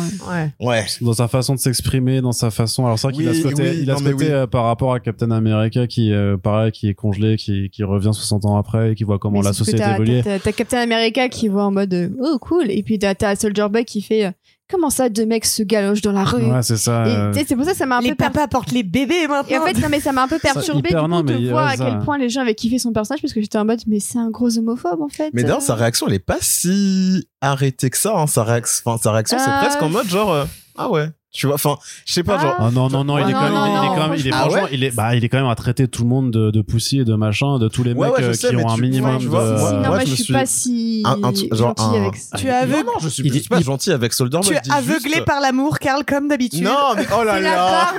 ouais. Dans sa façon de s'exprimer, dans sa façon. Alors, c'est vrai qu'il a ce côté, oui, il a non, ce côté oui. euh, par rapport à Captain America qui, euh, pareil, qui est congelé, qui, qui revient 60 ans après et qui voit comment Mais la société évolue. t'as- T'as Captain America qui voit en mode euh, oh cool et puis t'as t'as Soldier Boy qui fait euh, comment ça deux mecs se galochent dans la rue. Ouais, c'est ça. Euh, c'est pour ça que ça m'a un Les peu per- papas portent les bébés maintenant. Et en fait, non, mais ça m'a un peu perturbé hyper- du coup, de voir à ça. quel point les gens avaient kiffé son personnage parce que j'étais en mode mais c'est un gros homophobe en fait. Mais d'ailleurs, sa réaction, elle est pas si arrêtée que ça, hein. Sa, réac- enfin, sa réaction, c'est Euh, presque en mode genre, euh, ah ouais, tu vois, enfin, je sais pas, Ah. genre, Oh non, non, non, il est Non, quand même, non, il est- il est non, quand même, il est franchement. Ah il est, bah, il est quand même à traiter tout le monde de, de pussy et de machin, de tous les Ouais, mecs ouais, euh, sais, qui ont un minimum ouais, tu vois, de. non, moi, moi, je suis pas si un- un- genre gentille un- avec ça. Tu es non, aveugle, non, je suis, pas il- gentil avec Soldier tu je es aveuglé juste- par l'amour, Karl, comme d'habitude. Non, mais oh là là.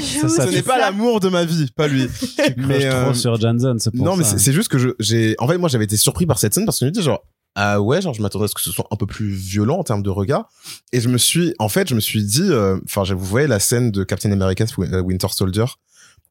Ce n'est pas l'amour de ma vie, pas lui. Mais, euh, trop sur Jansen, c'est pour non, mais c'est juste que je, j'ai, en fait, moi, j'avais été surpris par cette scène parce que je me dis genre, ah ouais, genre, je m'attendais à ce que ce soit un peu plus violent en termes de regard. Et je me suis, en fait, je me suis dit, euh, enfin, vous voyez la scène de Captain America euh, Winter Soldier,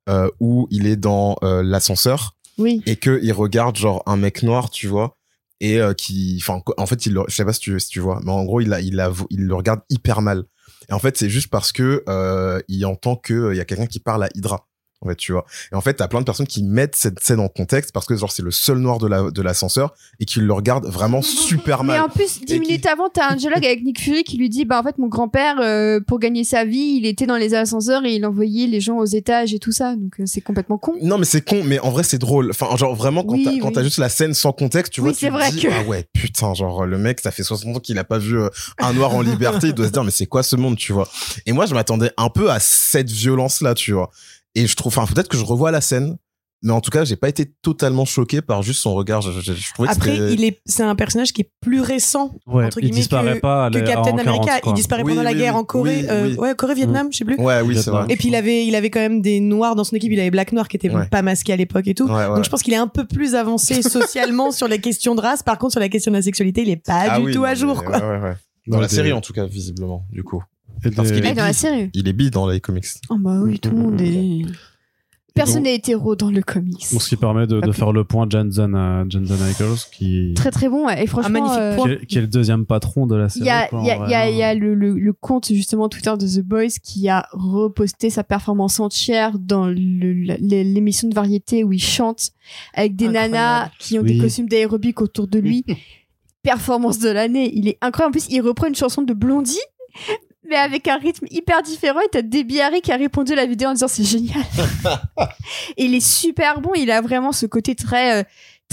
euh, où il est dans euh, l'ascenseur Oui. et que il regarde genre un mec noir, tu vois, et euh, qui, enfin, en fait, il, le- je sais pas si tu, si tu vois, mais en gros, il a, il a, il le regarde hyper mal. Et en fait, c'est juste parce que euh, il entend que euh, il y a quelqu'un qui parle à Hydra. En fait, tu vois. Et en fait, t'as plein de personnes qui mettent cette scène en contexte parce que genre c'est le seul noir de la de l'ascenseur et qui le regardent vraiment super Mais mal. en plus, dix Et qui- minutes avant, t'as un dialogue avec Nick Fury qui lui dit Bah, en fait, mon grand-père, euh, pour gagner sa vie, il était dans les ascenseurs et il envoyait les gens aux étages et tout ça. Donc, euh, c'est complètement con. Non, mais c'est con, mais en vrai, c'est drôle. Enfin, genre, vraiment, quand Oui, t'as, quand oui. t'as juste la scène sans contexte, tu Oui, vois, tu c'est vrai dis, que- ah ouais, putain, genre, le mec, ça fait 60 ans qu'il a pas vu euh, un noir en liberté, il doit se dire, mais c'est quoi ce monde, tu vois? Et moi, je m'attendais un peu à cette violence-là, tu vois. Et je trouve, enfin, peut-être que je revois la scène, mais en tout cas, j'ai pas été totalement choqué par juste son regard. Je, je- je trouvais que Après, il est, c'est un personnage qui est plus récent Ouais, entre il guillemets, disparaît que- pas que Captain en 40, America. il disparaît Oui, pendant la oui, guerre oui. en Corée, Oui, euh, oui. ouais, Corée, Vietnam, je sais plus. Ouais, oui, c'est vrai. Et puis il avait, il avait quand même des noirs dans son équipe. Il avait Black Noir qui était Ouais. pas masqué à l'époque et tout. Ouais, ouais. Donc je pense qu'il est un peu plus avancé socialement sur les questions de race. Par contre, sur la question de la sexualité, il est pas Ah du oui, tout à jour. Quoi. ouais, ouais, ouais. Dans la série, en tout cas, visiblement, du coup. Et parce qu'il Ah, est dans la série. Il est bi dans les comics. Oh, bah oui, tout le monde est. Personne n'est hétéro dans le comics. Ce qui permet de, faire le point Jensen, euh, Jensen Ackles, qui, Très très bon. Et franchement, magnifique euh, point. qui, est, qui est le deuxième patron de la Il série. y a, quoi, il y a, y y le, le, le compte justement Twitter de The Boys qui a reposté sa performance entière dans l'émission de variété où il chante avec des Incroyable. nanas qui ont Oui. des costumes d'aérobic autour de lui. performance de l'année. Il est incroyable. En plus, il reprend une chanson de Blondie. Mais avec un rythme hyper différent, et t'as Debbie Harry qui a répondu à la vidéo en disant c'est génial. et il est super bon, il a vraiment ce côté très, euh,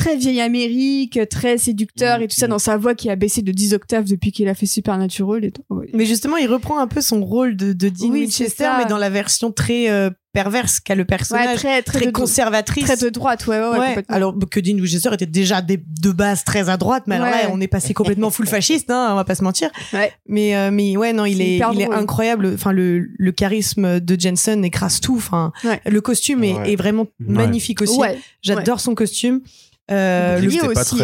très vieille Amérique, très séducteur et tout ça dans sa voix qui a baissé de 10 octaves depuis qu'il a fait Supernatural. Et tout. Ouais. Mais justement, il reprend un peu son rôle de, de Dean Oui, Winchester, mais dans la version très euh, perverse qu'a le Ouais, personnage, très, très, très, de, conservatrice. très de droite, ouais, ouais, ouais, Ouais, alors que Dean Winchester était déjà des- de base très à droite, mais alors Ouais. là, on est passé complètement full fasciste, hein, on va pas se mentir. Ouais. Mais, euh, mais ouais, non, il est, il est incroyable. Enfin, le, le charisme de Jensen écrase tout. Enfin, Ouais. le costume est, Ouais. est vraiment Ouais. magnifique aussi. Ouais. J'adore son costume. Euh, pas aussi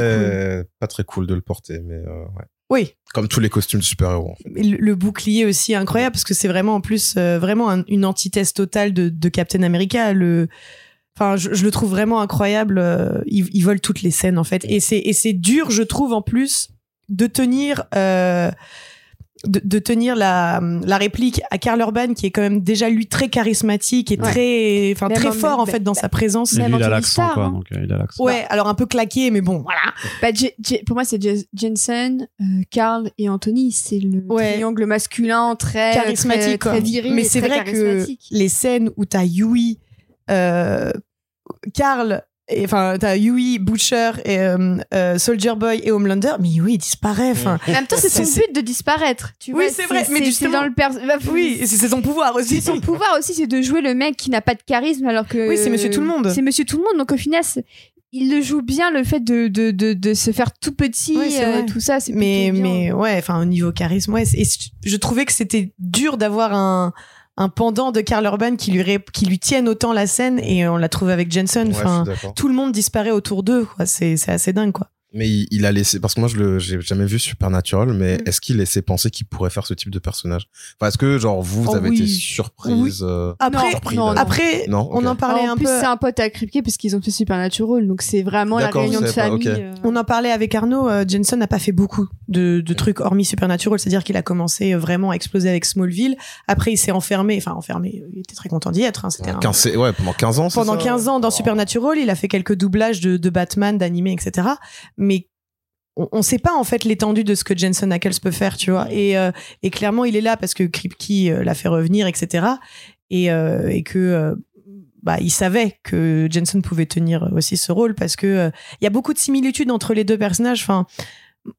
pas très cool de le porter, mais euh, ouais. oui, Comme tous les costumes de super-héros. en fait. le, le bouclier aussi incroyable parce que c'est vraiment en plus euh, vraiment un- une antithèse totale de, de Captain America. Le, enfin, je, je le trouve vraiment incroyable. euh, il, il vole toutes les scènes en fait, et c'est et c'est dur, je trouve en plus de tenir. euh, de, de tenir la, la réplique à Karl Urban qui est quand même déjà lui très charismatique et Ouais. très enfin très en- fort en bah, fait dans sa présence Et même lui, il a l'accent, quoi. hein. Donc, euh, il a l'accent. ouais alors un peu claqué mais bon voilà Bah, pour moi, c'est Je- Jensen, euh, Carl et Anthony. C'est le Ouais. triangle masculin très charismatique très, viril. mais c'est vrai que les scènes où t'as Yui euh, Carl et- enfin t'as Yui Butcher et euh, euh, Soldier Boy et Homelander mais Yui il disparaît enfin En même temps, c'est son but de disparaître. Tu Oui, vois, c'est vrai, mais justement- dans le pers- oui c'est son pouvoir aussi Son pouvoir aussi, c'est de jouer le mec qui n'a pas de charisme alors que. Oui, c'est Monsieur Tout le Monde. C'est Monsieur Tout le Monde. Donc au final, il le joue bien le fait de, de, de, de se faire tout petit, Oui, c'est euh, tout ça. C'est mais bien. mais ouais enfin au niveau charisme ouais et je trouvais que c'était dur d'avoir un un pendant de Karl Urban qui lui ré- qui lui tienne autant la scène et on l'a trouvé avec Jensen. Ouais, enfin tout le monde disparaît autour d'eux c'est assez dingue quoi Mais il, il a laissé, parce que moi je le, j'ai jamais vu Supernatural, mais Mm. est-ce qu'il laissait penser qu'il pourrait faire ce type de personnage? Enfin, est-ce que genre vous, vous Oh avez oui. été surprise euh, après non, d'ailleurs. après Non, on en parlait en un plus, peu c'est un pote à Kripke parce qu'ils ont fait Supernatural. Donc c'est vraiment la réunion de pas, famille. euh. On en parlait avec Arnaud, euh, Jensen n'a pas fait beaucoup de, de trucs hormis Supernatural, c'est-à-dire qu'il a commencé euh, vraiment à exploser avec Smallville. Après, il s'est enfermé, enfin enfermé, euh, il était très content d'y être. hein, c'était un- 15, ouais, pendant 15 ans. c'est Pendant ça 15 ans dans Oh. Supernatural, il a fait quelques doublages de, de Batman, d'animé, etc. Mais on, on sait pas en fait l'étendue de ce que Jensen Ackles peut faire, tu vois. Et, euh, et clairement, il est là parce que Kripke euh, l'a fait revenir, etc. Et, euh, et que euh, bah, il savait que Jensen pouvait tenir aussi ce rôle parce que il y a beaucoup de similitudes entre les deux personnages. Enfin,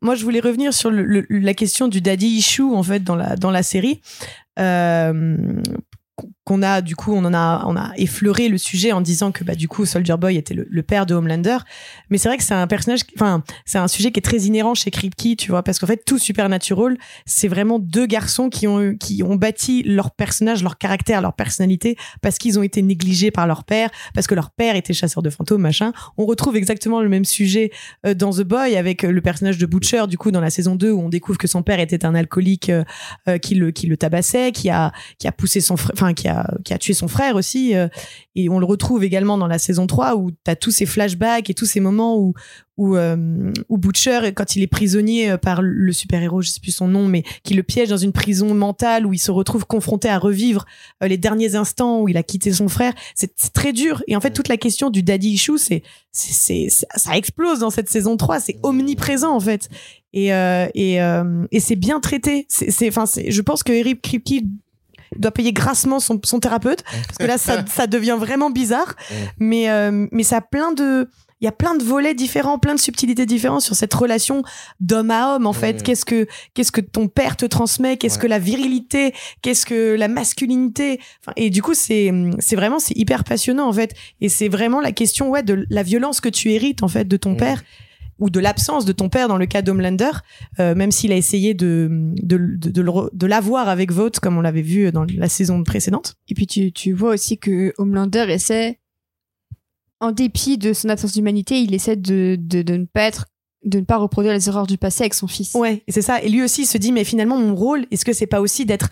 moi, je voulais revenir sur le- le- la question du daddy issue en fait dans la dans la série. Qu'on a du coup on en a on a effleuré le sujet en disant que bah du coup Soldier Boy était le, le père de Homelander. Mais c'est vrai que c'est un personnage enfin c'est un sujet qui est très inhérent chez Kripke tu vois parce qu'en fait tout Supernatural c'est vraiment deux garçons qui ont qui ont bâti leur personnage leur caractère leur personnalité parce qu'ils ont été négligés par leur père parce que leur père était chasseur de fantômes machin. On retrouve exactement le même sujet euh, dans The Boy avec euh, le personnage de Butcher du coup dans la saison 2 où on découvre que son père était un alcoolique euh, euh, qui le qui le tabassait qui a qui a poussé son frère enfin qui a qui a tué son frère aussi euh, et on le retrouve également dans la saison 3 où tu as tous ces flashbacks et tous ces moments où où, euh, où Butcher quand il est prisonnier euh, par le super-héros je sais plus son nom mais qui le piège dans une prison mentale où il se retrouve confronté à revivre les derniers instants où il a quitté son frère c'est très dur. Et en fait toute la question du daddy issue c'est c'est c'est ça- explose dans cette saison 3 c'est omniprésent en fait. Et euh, et euh, et c'est bien traité. C'est enfin je pense que Eric Kripke doit payer grassement son, son thérapeute parce que là ça, ça devient vraiment bizarre mais euh, mais ça a plein de il y a plein de volets différents, plein de subtilités différentes sur cette relation d'homme à homme en fait. Ouais. Qu'est-ce que qu'est-ce que ton père te transmet? Qu'est-ce Ouais. que la virilité? Qu'est-ce que la masculinité? Enfin, Et du coup, c'est c'est vraiment c'est hyper passionnant en fait. Et c'est vraiment la question ouais de la violence que tu hérites en fait de ton Ouais. père ou de l'absence de ton père dans le cas d'Homelander, euh, même s'il a essayé de de, de, de l'avoir avec Vought comme on l'avait vu dans la saison précédente. Et puis tu, tu vois aussi que Homelander essaie, en dépit de son absence d'humanité, il essaie de, de, de ne pas être, de ne pas reproduire les erreurs du passé avec son fils. Ouais, et c'est ça. Et lui aussi il se dit mais finalement mon rôle, est-ce que c'est pas aussi d'être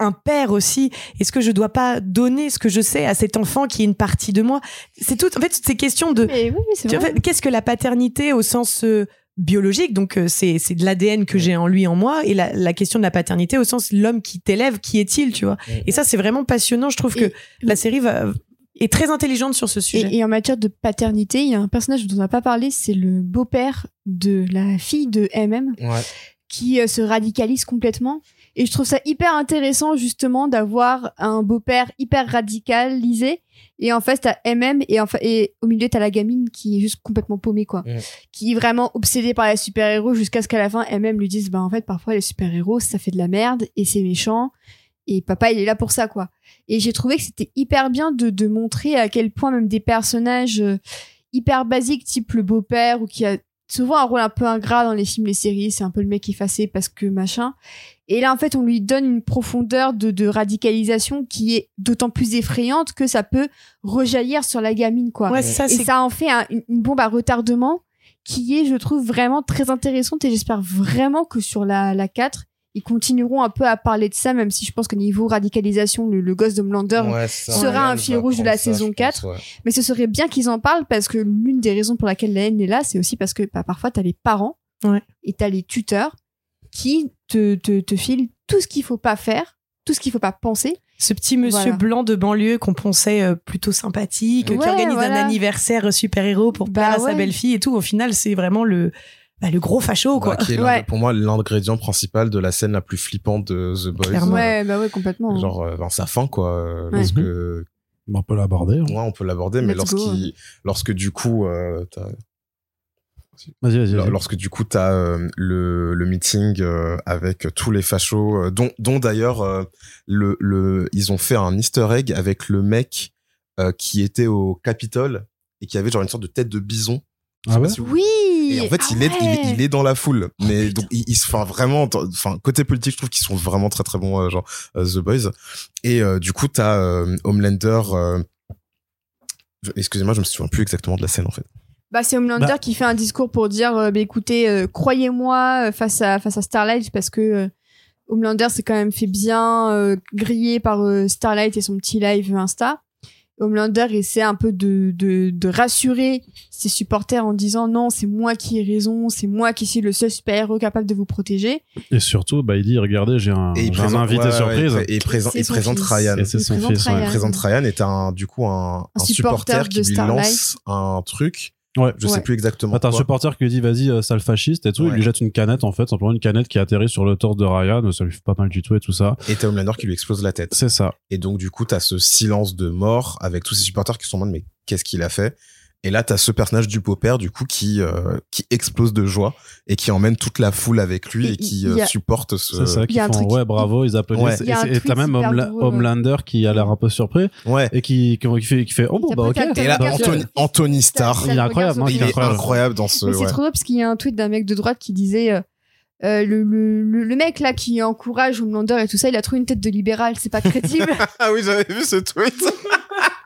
un père aussi Est-ce que je dois pas donner ce que je sais à cet enfant qui est une partie de moi C'est tout. En fait, toutes ces questions de. Mais oui, vrai. vois, Qu'est-ce que la paternité au sens euh, biologique Donc euh, c'est c'est de l'ADN que j'ai en lui en moi et la, la question de la paternité au sens l'homme qui t'élève, qui est-il Tu vois? Et ça c'est vraiment passionnant. Je trouve que la série va est très intelligente sur ce sujet. Et, et en matière de paternité, il y a un personnage dont on n'a pas parlé, c'est le beau-père de la fille de MM Ouais. qui euh, se radicalise complètement. Et je trouve ça hyper intéressant justement d'avoir un beau-père hyper radicalisé. Et en fait, t'as MM et, et au milieu, t'as la gamine qui est juste complètement paumée, quoi. Qui est vraiment obsédée par les super-héros jusqu'à ce qu'à la fin, MM lui dise, bah en fait, parfois les super-héros, ça fait de la merde et c'est méchant. Et papa, il est là pour ça, quoi. Et j'ai trouvé que c'était hyper bien de, de montrer à quel point même des personnages euh, hyper basiques, type le beau-père, ou qui a souvent un rôle un peu ingrat dans les films, les séries, c'est un peu le mec effacé parce que machin. Et là, en fait, on lui donne une profondeur de, de radicalisation qui est d'autant plus effrayante que ça peut rejaillir sur la gamine, quoi. Ouais, ça Et ça en fait un- une, une bombe à retardement qui est, je trouve, vraiment très intéressante et j'espère vraiment que sur la, la 4, ils continueront un peu à parler de ça, même si je pense que niveau radicalisation, le, le gosse de Mlander Ouais, sera un fil rouge de la ça, saison je pense, 4. ouais. Mais ce serait bien qu'ils en parlent parce que l'une des raisons pour laquelle la haine est là, c'est aussi parce que bah, parfois t'as les parents Ouais. et t'as les tuteurs qui te, te, te filent tout ce qu'il faut pas faire, tout ce qu'il faut pas penser. ce petit monsieur Voilà. blanc de banlieue qu'on pensait euh, plutôt sympathique, qui Ouais, organise voilà. un anniversaire super-héros pour Bah plaire à sa belle-fille et tout. Au final, c'est vraiment le bah, le gros facho quoi. Qui est Ouais. pour moi l'ingrédient principal de la scène la plus flippante de The Boys. Clairement. Ouais, bah ouais, complètement. Genre euh, dans sa fin quoi. euh, Ouais. Lorsque On peut l'aborder. hein. ouais, on peut l'aborder, mais lorsqu'il, lorsque du coup, euh, t'as- Vas-y, vas-y. Lors- vas-y. Lorsque du coup t'as euh, le, le meeting euh, avec tous les fachos, euh, dont, dont d'ailleurs euh, le, le, ils ont fait un Easter egg avec le mec euh, qui était au Capitole et qui avait genre une sorte de tête de bison. Ah ouais? si vous- Oui. Et en fait, Ah il, est, il, est- ouais. il est dans la foule. Mais putain. donc, il, il se fait vraiment, enfin, côté politique, je trouve qu'ils sont vraiment très très bons, euh, genre euh, The Boys. Et euh, du coup, t'as euh, Homelander. euh, je- Excusez-moi, je me souviens plus exactement de la scène en fait. Bah, c'est Homelander Bah. qui fait un discours pour dire euh, bah, écoutez, euh, croyez-moi euh, face à face à Starlight parce que euh, Homelander s'est quand même fait bien euh, griller par euh, Starlight et son petit live Insta. Homelander essaie un peu de, de, de rassurer ses supporters en disant non, c'est moi qui ai raison, c'est moi qui suis le seul super-héros capable de vous protéger. Et surtout, bah, il dit regardez, j'ai un, Et il un présente, invité ouais, ouais, surprise. et il présente, C'est il son présente fils. Ryan. Et c'est Il son présente fils. Ryan. Il présente Ryan et t'as un, du coup un, un supporter supporter de qui lui Starlight. lance un truc. Ouais. Je sais plus exactement. T'as un supporter qui lui dit vas-y, euh, sale fasciste et tout. Il lui jette une canette en fait, simplement une canette qui atterrit sur le torse de Ryan. Ça lui fait pas mal du tout et tout ça. Et t'as Homelander qui lui explose la tête. C'est ça. Et donc, du coup, t'as ce silence de mort avec tous ces supporters qui sont en mode, mais qu'est-ce qu'il a fait? Et là, t'as ce personnage du beau-père, du coup, qui, euh, qui explose de joie et qui emmène toute la foule avec lui Et et, qui euh, a- supporte ce. C'est ça qui font truc- ouais, bravo, ils applaudissent. Ouais. Et- t'as même Homela-. Homelander qui a l'air un peu surpris Ouais. et qui, qui, qui fait, qui fait oh bon, bah ok. Et là, Anthony, Anthony Starr, Il est le incroyable, il est incroyable. incroyable dans ce. Mais c'est ouais. trop drôle parce qu'il y a un tweet d'un mec de droite qui disait euh, euh, le, le, le, le mec là qui encourage Homelander et tout ça, il a trouvé une tête de libéral, c'est pas crédible. Ah oui, j'avais vu ce tweet.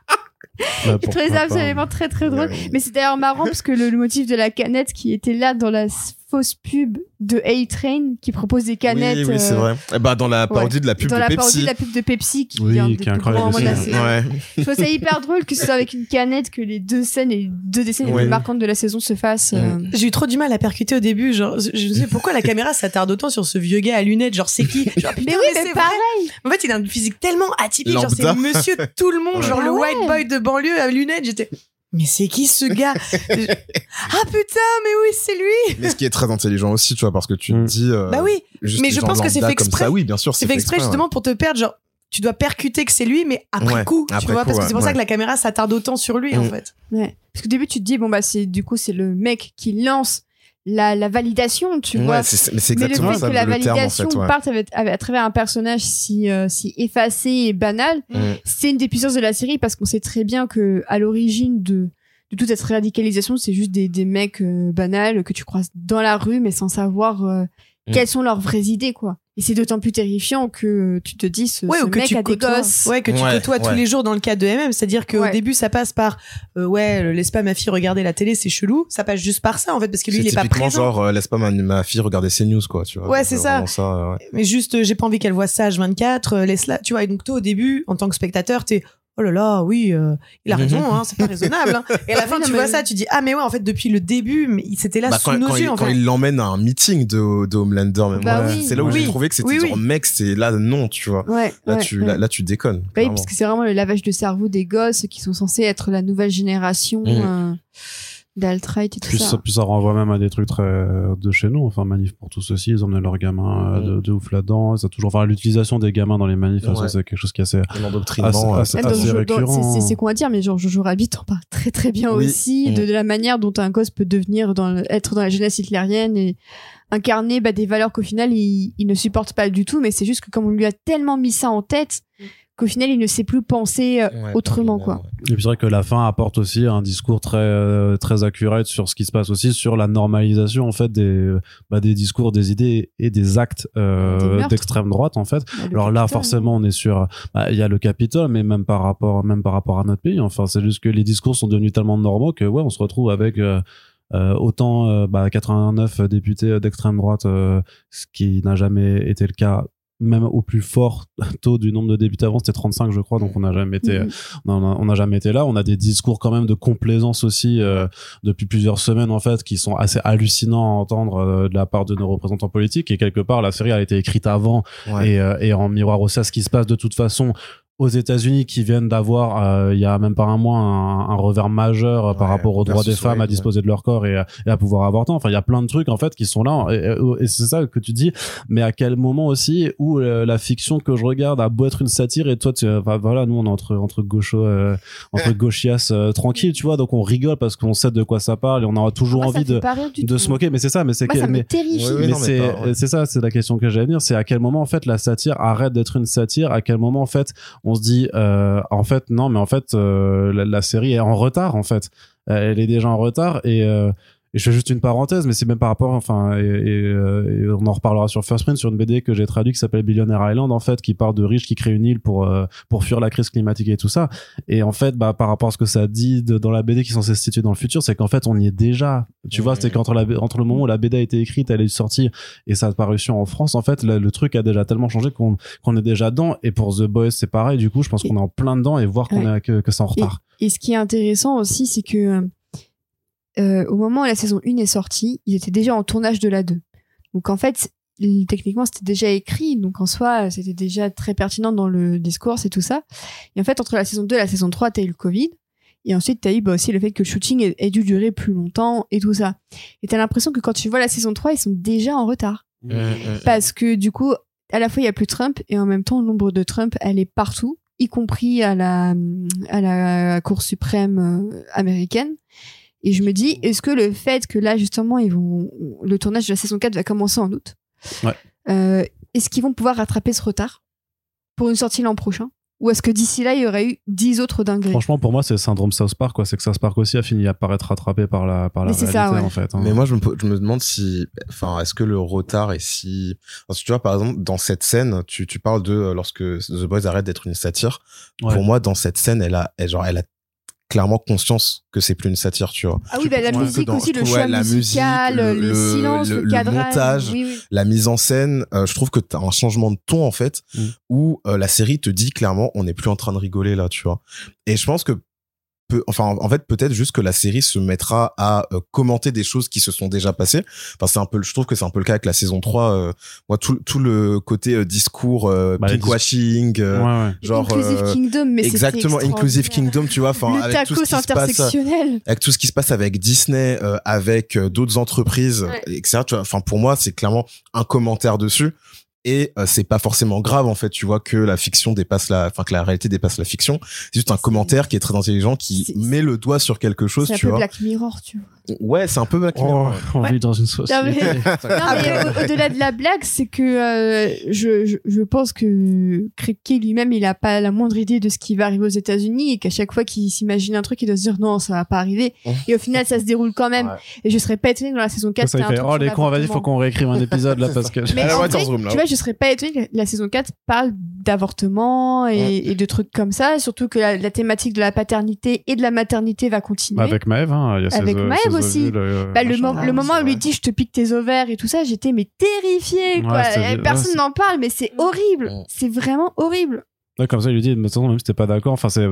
Bah, Je trouvais ça pas. absolument très très drôle. Ouais. Mais c'est d'ailleurs marrant parce que le, le motif de la canette qui était là dans la fausse pub de A-Train qui propose des canettes. Oui, oui, c'est euh, vrai. Bah, dans la parodie de la pub dans de la Pepsi. parodie de la pub de Pepsi qui Oui, est qui incroyable de aussi. Ouais. Je trouve ça hyper drôle que ce soit avec une canette que les deux scènes et les deux des scènes les plus marquantes de la saison se fassent. euh, J'ai eu trop du mal à percuter au début. Genre, je me disais pourquoi la caméra s'attarde autant sur ce vieux gars à lunettes. Genre, c'est qui? Genre, putain, Mais oui, mais c'est pareil. vrai. En fait, il a une physique tellement atypique. Genre, c'est Lambda. monsieur tout le monde. Ouais. Genre, Ah le ouais. white boy de banlieue à lunettes. J'étais, mais c'est qui ce gars Je- Ah putain, mais oui, c'est lui. Mais ce qui est très intelligent aussi, tu vois, parce que tu Mm. te dis. euh, Bah oui. mais je pense que c'est fait exprès. Ça, oui, bien sûr, C'est fait exprès justement pour te perdre. Genre, tu dois percuter que c'est lui, mais après Ouais, coup, tu après vois, coup, parce que c'est pour ça que la caméra s'attarde autant sur lui, en Mm. fait. Ouais. Parce qu'au début, tu te dis, bon, bah, c'est, du coup, c'est le mec qui lance la, la validation, tu Ouais, vois. c'est mais c'est Mais le exactement fait ça que la le terme en validation fait. Ouais. parte avec, avec- à travers un personnage si, euh, si effacé et banal, Mm. c'est une des puissances de la série parce qu'on sait très bien que à l'origine de, de toute cette radicalisation, c'est juste des, des mecs euh, banals que tu croises dans la rue mais sans savoir euh, Mm. quelles sont leurs vraies idées, quoi. Et c'est d'autant plus terrifiant que tu te dis, ce, Ouais, ce ou que mec tu a des côtoies, gosses. ouais, que tu Ouais, côtoies tous les jours dans le cadre de MM. C'est-à-dire qu'au Ouais. début, ça passe par, euh, ouais, laisse pas ma fille regarder la télé, c'est chelou. Ça passe juste par ça, en fait, parce que lui, il est pas typiquement présent. genre, euh, laisse pas ma, ma fille regarder ses news, quoi, tu vois. Ouais, c'est euh, ça. vraiment ça ouais. Mais juste, euh, j'ai pas envie qu'elle voit ça H24, euh, laisse-la, tu vois. Et donc, toi, au début, en tant que spectateur, t'es, oh là là, oui, euh, il a raison, hein, c'est pas raisonnable. hein. Et à la fin, tu vois ça, tu dis, ah, mais ouais, en fait, depuis le début, mais il- c'était là Bah, sous quand, nos quand yeux, il, en quand fait. il l'emmène à un meeting de, de Homelander, même Bah oui. c'est là où Oui. j'ai trouvé que c'était Oui, oui. genre, mec, c'est là, non, tu vois. Ouais, Là, ouais, tu, ouais. là, là, tu déconnes. Bah oui, parce que c'est vraiment le lavage de cerveau des gosses qui sont censés être la nouvelle génération Mm. euh, d'alt-right et tout Puis ça. puis ça renvoie même à des trucs très euh, de chez nous. Enfin, manif pour tous aussi, ils emmenaient leurs gamins euh, de, de ouf là-dedans. Ça a toujours, enfin, l'utilisation des gamins dans les manifs, Ouais. c'est quelque chose qui est assez, assez, assez, récurrent. c'est- qu'on va dire, mais genre Jojo Rabbit en parle très très bien Oui. aussi Mm. de, de la manière dont un gosse peut devenir dans être dans la jeunesse hitlérienne et incarner bah, des valeurs qu'au final il, il ne supporte pas du tout, mais c'est juste que comme on lui a tellement mis ça en tête qu'au final il ne sait plus penser euh, ouais, autrement quoi. Et puis c'est vrai que la fin apporte aussi un discours très euh, très accurate sur ce qui se passe aussi sur la normalisation en fait des bah, des discours, des idées et des actes euh, d'extrême droite en fait. Bah, Alors là, forcément, on est sur, bah, il y a le Capitole, mais même par rapport, même par rapport à notre pays. Enfin, c'est juste que les discours sont devenus tellement normaux que, ouais, on se retrouve avec euh, euh, autant euh, bah, 89 députés d'extrême droite, euh, ce qui n'a jamais été le cas. Même au plus fort taux du nombre de députés avant, c'était 35, je crois, donc on n'a jamais été, on a- on n'a jamais été là. On a des discours quand même de complaisance aussi euh, depuis plusieurs semaines en fait, qui sont assez hallucinants à entendre euh, de la part de nos représentants politiques. Et quelque part, la série a été écrite avant Ouais. et, euh, et en miroir aussi à ce qui se passe de toute façon aux États-Unis qui viennent d'avoir euh, il y a même pas un mois un, un revers majeur euh, par rapport aux droits des femmes à disposer de leur corps et, à- et à pouvoir avorter enfin il y a plein de trucs en fait qui sont là. Et, c'est ça que tu dis. Mais à quel moment aussi où euh, la fiction que je regarde a beau être une satire et toi tu enfin, voilà nous on est entre entre gauchos euh, entre gauchias euh, tranquilles tu vois. Donc on rigole parce qu'on sait de quoi ça parle et on aura toujours Moi, envie de de se moquer mais c'est ça mais c'est mais mais non, mais c'est pas- ouais. c'est ça, c'est la question que j'allais venir. C'est à quel moment en fait la satire arrête d'être une satire? À quel moment en fait on se dit euh, en fait non, mais en fait euh, la, la série est en retard en fait. Elle est déjà en retard et euh, et je fais juste une parenthèse, mais c'est même par rapport, enfin, et, et, euh, et on en reparlera sur First Print, sur une BD que j'ai traduit qui s'appelle Billionaire Island, en fait, qui parle de riches qui créent une île pour euh, pour fuir la crise climatique et tout ça. Et en fait, bah, par rapport à ce que ça dit de- dans la BD qui est censée se situer dans le futur, c'est qu'en fait, on y est déjà. Tu vois, c'est qu'entre la, entre le moment où la BD a été écrite, elle est sortie et sa parution en France, en fait, le, le truc a déjà tellement changé qu'on qu'on est déjà dedans. Et pour The Boys, c'est pareil. Du coup, je pense qu'on est en plein dedans et voir qu'on Ouais. est que, que c'est en retard. Et ce qui est intéressant aussi, c'est que euh, au moment où la saison 1 est sortie, ils étaient déjà en tournage de la 2. Donc en fait, techniquement, c'était déjà écrit. Donc en soi, c'était déjà très pertinent dans le discours et tout ça. Et en fait, entre la saison 2 et la saison 3, t'as eu le Covid. Et ensuite, t'as eu bah, aussi le fait que le shooting ait, dû durer plus longtemps et tout ça. Et t'as l'impression que quand tu vois la saison 3, ils sont déjà en retard. Mm, mm. Parce que du coup, à la fois, il y a plus Trump et en même temps, l'ombre de Trump, elle est partout, y compris à la, à la Cour suprême euh, américaine. Et je me dis, est-ce que le fait que là, justement, ils vont, le tournage de la saison 4 va commencer en août, Ouais. euh, est-ce qu'ils vont pouvoir rattraper ce retard pour une sortie l'an prochain? Ou est-ce que d'ici là, il y aurait eu 10 autres dingueries? Franchement, pour moi, c'est le syndrome South Park, quoi. C'est que South Park aussi a fini par être rattrapé par la, par la réalité, ça, ouais. en fait. hein. Mais moi, je me, je me demande si, enfin, est-ce que le retard est si, parce que tu vois, par exemple, dans cette scène, tu, tu parles de euh, lorsque The Boys arrête d'être une satire. Ouais. Pour moi, dans cette scène, elle a, elle, genre, elle a clairement conscience que c'est plus une satire, tu vois. Ah oui, bah, la musique dans- aussi, le choix ouais, la musical, musique, les le- silences, le- le, le cadrage. montage, Oui, oui. La mise en scène, euh, je trouve que t'as un changement de ton, en fait, Mm. où euh, la série te dit clairement, on n'est plus en train de rigoler, là, tu vois. Et je pense que enfin, en fait, peut-être juste que la série se mettra à euh, commenter des choses qui se sont déjà passées. Enfin, c'est un peu, je trouve que c'est un peu le cas avec la saison 3. euh, moi, tout, tout le côté euh, discours, euh, Bah, pinkwashing, euh, Ouais, ouais. genre, Inclusive euh, Kingdom, mais exactement, Inclusive. Kingdom, tu vois, enfin, avec tout ce qui se passe, avec tout ce qui se passe avec Disney, euh, avec euh, d'autres entreprises, Ouais. etc. Tu vois, enfin, pour moi, c'est clairement un commentaire dessus. Et euh, c'est pas forcément grave en fait tu vois que la fiction dépasse la enfin que la réalité dépasse la fiction c'est juste un commentaire qui est très intelligent qui met le doigt sur quelque chose C'est un tu peu vois Black Mirror, tu vois. ouais c'est un peu Black Oh, Mirror, ouais. on vit dans une société. Non, mais au- au-delà de la blague, c'est que euh, je, je, je pense que Kripke lui-même, il a pas la moindre idée de ce qui va arriver aux États-Unis et qu'à chaque fois qu'il s'imagine un truc, il doit se dire non, ça va pas arriver. Et au final, ça se déroule quand même. Ouais. Et je serais pas étonnée que dans la saison 4. Ça, fait, truc oh les cons, vas-y, faut qu'on réécrive un épisode là parce que. Je serais pas étonnée que la saison 4 parle d'avortement et, et de trucs comme ça, surtout que la, la thématique de la paternité et de la maternité va continuer. Avec Maëv, hein, il y a Avec ses- Maëv ses aussi. ovules, euh, Bah, le, mo- Ah, le moment où il lui dit je te pique tes ovaires et tout ça, j'étais mais terrifiée quoi. Ouais, c'est- Et ouais, Personne n'en parle, mais c'est horrible. C'est vraiment horrible. Ouais, comme ça, il lui dit, mais de toute façon, même si t'es pas d'accord, enfin, c'est.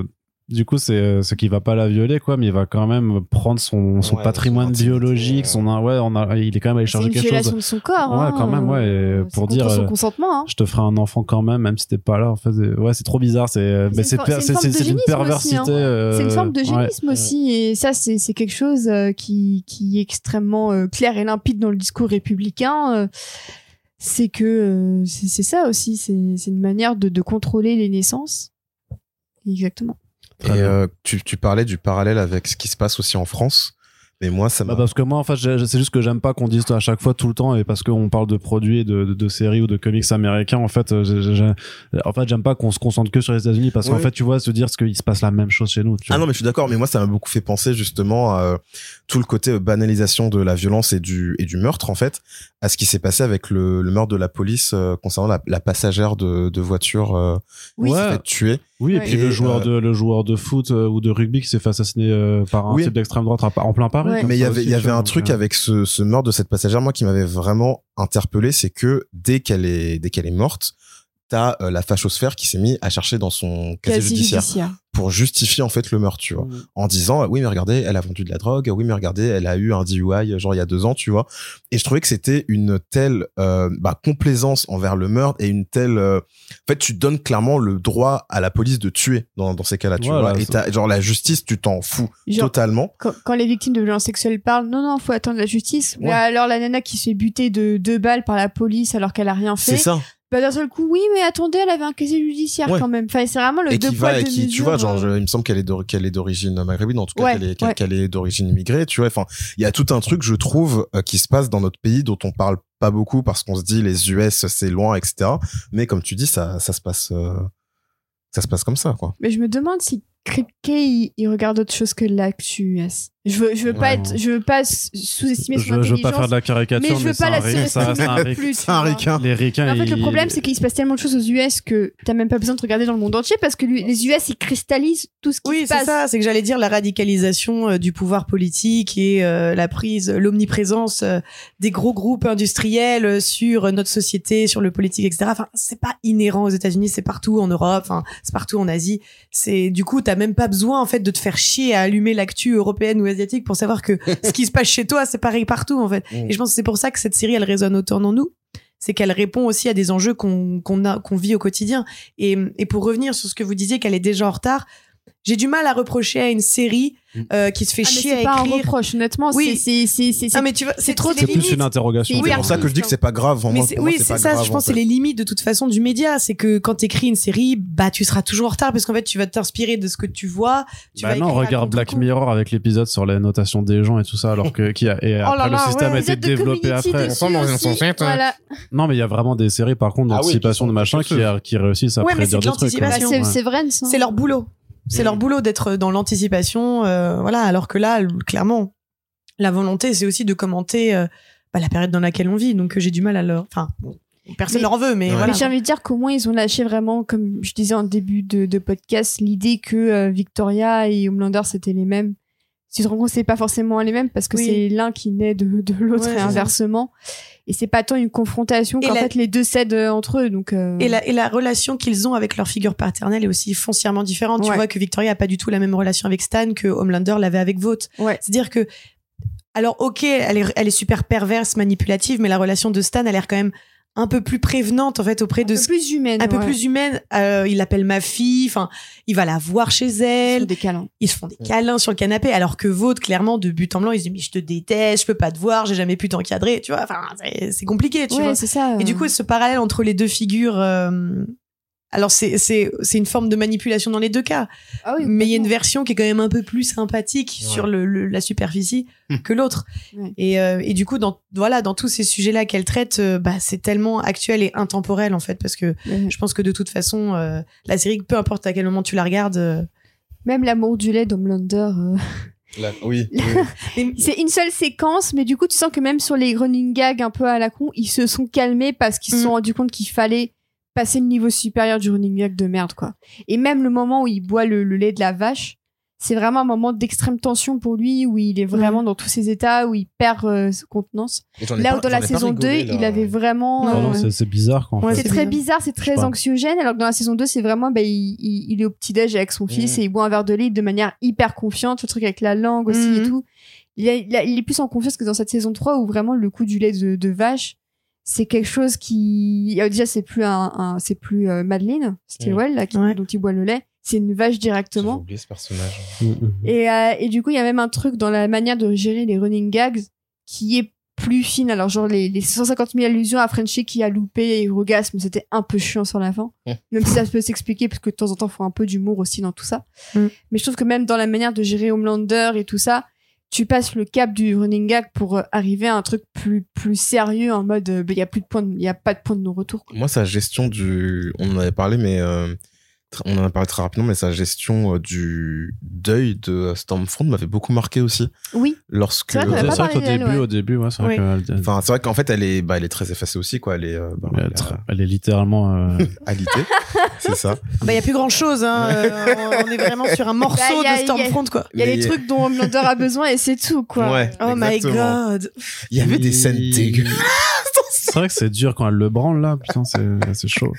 Du coup, c'est euh, ce qui va pas la violer, quoi, mais il va quand même prendre son, son Ouais, patrimoine son biologique, son. Ouais, on a, il est quand même allé chercher quelque chose. de son corps. Ouais, hein. quand même, ouais, pour dire, son euh, consentement. hein. Je te ferai un enfant quand même, même si t'es pas là. En fait, ouais, c'est trop bizarre. C'est, euh, mais une c'est, une perversité. aussi, hein. euh, C'est une forme de ouais. génisme aussi, et ça, c'est c'est quelque chose euh, qui, qui est extrêmement euh, clair et limpide dans le discours républicain. euh, c'est que euh, c'est ça aussi, c'est c'est une manière de, de contrôler les naissances. Exactement. Très et euh, tu, tu parlais du parallèle avec ce qui se passe aussi en France mais moi ça m'a Bah parce que moi, en fait, c'est juste que j'aime pas qu'on dise à chaque fois tout le temps, et parce qu'on parle de produits, et de, de, de séries ou de comics américains, en fait, euh, j'ai- j'ai- en fait, j'aime pas qu'on se concentre que sur les États-Unis, parce qu'en fait, tu vois, se dire ce qu'il se passe la même chose chez nous. Tu Ah vois. non, mais je suis d'accord, mais moi, ça m'a beaucoup fait penser justement à euh, tout le côté banalisation de la violence et du, et du meurtre, en fait, à ce qui s'est passé avec le, le meurtre de la police euh, concernant la, la passagère de, de voiture euh, Oui. qui s'est Ouais. fait tuer. Oui, et puis Et, le joueur euh, de le joueur de foot euh, ou de rugby qui s'est fait assassiner euh, par un Oui. type d'extrême droite en plein Paris. Ouais. Mais il y avait, aussi, il y avait un truc avec ce, ce meurtre de cette passagère, moi, qui m'avait vraiment interpellé, c'est que dès qu'elle est, dès qu'elle est morte, t'as euh, la fachosphère qui s'est mis à chercher dans son casier Quasi judiciaire judiciaire. pour justifier en fait le meurtre, tu vois. en disant oui mais regardez elle a vendu de la drogue oui mais regardez elle a eu un DUI genre il y a deux ans tu vois et je trouvais que c'était une telle euh, bah, complaisance envers le meurtre et une telle euh, en fait tu donnes clairement le droit à la police de tuer dans, dans ces cas-là tu Voilà, vois et t'as- genre la justice tu t'en fous Genre, totalement quand, quand les victimes de violences sexuelles parlent, non, non, faut attendre la justice. Mais Ouais. alors la nana qui se fait buter de deux balles par la police alors qu'elle a rien c'est fait, ça bah d'un seul coup, oui, mais attendez, elle avait un casier judiciaire Ouais. quand même. Enfin, c'est vraiment le et deux qui poids va et deux qui tu vois genre euh, je- il me semble qu'elle est qu'elle est d'origine maghrébine en tout cas Ouais, qu'elle est qu'elle ouais. qu'elle est d'origine immigrée tu vois enfin il y a tout un truc je trouve euh, qui se passe dans notre pays dont on parle pas beaucoup parce qu'on se dit les US c'est loin etc mais comme tu dis ça ça se passe euh, ça se passe comme ça quoi Mais je me demande si Kripke il, il regarde autre chose que l'actu US. Je veux, je veux pas être, je veux pas sous-estimer son Je, je veux intelligence. pas faire de la caricature, mais mais, je veux c'est pas la plus. c'est un ricain Les ricains. En fait, le problème, c'est qu'il se passe tellement de choses aux US que t'as même pas besoin de regarder dans le monde entier parce que lui- les US, ils cristallisent tout ce qui Oui, se c'est passe. ça. C'est que j'allais dire la radicalisation euh, du pouvoir politique et euh, la prise, l'omniprésence euh, des gros groupes industriels euh, sur notre société, sur le politique, etc. Enfin, c'est pas inhérent aux États-Unis, c'est partout en Europe, enfin, c'est partout en Asie. C'est du coup, t'as même pas besoin en fait de te faire chier à allumer l'actu européenne ou asiatique pour savoir que ce qui se passe chez toi, c'est pareil partout en fait. Et je pense que c'est pour ça que cette série, elle résonne autant dans nous. C'est qu'elle répond aussi à des enjeux qu'on qu'on a qu'on vit au quotidien. Et, et pour revenir sur ce que vous disiez, qu'elle est déjà en retard, j'ai du mal à reprocher à une série euh, qui se fait Ah, mais chier c'est à pas un écrire. reproche, honnêtement. Oui. c'est, c'est, c'est, c'est, Ah mais tu vois, c'est trop C'est plus une interrogation. C'est c'est pour ça que je dis que c'est pas grave Mais c'est- moi, oui, c'est ça. grave, Je en pense que c'est les limites de toute façon du média. C'est que quand t'écris une série, bah tu seras toujours en retard parce qu'en fait tu vas t'inspirer de ce que tu vois. Tu Bah vas non, écrire regarde Black. Mirror avec l'épisode sur les notations des gens et tout ça, alors que qui a, et après là le là, système ouais. a été développé après. Non, mais il y a vraiment des séries par contre Ah d'anticipation de machin qui, réussissent à prédire c'est de des trucs. Bah, c'est, c'est vrai. C'est leur boulot. C'est Mm. leur boulot d'être dans l'anticipation. euh, voilà. Alors que là, clairement, la volonté, c'est aussi de commenter euh, bah, la période dans laquelle on vit. Donc j'ai du mal à leur. Enfin, personne Mais- leur en veut, mais Ouais. voilà. Mais j'ai envie de dire qu'au moins ils ont lâché vraiment, comme je disais en début de, de podcast, l'idée que euh, Victoria et Homelander c'était les mêmes. Tu te rends compte, c'est pas forcément les mêmes parce que Oui. c'est l'un qui naît de, de l'autre Ouais, et c'est inversement. Et c'est pas tant une confrontation qu'en la- fait les deux cèdent euh, entre eux. Donc, euh, Et la, et la relation qu'ils ont avec leur figure paternelle est aussi foncièrement différente. Tu vois que Victoria a pas du tout la même relation avec Stan que Homelander l'avait avec Vought. Ouais. C'est-à-dire que, alors ok, elle est, elle est super perverse, manipulative, mais la relation de Stan a l'air quand même un peu plus prévenante en fait auprès de un peu plus humaine. un peu plus humaine. Euh, il l'appelle ma fille. Enfin, il va la voir chez elle. des câlins. Ils se font des câlins sur le canapé, alors que Vaude, clairement, de but en blanc, il se dit mais je te déteste, je peux pas te voir, j'ai jamais pu t'encadrer. Tu vois, enfin, c'est- c'est compliqué, tu ouais, vois. c'est ça. Et du euh. coup, ce parallèle entre les deux figures. euh, alors c'est c'est c'est une forme de manipulation dans les deux cas, Ah oui, mais il y a une version qui est quand même un peu plus sympathique Ouais. sur le, le- la superficie que l'autre. Ouais. Et, euh, et du coup, dans voilà, dans tous ces sujets-là qu'elle traite, euh, bah c'est tellement actuel et intemporel en fait, parce que Ouais. je pense que de toute façon, euh, la série, peu importe à quel moment tu la regardes, euh, Même l'amour du lait d'Homelander. euh, Là, oui. C'est une seule séquence, mais du coup, tu sens que même sur les running gags un peu à la con, ils se sont calmés parce qu'ils se Mm. sont rendus compte qu'il fallait passer le niveau supérieur du running gag de merde, quoi. Et même le moment où il boit le, le lait de la vache, c'est vraiment un moment d'extrême tension pour lui, où il est vraiment dans tous ses états, où il perd euh, sa contenance. Là pas- où dans la saison 2, rigolé, là. il avait vraiment... Non, Non, non, euh, c'est- bizarre en Ouais, c'est c'est très bizarre. c'est très anxiogène, alors que dans la saison 2, c'est vraiment, bah, il, il, il est au petit-déj avec son fils Mhm. et il boit un verre de lait de manière hyper confiante, le truc avec la langue aussi et tout. Il, a- il a- il est plus en confiance que dans cette saison 3 où vraiment le coup du lait de, de vache, c'est quelque chose qui, déjà, c'est plus un, un- c'est plus euh, Madeleine, Stillwell, là, qui- Ouais. dont il boit le lait. C'est une vache directement. oublié ce personnage. Mm, mm. Et, euh, et du coup, il y a même un truc dans la manière de gérer les running gags qui est plus fine. Alors, genre, les, les 150 000 allusions à Frenchie qui a loupé et orgasme, c'était un peu chiant sur la fin. Mm. Même si ça peut s'expliquer, parce que de temps en temps, il faut un peu d'humour aussi dans tout ça. Mm. Mais je trouve que même dans la manière de gérer Homelander et tout ça, tu passes le cap du running gag pour euh, arriver à un truc plus, sérieux en mode, euh, bah, il y a plus de il a pas de point de non-retour. quoi. Moi, sa gestion du. On en avait parlé, mais. euh, On en a parlé très rapidement, mais sa gestion euh, du deuil de Stormfront m'avait beaucoup marqué aussi. Oui. Lorsque. C'est vrai qu'au début, ouais. au début, ouais, c'est vrai Oui. qu'elle Enfin, c'est vrai qu'en fait, elle est, bah, elle est très effacée aussi, quoi. Elle est, euh, bah, elle, elle est- est elle est littéralement. euh, alité. c'est ça. bah il y a plus grand chose. Hein, euh, on, est vraiment sur un morceau Bah, a- de Stormfront quoi. Il y a les trucs dont Homelander a besoin et c'est tout, quoi. Ouais. Oh my god. Il y avait des scènes dégueu. C'est vrai que c'est dur quand elle le branle là, putain, c'est c'est chaud.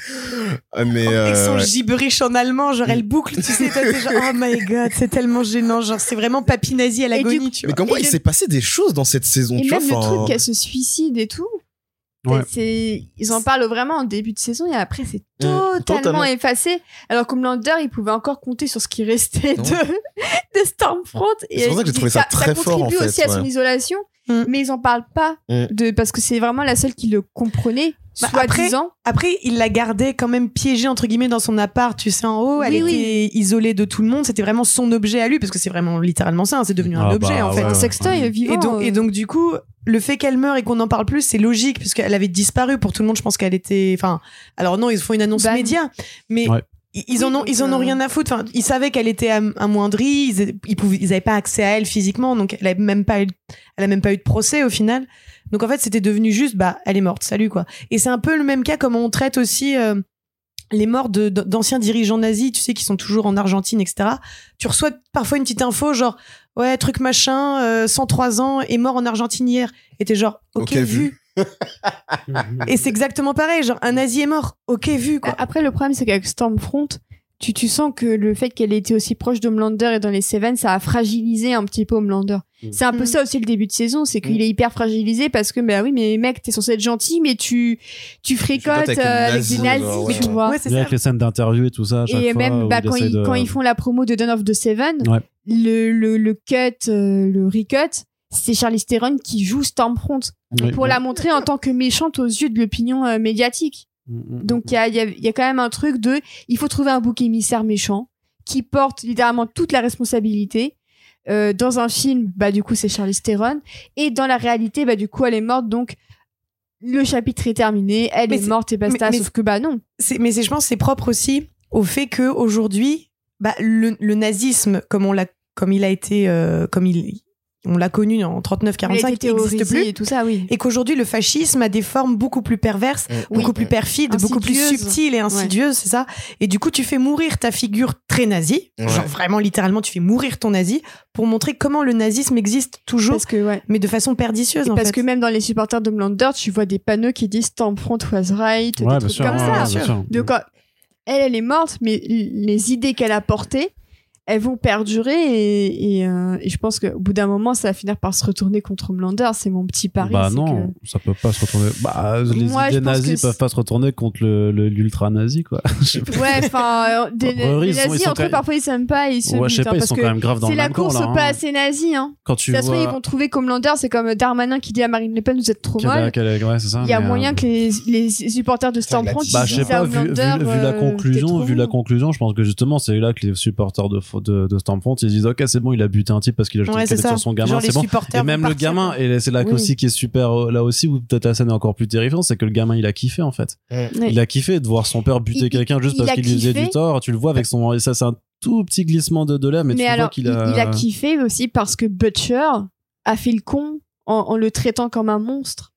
Ah, Mais. Avec son euh, gibberish en allemand, genre elle boucle, tu sais, t'es genre, oh my god, c'est tellement gênant, genre c'est vraiment papy nazi à l'agonie, tu Mais vois. comme quoi, Et il s'est passé des choses dans cette saison, Et tu même vois. le enfin, truc qu'elle se suicide et tout. Ouais. Ils en parlent vraiment en début de saison et après c'est Mmh, totalement, totalement. effacé. Alors que Homelander, il pouvait encore compter sur ce qui restait de, de Stormfront. Et C'est pour ça que j'ai trouvé ça très fort, en contribue fait, aussi à son isolation, Mmh. mais ils en parlent pas Mmh. de, parce que c'est vraiment la seule qui le comprenait, Bah, soit après- disant. Après, il la gardait quand même piégée entre guillemets dans son appart, tu sais, en haut. Elle Oui, était oui. isolée de tout le monde. C'était vraiment son objet à lui, parce que c'est vraiment littéralement ça. hein, c'est devenu un Ah objet bah, en fait. ouais, un ouais. sextoy vivant. Et donc, euh, et donc du coup, le fait qu'elle meure et qu'on en parle plus, c'est logique puisqu'elle avait disparu pour tout le monde. Je pense qu'elle était. Enfin, alors non, ils font une annonce Bah, média, mais Ouais. ils, en ont, ils en ont euh, rien à foutre. Enfin, ils savaient qu'elle était am- amoindrie. Ils, ils pouvaient, ils avaient pas accès à elle physiquement, donc elle a même pas eu, elle a même pas eu de procès au final. Donc en fait, c'était devenu juste, bah, elle est morte, salut quoi. Et c'est un peu le même cas comme on traite aussi. euh, les morts de- de- d'anciens dirigeants nazis, tu sais, qui sont toujours en Argentine, etc. Tu reçois parfois une petite info, genre, ouais, truc machin, euh, 103 ans, est mort en Argentine hier. Et t'es genre, ok, Ok, vu. Et c'est exactement pareil, genre, un nazi est mort, ok, vu, quoi. Après, le problème, c'est qu'avec Stormfront, tu, tu sens que le fait qu'elle ait été aussi proche d'Homelander et dans les Seven, ça a fragilisé un petit peu Homelander. Mm. C'est un peu Mm. ça aussi le début de saison, c'est qu'il Mm. est hyper fragilisé parce que, bah oui, mais mec, t'es censé être gentil, mais tu, tu fréquentes avec euh, des avec nazis, des nazis, genre, ouais. tu vois. Ouais, c'est avec les scènes d'interview et tout ça. À chaque Et fois, même bah, quand, ils, de- quand ils font la promo de Dawn of the Seven, Ouais. le, le, le cut, euh, le recut, c'est Charlize Theron qui joue Stormfront Oui. pour la montrer en tant que méchante aux yeux de l'opinion euh, médiatique. Donc il y a, il y, a, il y a quand même un truc de, il faut trouver un bouc émissaire méchant qui porte littéralement toute la responsabilité. Euh, dans un film, bah du coup c'est Charlize Theron, et dans la réalité, bah du coup elle est morte, donc le chapitre est terminé, elle Mais est morte et basta. mais- mais sauf que bah non. Mais c'est, je pense, que c'est propre aussi au fait que aujourd'hui, bah, le, le nazisme, comme on l'a, comme il a été, euh, comme il, on l'a connu en 39-45, Elle a été n'existe plus. et tout ça, oui. Et qu'aujourd'hui, le fascisme a des formes beaucoup plus perverses, Mm. beaucoup plus perfides, beaucoup plus subtiles et insidieuses, c'est ça. Et du coup, tu fais mourir ta figure très nazie, Ouais. genre vraiment littéralement, tu fais mourir ton nazi pour montrer comment le nazisme existe toujours, Parce que ouais. mais de façon perdicieuse Et en parce fait. que même dans les supporters de Homelander, tu vois des panneaux qui disent Stormfront was right, Ouais, des bien trucs sûr. comme ouais, ça. ouais, bien sûr. Donc, quand elle, elle est morte, mais les idées qu'elle a portées, elles vont perdurer et, et, euh, et je pense qu'au bout d'un moment, ça va finir par se retourner contre Homelander. C'est mon petit pari. bah non, que- ça peut pas se retourner. Bah, les Moi, idées que peuvent pas se retourner contre le- le- l'ultra nazi, quoi. Ouais, enfin, euh, des, les nazis, sont entre eux, parfois ils s'aiment pas, ils se Ouais, je sais butent, pas, hein, ils parce sont que quand même grave dans c'est la même camp, course là. pas hein. assez nazie, hein. Quand tu Ça se trouve, ils vois. vont trouver comme Lander, c'est comme Darmanin qui dit à Marine Le Pen, vous êtes trop ça, Il y a euh, moyen que les, les supporters de Stormfront Bah, je sais pas, vu, vu- Homelander, vu la euh, conclusion, vu la conclusion, je pense que justement, c'est là que les supporters de, de, de Stormfront, ils disent, ok, c'est bon, il a buté un type parce qu'il a jeté Ouais, une sur son gamin, c'est bon. Et même le gamin, et c'est là Oui. aussi qui est super, euh, là aussi où peut-être la scène est encore plus terrifiante, c'est que le gamin, il a kiffé, en fait. Ouais. Il a kiffé de voir son père buter quelqu'un juste parce a qu'il lui faisait du tort. Tu le vois avec son, et ça, c'est un tout petit glissement de, de lait, mais, Mais tu alors, vois qu'il il, a. il a kiffé aussi parce que Butcher a fait le con en, en le traitant comme un monstre.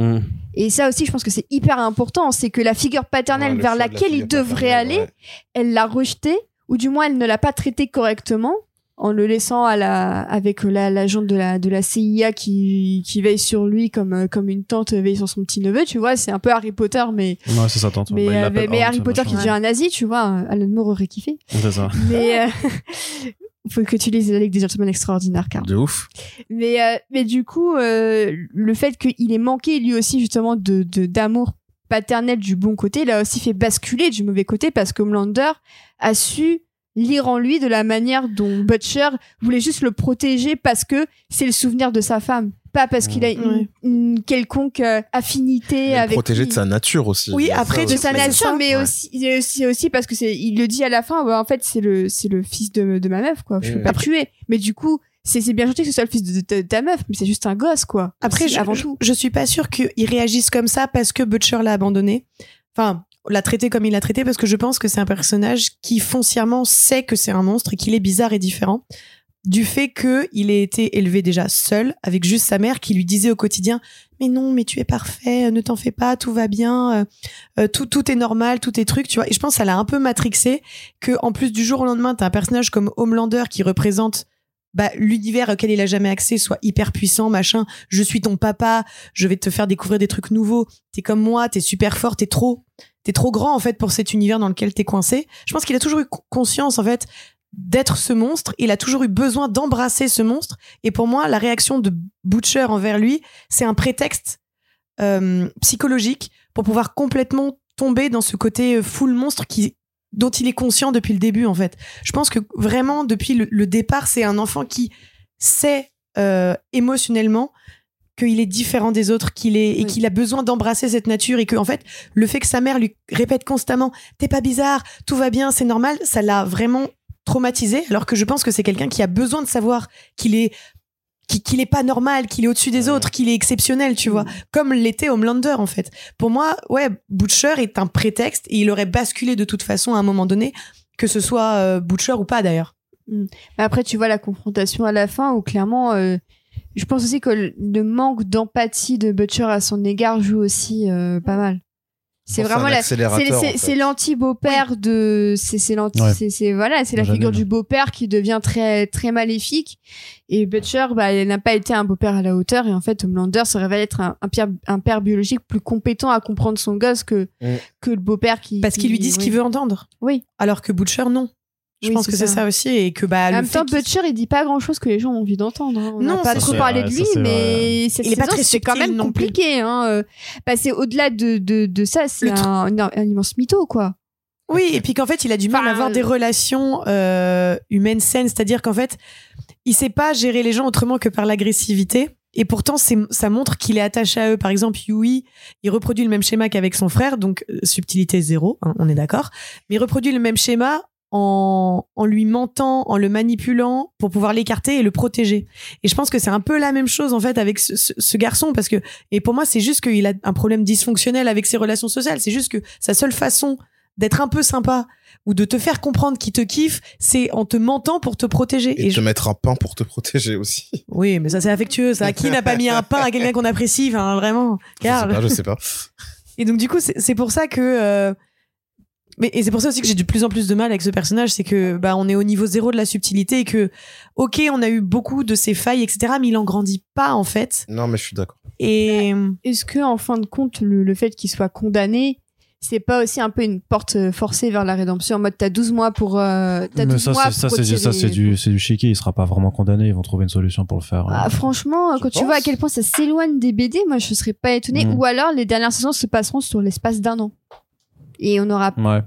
Hum. Et ça aussi, je pense que c'est hyper important. C'est que la figure paternelle Ouais, vers la laquelle il devrait aller, ouais. elle l'a rejeté, ou du moins elle ne l'a pas traité correctement, en le laissant à la, avec la, l'agent de la, de la CIA qui, qui veille sur lui comme, euh, comme une tante veille sur son petit neveu, tu vois. C'est un peu Harry Potter, mais, Ouais, c'est ça, tante. mais, Bah, euh, mais Holmes, Harry Potter qui devient un nazi, tu vois. Alan Moore aurait kiffé. C'est ça. Mais, euh, faut que tu lises la Ligue des Gentlemen Extraordinaires, car. De ouf. Mais, euh, mais du coup, euh, le fait qu'il ait manqué lui aussi justement de de- d'amour paternel du bon côté, l'a aussi fait basculer du mauvais côté parce que Homelander a su lire en lui de la manière dont Butcher voulait juste le protéger parce que c'est le souvenir de sa femme, pas parce qu'il a une, Ouais. une quelconque euh, affinité avec protéger lui. de sa nature aussi. Oui, Il a après, de sa nature, mais Ouais. aussi, c'est aussi, aussi parce que c'est, il le dit à la fin, en fait, c'est le, c'est le fils de, de ma meuf, quoi. Je peux Mm. pas tuer. Mais du coup, c'est, bien gentil que ce soit le fils de, de- de ta meuf, mais c'est juste un gosse, quoi. Après, je, avant tout. je suis pas sûre qu'ils réagissent comme ça parce que Butcher l'a abandonné. Enfin, l'a traité comme il l'a traité parce que je pense que c'est un personnage qui foncièrement sait que c'est un monstre et qu'il est bizarre et différent. Du fait que il ait été élevé déjà seul, avec juste sa mère qui lui disait au quotidien Mais non, mais tu es parfait, ne t'en fais pas, tout va bien, euh, euh, tout, tout est normal, tout est truc, tu vois. Et je pense que ça l'a un peu matrixé que, en plus du jour au lendemain, t'as un personnage comme Homelander qui représente bah, l'univers auquel il a jamais accès soit hyper puissant, machin. Je suis ton papa, je vais te faire découvrir des trucs nouveaux. T'es comme moi, t'es super fort, t'es trop, t'es trop grand en fait pour cet univers dans lequel t'es coincé. Je pense qu'il a toujours eu co- conscience en fait d'être ce monstre. Il a toujours eu besoin d'embrasser ce monstre. Et pour moi, la réaction de Butcher envers lui, c'est un prétexte euh, psychologique pour pouvoir complètement tomber dans ce côté euh, full monstre qui dont il est conscient depuis le début en fait. Je pense que vraiment depuis le, le départ, c'est un enfant qui sait euh, émotionnellement qu'il est différent des autres, qu'il est et Oui. qu'il a besoin d'embrasser cette nature et que en fait le fait que sa mère lui répète constamment "t'es pas bizarre, tout va bien, c'est normal", ça l'a vraiment traumatisé. Alors que je pense que c'est quelqu'un qui a besoin de savoir qu'il est qu'il est pas normal, qu'il est au-dessus des autres, qu'il est exceptionnel, tu vois, comme l'était Homelander en fait. Pour moi, ouais, Butcher est un prétexte et il aurait basculé de toute façon à un moment donné, que ce soit euh, Butcher ou pas d'ailleurs. Mais après, tu vois la confrontation à la fin où clairement, euh, je pense aussi que le- le manque d'empathie de Butcher à son égard joue aussi euh, pas mal. C'est vraiment la, c'est- en c'est l'anti-beau-père de, c'est c'est l'anti, Ouais. c'est c'est- voilà, c'est la figure du beau-père qui devient très très maléfique. Et Butcher, bah, il n'a pas été un beau-père à la hauteur. Et en fait, Homelander se révèle être un, un, père, un père biologique plus compétent à comprendre son gosse que Mm. que le beau-père qui Parce qu'il lui dit ce oui. qu'il veut entendre. Oui. Alors que Butcher, non. Je Oui, pense que c'est ça. aussi et que bah En le même temps, Butcher, il dit pas grand chose que les gens ont envie d'entendre. hein. On Non, pas ça, trop parlé de lui, mais cette Il est pas saison, très c'est quand même compliqué. Hein. euh. Bah, c'est au-delà de, de, de ça, c'est un, un, un immense mytho, quoi. Oui, et puis qu'en fait, il a du mal Enfin, à avoir des relations euh, humaines saines, c'est-à-dire qu'en fait, il sait pas gérer les gens autrement que par l'agressivité. Et pourtant, ça montre qu'il est attaché à eux. Par exemple, Yui, il reproduit le même schéma qu'avec son frère, donc euh, subtilité zéro, hein, on est d'accord. Mais il reproduit le même schéma en, en lui mentant, en le manipulant pour pouvoir l'écarter et le protéger. Et je pense que c'est un peu la même chose en fait avec ce, ce- ce garçon parce que et pour moi c'est juste qu'il a un problème dysfonctionnel avec ses relations sociales. C'est juste que sa seule façon d'être un peu sympa ou de te faire comprendre qu'il te kiffe, c'est en te mentant pour te protéger. Et, Et te je- mettre un pain pour te protéger aussi. Oui, mais ça c'est affectueux. Ça, qui n'a pas mis un pain à quelqu'un qu'on apprécie Enfin, vraiment. Je sais Carl. pas, je sais pas. Et donc du coup, c'est c'est pour ça que. euh, Mais et c'est pour ça aussi que j'ai de plus en plus de mal avec ce personnage, c'est que bah on est au niveau zéro de la subtilité et que ok, on a eu beaucoup de ses failles, etc. Mais il en grandit pas en fait. Non, mais je suis d'accord. Et Est-ce que, en fin de compte, le, le fait qu'il soit condamné, c'est pas aussi un peu une porte euh, forcée vers la rédemption en mode t'as 12 mois pour euh, t'as Mais 12 ça, mois c'est, ça, pour c'est, du- ça, du, c'est du chiquet. Il sera pas vraiment condamné. Ils vont trouver une solution pour le faire. Ah, franchement, quand tu vois à quel point ça s'éloigne des BD, moi je serais pas étonnée. Mm. Ou alors les dernières saisons se passeront sur l'espace d'un an. Et on aura. Ouais.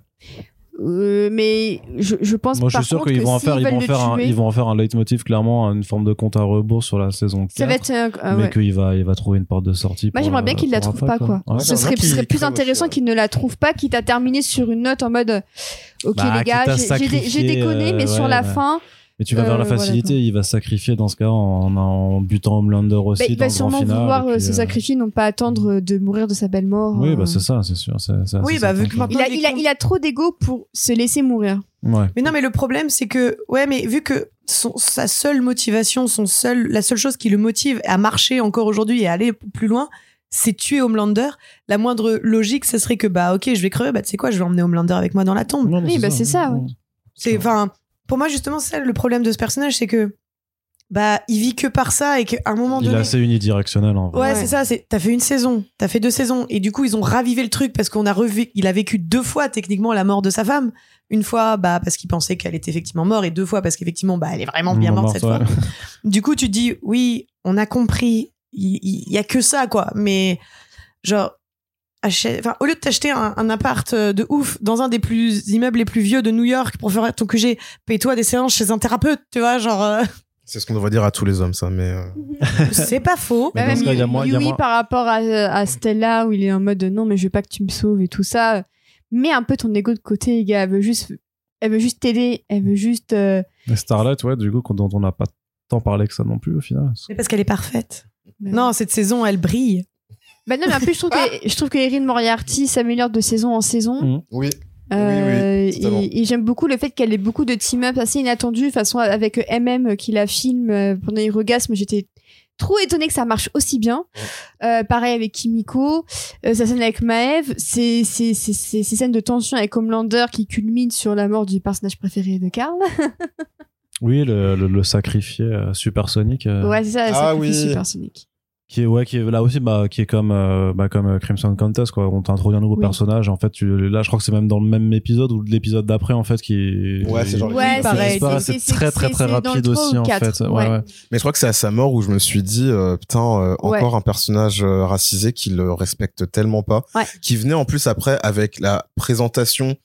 euh, mais je, je pense Moi, je par suis sûr qu'ils vont faire, ils veulent vont faire un, tuer, ils vont en faire un leitmotiv clairement, une forme de compte à rebours sur la saison 4. Ça va être. euh, ah mais ouais. qu'il va, il va trouver une porte de sortie. Moi j'aimerais bien qu'il la trouve pas quoi. Ouais. Ce serait, plus intéressant qu'il ne la trouve pas, quitte à terminer sur une note en mode euh, Ok Bah, les gars, j'ai- déconné, mais euh, sur ouais, la fin, Mais tu vas vers Euh, la voilà, facilité, il va sacrifier dans ce cas en, en butant Homelander aussi bah, il dans va sûrement final. vouloir euh, puis, se euh, sacrifier, non pas attendre de mourir de sa belle mort. Oui, euh. bah c'est ça, c'est sûr. c'est- c'est Oui, bah, vu que il a, il est il, a, con- il a trop d'ego pour se laisser mourir. Ouais. Mais non, mais le problème, c'est que, ouais, mais vu que son, sa seule motivation, son seul, la seule chose qui le motive à marcher encore aujourd'hui et à aller plus loin, c'est tuer Homelander. La moindre logique, ce serait que, bah, ok, je vais crever, bah, tu sais quoi, je vais emmener Homelander avec moi dans la tombe. Non, Oui, bah, c'est ça, ouais. C'est, enfin, pour moi, justement, c'est le problème de ce personnage, c'est que, bah, il vit que par ça et qu'à un moment Il est donné. assez unidirectionnel en vrai. Ouais, Ouais. c'est ça. C'est t'as fait une saison, t'as fait deux saisons, et du coup ils ont ravivé le truc parce qu'on a revu. Il a vécu deux fois techniquement la mort de sa femme. Une fois, bah parce qu'il pensait qu'elle était effectivement morte, et deux fois parce qu'effectivement, bah elle est vraiment bien morte cette ouais. fois. Du coup, tu te dis oui, on a compris. Il, il- il y a que ça quoi. Mais genre, achète- enfin, au lieu de t'acheter un, un appart euh, de ouf dans un des plus immeubles les plus vieux de New York pour faire ton QG, paye-toi des séances chez un thérapeute, tu vois, genre euh, C'est ce qu'on devrait dire à tous les hommes, ça, mais. euh, c'est pas faux. Mais Bah, dans même Yui par rapport à, à Stella où il est en mode non mais je veux pas que tu me sauves et tout ça. Mets un peu ton ego de côté, les gars. Elle veut juste, elle veut juste t'aider. Elle veut juste. euh, Mais Starlight, ouais, du coup, dont on n'a pas tant parlé que ça non plus au final. Mais parce qu'elle est parfaite. bah, Non, cette saison, elle brille. Bah non, mais en plus je trouve que je trouve que Erin Moriarty s'améliore de saison en saison. Mm. Oui. Euh, oui, et, et j'aime beaucoup le fait qu'elle ait beaucoup de team-up assez inattendus. De toute façon, avec MM qui la filme pendant les regasmes, j'étais trop étonnée que ça marche aussi bien. Euh, pareil avec Kimiko, euh, sa scène avec Maeve, ces, ces, ces, ces, ces scènes de tension avec Homelander qui culminent sur la mort du personnage préféré de Carl. Oui, le, le, le sacrifié euh, supersonique. euh, ouais, c'est ça, Ah c'est oui. super cynique. Qui est ouais qui est là aussi bah qui est comme euh, bah, comme euh, Crimson Contest quoi on t'introduit un nouveau Oui. personnage en fait tu, là je crois que c'est même dans le même épisode ou l'épisode d'après en fait qui Ouais, c'est genre- Ouais, pareil. c'est- pareil, c'est- c'est très très très rapide aussi en fait ouais, ouais. ouais. Mais je crois que c'est à sa mort où je me suis dit, euh, putain, euh, Ouais. encore un personnage euh, racisé qui le respecte tellement pas. Ouais. Qui venait en plus après avec la présentation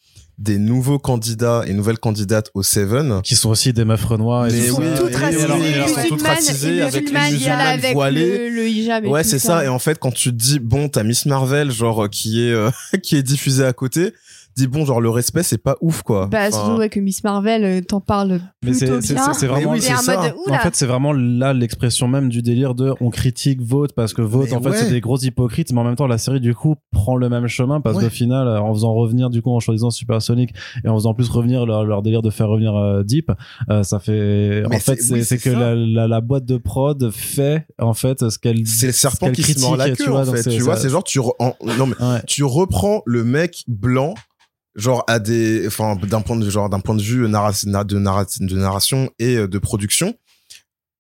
des nouveaux candidats et nouvelles candidates au Seven. qui sont aussi des meufs renois et Mais tout oui, ça. sont toutes racisées avec les musulmanes, avec voilées. Le, le hijab et Ouais, c'est ça. Et en fait, quand tu te dis, bon, t'as Miss Marvel, genre, euh, qui est, euh, qui est diffusée à côté, dis, bon, genre, le respect, c'est pas ouf, quoi. Bah, Enfin, surtout ouais, que Miss Marvel euh, t'en parle mais c'est vraiment Mais oui, C'est un c'est ça. mode, en fait, c'est vraiment là l'expression même du délire de on critique Vote parce que Vote Mais en fait ouais. c'est des gros hypocrites, mais en même temps la série du coup prend le même chemin parce Ouais. qu'au final, euh, en faisant revenir du coup en choisissant Supersonic et en faisant plus revenir leur, leur délire de faire revenir euh, Deep, euh, ça fait Mais en fait c'est- oui, que la, la, la boîte de prod fait en fait ce qu'elle c'est le ce serpent qui se mord la critique, queue, tu vois, c'est- Tu vois, ça- c'est genre, tu, non, mais tu reprends le mec blanc genre à des enfin d'un point de genre d'un point de vue narra- na- de, narra- de narration et euh, de production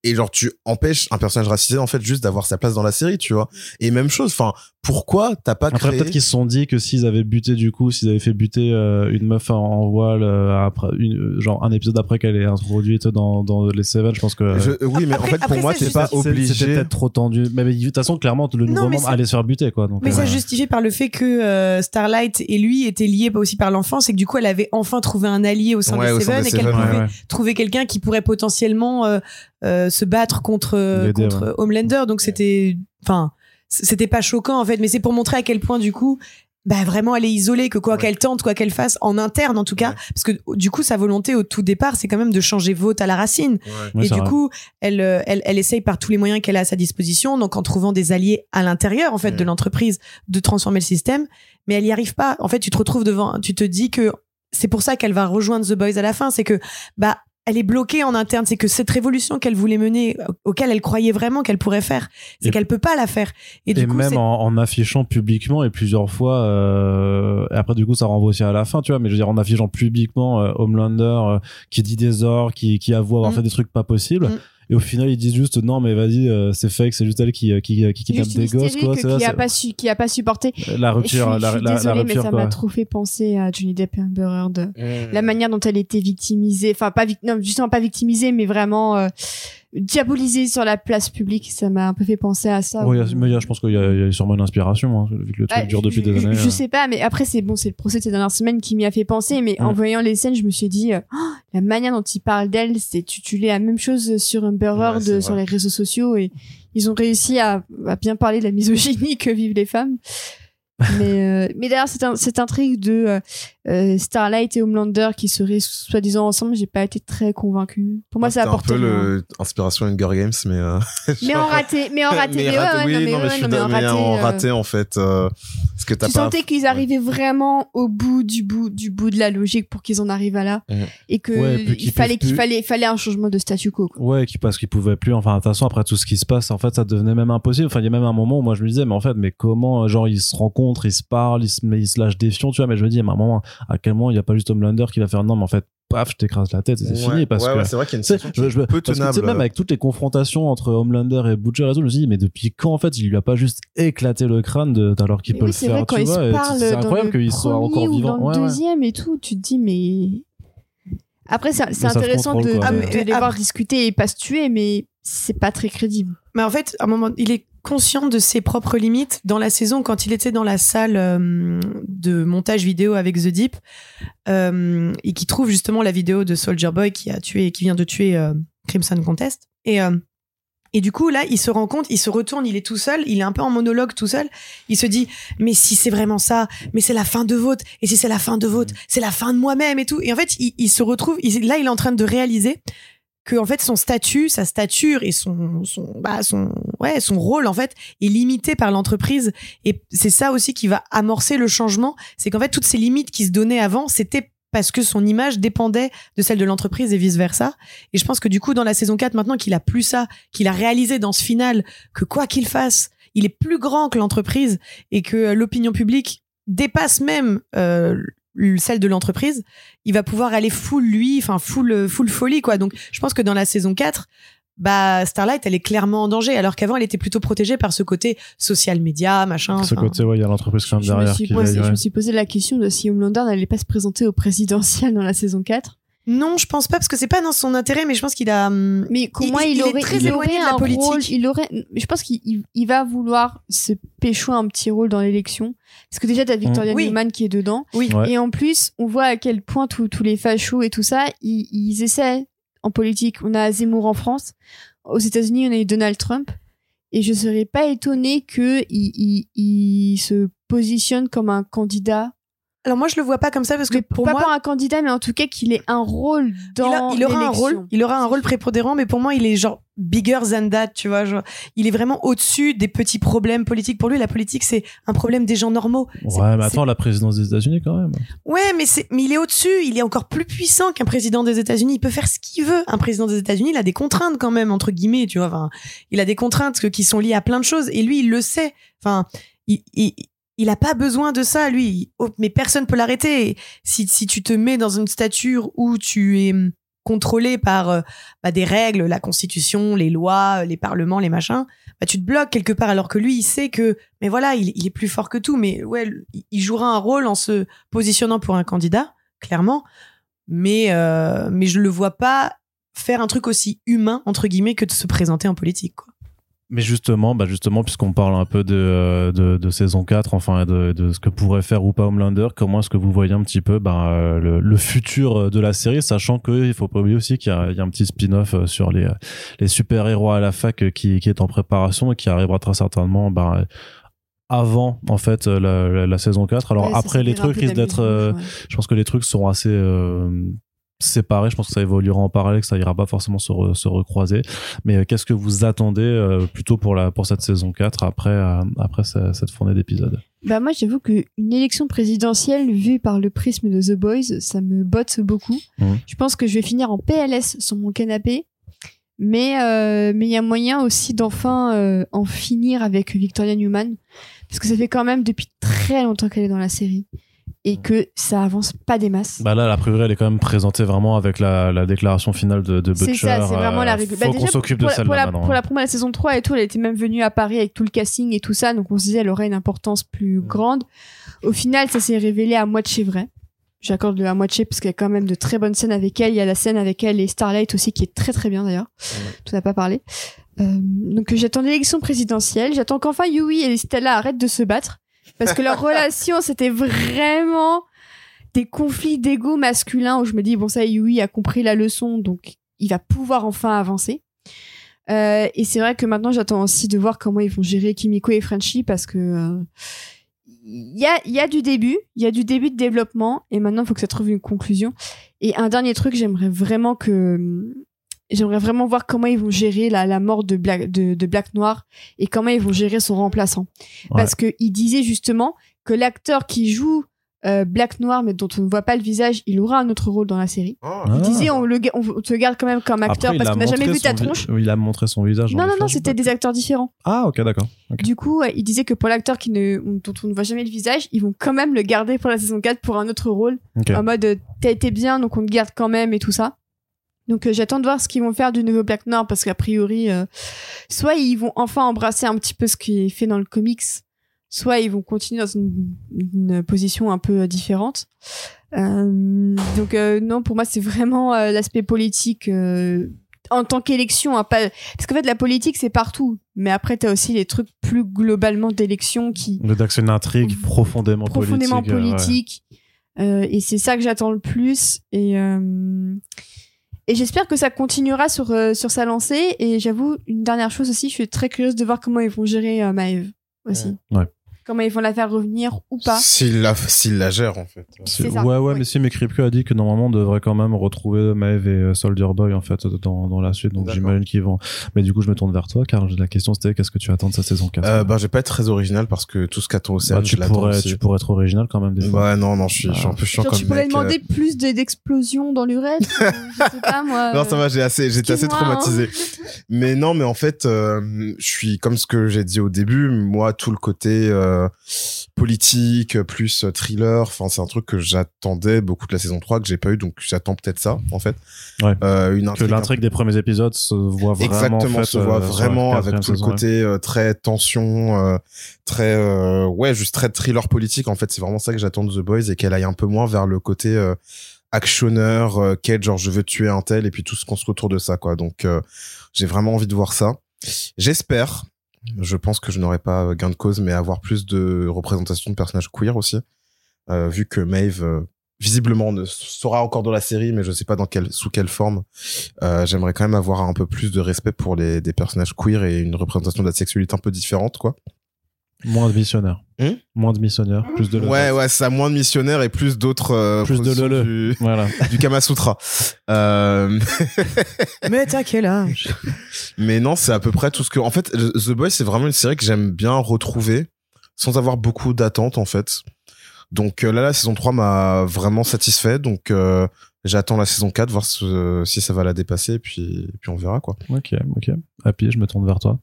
et genre tu empêches un personnage racisé en fait juste d'avoir sa place dans la série tu vois et même chose enfin pourquoi t'as pas Après, créé peut-être qu'ils se sont dit que s'ils avaient buté, du coup, s'ils avaient fait buter euh, une meuf en, en voile, euh, après, une, euh, genre un épisode après qu'elle est introduite dans, dans les Seven, je pense que. Je- oui mais Après- en fait pour après, moi t'es pas c'est- C'était obligé peut-être trop tendu. Mais, de toute façon, clairement, le Non, nouveau mais membre allait se faire buter, quoi. Donc, Mais euh, ça justifié par le fait que euh, Starlight et lui étaient liés aussi par l'enfance et que du coup elle avait enfin trouvé un allié au sein Ouais, des sein Seven des et qu'elle ouais, pouvait ouais. trouver quelqu'un qui pourrait potentiellement euh, euh, se battre contre contre ouais. Homelander donc c'était enfin c'était pas choquant en fait mais c'est pour montrer à quel point du coup bah vraiment elle est isolée que quoi Ouais. qu'elle tente quoi qu'elle fasse en interne en tout cas Ouais. parce que du coup sa volonté au tout départ c'est quand même de changer vote à la racine Ouais, et du vrai. coup, elle, euh, elle, elle essaye par tous les moyens qu'elle a à sa disposition, donc en trouvant des alliés à l'intérieur en fait de l'entreprise, de transformer le système, mais elle y arrive pas. En fait, tu te retrouves devant, tu te dis que c'est pour ça qu'elle va rejoindre The Boys à la fin, c'est que bah elle est bloquée en interne, c'est que cette révolution qu'elle voulait mener, auquel elle croyait vraiment qu'elle pourrait faire, c'est qu'elle peut pas la faire. Et, Et du coup, même en, en affichant publiquement et plusieurs fois, euh, et après du coup ça renvoie aussi à la fin, tu vois, mais je veux dire en affichant publiquement euh, Homelander euh, qui dit des ordres, qui, qui avoue avoir Mm. fait des trucs pas possibles. Mm. Et au final, ils disent juste non, mais vas-y, euh, c'est fake, c'est juste elle qui euh, qui, qui kidnappe des gosses, quoi. C'est qui ça, a pas su, qui a pas supporté. c'est- la Et je rupture, suis, je la, suis la, la désolée, mais rupture, ça quoi. m'a trop fait penser à Johnny Depp et Amber Heard. Mm. La manière dont elle était victimisée, enfin pas vic- non, justement pas victimisée, mais vraiment euh, diabolisée sur la place publique. Ça m'a un peu fait penser à ça. Ouais, il y a- mais y a- je pense qu'il y, a- il y a sûrement une inspiration, hein, vu que le truc Ah, dure depuis je, des je- années. Je euh. sais pas, mais après c'est bon, c'est le procès de ces dernières semaines qui m'y a fait penser. Mais en Ouais. voyant les scènes, je me suis dit, euh, Oh, la manière dont ils parlent d'elle, c'est tu, tu lis la même chose sur Amber Ouais, Heard euh, sur les réseaux sociaux et ils ont réussi à, à bien parler de la misogynie que vivent les femmes. mais euh, mais d'ailleurs cette, cette intrigue de euh, euh, Starlight et Homelander qui seraient soi-disant ensemble, j'ai pas été très convaincue. Pour moi, ça C'était apporte un peu rien. le Hunger Games, mais euh, Mais en raté, mais en raté, mais, ouais, raté, ouais, oui, non, mais, non, mais ouais, je suis non, mais en d'accord, mais raté. en euh, raté en fait, euh, parce que t'as tu pas. sentais qu'ils arrivaient vraiment au bout du bout du bout de la logique pour qu'ils en arrivent à là et que puis qu'ils il fallait qu'il fallait fallait un changement de statu quo quoi. Ouais, qui parce qu'ils pouvaient plus. Enfin, de toute façon, après tout ce qui se passe, en fait, ça devenait même impossible. Enfin, il y a même un moment où moi je me disais, mais en fait, mais comment, euh, genre, ils se rencontrent, ils se parlent, ils se, mais ils se lâchent des fions, tu vois. Mais je me dis, à un moment, à quel moment il y a pas juste Homelander qui va faire non, mais en fait, paf, je t'écrase la tête, et c'est Ouais, fini parce ouais, que. ouais, c'est vrai qu'il y a une Tu sais, situation je, je- peu parce que, tenable. même avec toutes les confrontations entre Homelander et Butcher et tout, je me suis dit, mais depuis quand en fait il lui a pas juste éclaté le crâne de, alors qu'il peut oui, le c'est faire, vrai tu vois, c'est incroyable le qu'il soit encore ou vivant. dans Ouais, le ouais. deuxième et tout, tu te dis mais après c'est intéressant contrôle, de, quoi, de- mais- de les Ah, voir discuter et pas se tuer mais c'est pas très crédible. Mais en fait, à un moment, il est conscient de ses propres limites. Dans la saison, quand il était dans la salle euh, de montage vidéo avec The Deep, euh, et qui trouve justement la vidéo de Soldier Boy qui a tué, qui vient de tuer euh, Crimson Contest. Et et du coup, là, il se rend compte, il se retourne, il est tout seul, il est un peu en monologue tout seul. Il se dit, mais si c'est vraiment ça, mais c'est la fin de votre, et si c'est la fin de votre, c'est la fin de moi-même et tout. Et en fait, il, il se retrouve, il- là, il est en train de réaliser que en fait son statut, sa stature et son son bah son ouais son rôle en fait est limité par l'entreprise et c'est ça aussi qui va amorcer le changement, c'est qu'en fait toutes ces limites qui se donnaient avant, c'était parce que son image dépendait de celle de l'entreprise et vice versa. Et je pense que du coup dans la saison 4 maintenant qu'il a plus ça, qu'il a réalisé dans ce final que quoi qu'il fasse, il est plus grand que l'entreprise et que euh, l'opinion publique dépasse même euh, celle de l'entreprise, il va pouvoir aller full lui, enfin full full folie quoi. Donc je pense que dans la saison 4, bah Starlight elle est clairement en danger alors qu'avant elle était plutôt protégée par ce côté social média, machin. Ce côté, ouais, il y a l'entreprise quand même Je me, derrière suis qui posé, veille, je me suis posé la question de si Homelander n'allait pas se présenter au présidentiel dans la saison 4. Non, je pense pas parce que c'est pas dans son intérêt mais je pense qu'il a hum, Mais comment Il- il, il est aurait, très il éloigné aurait de la politique. rôle, il aurait, je pense qu'il il- il va vouloir se pécho un petit rôle dans l'élection. Parce que déjà, t'as Victoria. Oui. Newman qui est dedans. oui. Ouais. Et en plus, on voit à quel point tous tous les fachos et tout ça, ils, ils essaient en politique. On a Zemmour en France. Aux États-Unis, on a eu Donald Trump. Et je serais pas étonnée que il, il, il se positionne comme un candidat. Alors moi je le vois pas comme ça parce que Mais pour pas moi pour un candidat, mais en tout cas qu'il ait un rôle il, a- dans il aura un rôle, il aura un rôle prépondérant, mais pour moi, il est genre bigger than that, tu vois. Genre, il est vraiment au-dessus des petits problèmes politiques. Pour lui, la politique, c'est un problème des gens normaux. Ouais, mais attends, la présidence des États-Unis quand même. Ouais, mais c'est, mais il est au-dessus. Il est encore plus puissant qu'un président des États-Unis. Il peut faire ce qu'il veut. Un président des États-Unis, il a des contraintes quand même entre guillemets, tu vois. Enfin, il a des contraintes qui sont liées à plein de choses. Et lui, il le sait. Enfin, il, il, il a pas besoin de ça, lui. Oh, mais personne peut l'arrêter. Si, si tu te mets dans une stature où tu es hum, contrôlé par euh, bah, des règles, la constitution, les lois, les parlements, les machins, bah, tu te bloques quelque part. Alors que lui, il sait que, mais voilà, il, est plus fort que tout. Mais ouais, il- il jouera un rôle en se positionnant pour un candidat, clairement. Mais, euh, mais je le vois pas faire un truc aussi humain, entre guillemets, que de se présenter en politique. Quoi. Mais justement, bah justement, puisqu'on parle un peu de, euh, de, de saison 4, enfin, de, de ce que pourrait faire ou pas Homelander, comment est-ce que vous voyez un petit peu bah, euh, le, le futur de la série, sachant qu'il faut pas oublier aussi qu'il y, a il y a un petit spin-off euh, sur les, les super-héros à la fac euh, qui, qui est en préparation et qui arrivera très certainement bah, avant en fait la, la, la saison 4. Alors Ouais, après, les trucs risquent d'être... euh, ouais. je pense que les trucs seront assez euh, séparés. Je pense que ça évoluera en parallèle, que ça ira pas forcément se, re- se recroiser. Mais euh, qu'est-ce que vous attendez euh, plutôt pour la pour cette saison 4 après euh, après ce- cette fournée d'épisodes? Bah moi j'avoue que une élection présidentielle vue par le prisme de The Boys, ça me botte beaucoup. Mhm. Je pense que je vais finir en PLS sur mon canapé. Mais euh, mais il y a moyen aussi d'enfin euh, en finir avec Victoria Newman parce que ça fait quand même depuis très longtemps qu'elle est dans la série et que ça avance pas des masses. Bah là, la priori, elle est quand même présentée vraiment avec la, la déclaration finale de, de Butcher. C'est ça, c'est vraiment la règle. Faut Bah, déjà, s'occupe de pour, la- pour celle-là la, pour la première saison 3 et tout, elle était même venue à Paris avec tout le casting et tout ça, donc on se disait elle aurait une importance plus grande. Au final, ça s'est révélé à moitié vrai. J'accorde le à moitié parce qu'il y a quand même de très bonnes scènes avec elle. Il y a la scène avec elle et Starlight aussi qui est très très bien d'ailleurs. Tu n'as pas parlé. Euh, donc j'attends l'élection présidentielle. J'attends qu'enfin Yui et Stella arrêtent de se battre parce que leur relation c'était vraiment des conflits d'ego masculins où je me dis bon ça Yui a compris la leçon donc il va pouvoir enfin avancer. Euh, et c'est vrai que maintenant j'attends aussi de voir comment ils vont gérer Kimiko et Frenchie parce que euh, il y a il y a du début, il y a du début de développement et maintenant il faut que ça trouve une conclusion. Et un dernier truc, j'aimerais vraiment que j'aimerais vraiment voir comment ils vont gérer la, la mort de Black de, de Black Noir et comment ils vont gérer son remplaçant. Parce que il disait justement que l'acteur qui joue euh, Black Noir mais dont on ne voit pas le visage, il aura un autre rôle dans la série. Ah. Ah. Il disait on, le, on te garde quand même comme acteur Après, parce qu'on n'a jamais vu ta tronche. Il a montré son visage. Non, non, non, c'était des acteurs différents. Ah, ok, d'accord. Du coup, il disait que pour l'acteur qui ne, dont on ne voit jamais le visage, ils vont quand même le garder pour la saison 4 pour un autre rôle. En mode, euh, t'as été bien, donc on te garde quand même et tout ça. Donc euh, j'attends de voir ce qu'ils vont faire du nouveau Black Noir parce qu'a priori, euh, soit ils vont enfin embrasser un petit peu ce qui est fait dans le comics, soit ils vont continuer dans une, une position un peu euh, différente. Donc non, pour moi c'est vraiment l'aspect politique en tant qu'élection, hein, pas parce qu'en fait la politique c'est partout, mais après t'as aussi les trucs plus globalement d'élection qui une intrigue profondément, profondément politique. euh, ouais. politique. Euh, et c'est ça que j'attends le plus. Et, euh, et j'espère que ça continuera sur, euh, sur sa lancée. Et j'avoue, une dernière chose aussi, je suis très curieuse de voir comment ils vont gérer euh, aussi. Comment ils vont la faire revenir ou pas. S'il la, s'il la gère, en fait. C'est- C'est ça, Ouais, ouais, ouais. mais si, mais Kripke a dit que normalement on devrait quand même retrouver Maeve et euh, Soldier Boy en fait dans, dans la suite. Donc j'imagine qu'ils vont. Mais du coup, je me tourne vers toi car la question c'était qu'est-ce que tu attends de cette saison 4 Euh, bah, je vais pas être très original parce que tout ce qu'attend au Bah, tu, je pourrais, aussi. tu pourrais être original quand même des fois. Ouais, non, non, je suis, je suis un peu chiant Genre, comme tu pourrais mec, demander euh. plus de- d'explosions dans l'urètre. je sais pas moi. Non, ça va, j'ai assez, j'étais assez hein. traumatisé. Mais non, mais en fait, euh, je suis comme ce que j'ai dit au début. Moi, tout le côté euh, politique plus euh, thriller, enfin, c'est un truc que j'attendais beaucoup de la saison 3 que j'ai pas eu, donc j'attends peut-être ça, en fait. Ouais. Euh, une Que intrigue l'intrigue des premiers épisodes se voit vraiment. Exactement, en fait, se voit euh, vraiment avec tout le saison, côté euh, très tension, euh, très euh, ouais, juste très thriller politique. En fait, c'est vraiment ça que j'attends de The Boys et qu'elle aille un peu moins vers le côté euh, actionneur, euh, quête genre je veux tuer un tel et puis tout ce qu'on se autour de ça quoi. Donc euh, j'ai vraiment envie de voir ça. J'espère. Je pense que je n'aurai pas euh, gain de cause, mais avoir plus de représentation de personnages queer aussi, Euh, vu que Maeve euh, visiblement ne sera encore dans la série, mais je sais pas dans quelle sous quelle forme. J'aimerais quand même avoir un peu plus de respect pour les des personnages queer et une représentation de la sexualité un peu différente, quoi. Moins de missionnaires. Hmm moins de missionnaires, plus de Ouais, ouais, ça moins de missionnaires et plus d'autres euh, Plus de lele. du, Voilà. du Kama Sutra. Euh, Mais t'as quel âge? Mais non, c'est à peu près tout ce que. En fait, The Boys, c'est vraiment une série que j'aime bien retrouver sans avoir beaucoup d'attentes, en fait. Donc euh, là, la saison 3 m'a vraiment satisfait. Donc euh, j'attends la saison 4, voir ce- si ça va la dépasser, et puis, puis on verra, quoi. Ok, ok. Happy, je me tourne vers toi.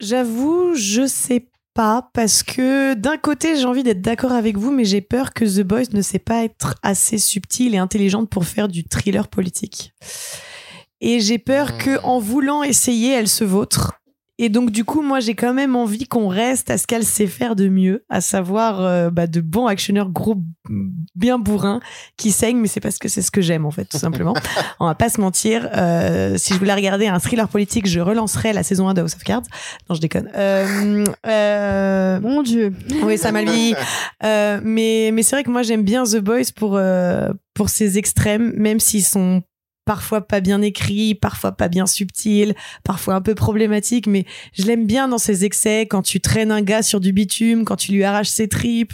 J'avoue, je sais pas parce que d'un côté, j'ai envie d'être d'accord avec vous, mais j'ai peur que The Boys ne sait pas être assez subtile et intelligente pour faire du thriller politique. Et j'ai peur que en voulant essayer, elle se vautre. Et donc du coup, moi, j'ai quand même envie qu'on reste à ce qu'elle sait faire de mieux, à savoir euh, bah, de bons actionneurs gros, bien bourrins qui saignent, mais c'est parce que c'est ce que j'aime en fait, tout simplement. On va pas se mentir. euh, si je voulais regarder un thriller politique, je relancerais la saison 1 de House of Cards. Non, je déconne. Euh, euh, Mon dieu. oui, ça m'a mis. Euh, mais mais c'est vrai que moi j'aime bien The Boys pour euh, pour ses extrêmes, même s'ils sont parfois pas bien écrits, parfois pas bien subtils, parfois un peu problématiques. Mais je l'aime bien dans ses excès quand tu traînes un gars sur du bitume, quand tu lui arraches ses tripes.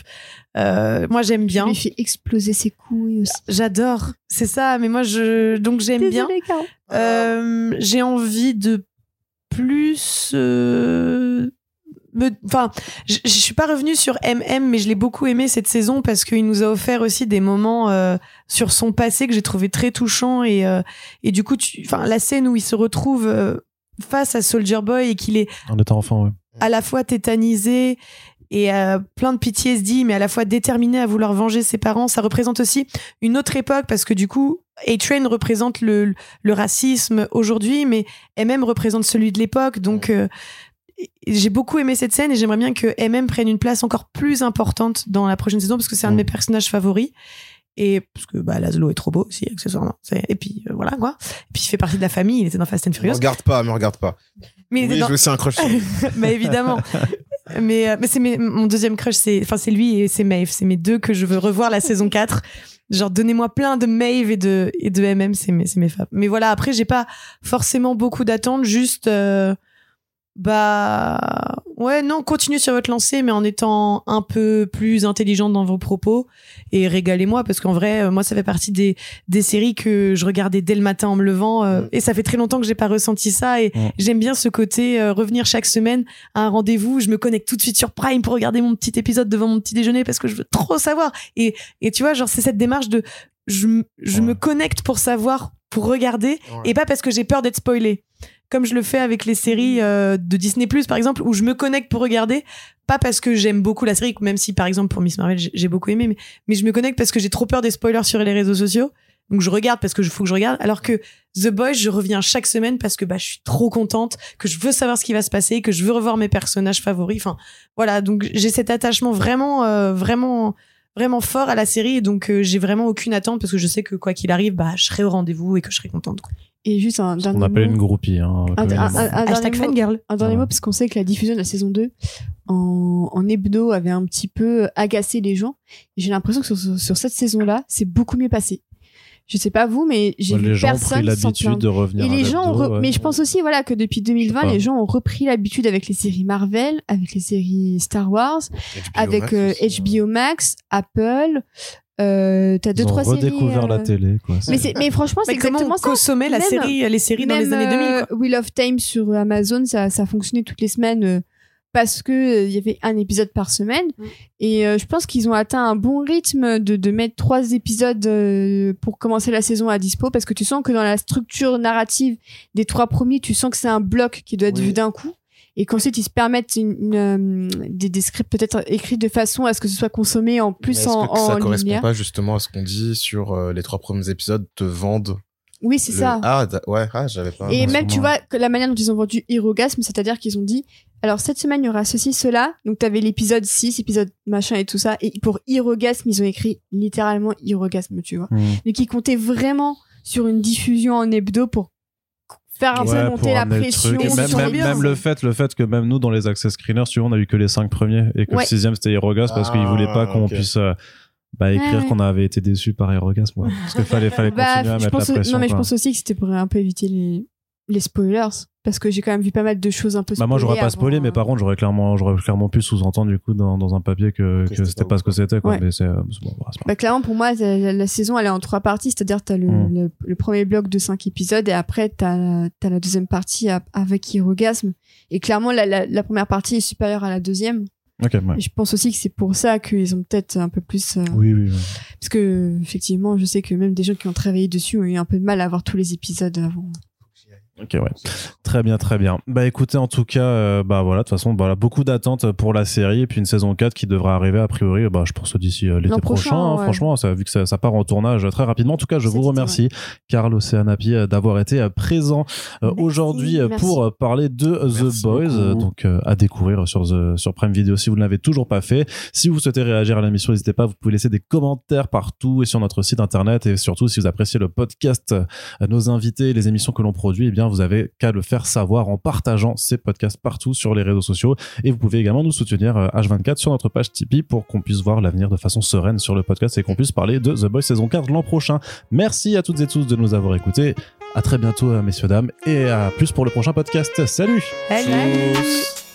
Euh, moi j'aime bien. Il lui fait exploser ses couilles aussi. J'adore. C'est ça. Mais moi je donc j'aime bien. Euh, j'ai envie de plus euh, me enfin je je suis pas revenue sur MM mais je l'ai beaucoup aimé cette saison parce qu'il nous a offert aussi des moments euh, sur son passé que j'ai trouvé très touchants et euh, et du coup enfin la scène où il se retrouve euh, face à Soldier Boy et qu'il est En étant enfant, ouais. à la fois tétanisé et euh, plein de PTSD, mais à la fois déterminé à vouloir venger ses parents. Ça représente aussi une autre époque parce que du coup, A-Train représente le, le racisme aujourd'hui, mais MM représente celui de l'époque. Donc, euh, j'ai beaucoup aimé cette scène et j'aimerais bien que MM prenne une place encore plus importante dans la prochaine saison parce que c'est un de mes personnages favoris. Et parce que bah, Laszlo est trop beau aussi, accessoirement. C'est- Et puis euh, voilà quoi. Et puis il fait partie de la famille, il était dans Fast and Me Furious. regarde pas, me regarde pas. Mais Oui, dans- je un crush. mais évidemment. mais euh, mais c'est mes- mon deuxième crush, c'est enfin c'est lui et c'est Maeve, c'est mes deux que je veux revoir la saison 4. Genre donnez-moi plein de Maeve et de et de MM, c'est mes c'est mes faves. Mais voilà, après j'ai pas forcément beaucoup d'attentes, juste euh, bah ouais, non, continuez sur votre lancée mais en étant un peu plus intelligente dans vos propos et régalez-moi parce qu'en vrai euh, moi ça fait partie des des séries que je regardais dès le matin en me levant euh, Mm. et ça fait très longtemps que j'ai pas ressenti ça et Mm. j'aime bien ce côté euh, revenir chaque semaine à un rendez-vous, je me connecte tout de suite sur Prime pour regarder mon petit épisode devant mon petit déjeuner parce que je veux trop savoir. Et, et tu vois, genre, c'est cette démarche de je, je Ouais. me connecte pour savoir, pour regarder, Ouais. et pas parce que j'ai peur d'être spoilé. Comme je le fais avec les séries euh, de Disney par exemple, où je me connecte pour regarder, pas parce que j'aime beaucoup la série, même si par exemple pour Miss Marvel j'ai j'ai beaucoup aimé, mais, mais je me connecte parce que j'ai trop peur des spoilers sur les réseaux sociaux. Donc je regarde parce que je faut que je regarde. Alors que The Boys, je reviens chaque semaine parce que bah je suis trop contente, que je veux savoir ce qui va se passer, que je veux revoir mes personnages favoris. Enfin voilà, donc j'ai cet attachement vraiment, euh, vraiment, vraiment fort à la série. Et donc euh, j'ai vraiment aucune attente parce que je sais que quoi qu'il arrive, bah je serai au rendez-vous et que je serai contente. quoi. Et juste un dernier On appelle mot. une groupie. Hein, Un- un- communément. un- un Hashtag dernier mot. fangirl. Un dernier Ouais. mot, parce qu'on sait que la diffusion de la saison 2 en, en hebdo avait un petit peu agacé les gens. Et J'ai l'impression que sur, sur- sur cette saison-là, c'est beaucoup mieux passé. Je sais pas vous, mais j'ai les vu gens ont personne l'habitude de revenir. Et à les gens, ont l'hebdo, re- ouais. mais je pense aussi voilà que depuis 2020, Je sais pas. les gens ont repris l'habitude avec les séries Marvel, avec les séries Star Wars, HBO avec Max euh, hein. HBO Max, Apple. Euh, T'as deux Ils ont trois séries. redécouvert la euh, télé. Quoi. Mais, c'est- mais franchement, c'est exactement on ça. consommait la Même- série, les séries dans les années 2000 quoi. euh, Wheel of Time sur Amazon, ça, ça fonctionnait toutes les semaines euh, parce que euh, il y avait un épisode par semaine. Et euh, je pense qu'ils ont atteint un bon rythme de, de mettre trois épisodes euh, pour commencer la saison à dispo parce que tu sens que dans la structure narrative des trois premiers, tu sens que c'est un bloc qui doit être Oui. vu d'un coup. Et qu'ensuite ils se permettent une, une, euh, des, des scripts peut-être écrits de façon à ce que ce soit consommé en plus en, que ça en correspond linéaire. pas justement à ce qu'on dit sur euh, les trois premiers épisodes te vendent Oui, c'est le- ça. Ah ouais, ah j'avais pas. Et même, tu vois, que la manière dont ils ont vendu Hirogasme, c'est-à-dire qu'ils ont dit, alors cette semaine, il y aura ceci, cela. Donc, t'avais l'épisode 6, épisode machin et tout ça. Et pour Hirogasme, ils ont écrit littéralement Hirogasme, tu vois. Hmm. Donc, ils comptaient vraiment sur une diffusion en hebdo pour faire un Ouais, peu pour monter la le pression. Et même, sur même, l'ambiance. même le fait, le fait que même nous, dans les access screeners, tu vois, on a eu que les cinq premiers et que Ouais. le sixième c'était Aerogas parce qu'ils Ah, voulaient pas qu'on puisse euh, bah, écrire Ouais. qu'on avait été déçus par Aerogas. Ouais. Parce qu'il fallait, fallait Bah, continuer à mettre pense, la pression. non, mais je pense aussi que c'était pour un peu éviter les, les spoilers. Parce que j'ai quand même vu pas mal de choses un peu Bah moi j'aurais pas avant, spoilé mais euh, par contre j'aurais clairement j'aurais clairement pu sous-entendre du coup dans, dans un papier que, Que que c'était pas pas ce que c'était quoi Ouais. mais c'est euh, bon, Bah, clairement, pour moi, la, la- la saison, elle est en trois parties. C'est-à-dire, t'as le, Mm. le, le premier bloc de cinq épisodes et après, t'as as la deuxième partie avec Hirogasme. Et clairement, la, la, la première partie est supérieure à la deuxième. Grave. ok ouais. Et je pense aussi que c'est pour ça qu'ils ont peut-être un peu plus... euh, oui oui, oui. Parce que, effectivement, je sais que même des gens qui ont travaillé dessus ont eu un peu de mal à avoir tous les épisodes avant. Ok ouais. Très bien très bien. Bah écoutez en tout cas euh, bah voilà de toute façon voilà beaucoup d'attentes pour la série et puis une saison 4 qui devrait arriver a priori bah je pense d'ici euh, l'été prochain, prochain, hein, ouais. franchement ça vu que ça, ça part en tournage très rapidement en tout cas je vous remercie Carl Oceanapi euh, d'avoir été euh, présent euh, aujourd'hui pour euh, parler de The Boys beaucoup. donc euh, à découvrir sur The- sur Prime Video si vous ne l'avez toujours pas fait si vous souhaitez réagir à l'émission n'hésitez pas vous pouvez laisser des commentaires partout et sur notre site internet et surtout si vous appréciez le podcast euh, nos invités les émissions que l'on produit eh bien vous avez qu'à le faire savoir en partageant ces podcasts partout sur les réseaux sociaux. Et vous pouvez également nous soutenir euh, H24 sur notre page Tipeee pour qu'on puisse voir l'avenir de façon sereine sur le podcast et qu'on puisse parler de The Boys saison 4 l'an prochain. Merci à toutes et tous de nous avoir écoutés. À très bientôt euh, messieurs dames et à plus pour le prochain podcast. Salut! Salut.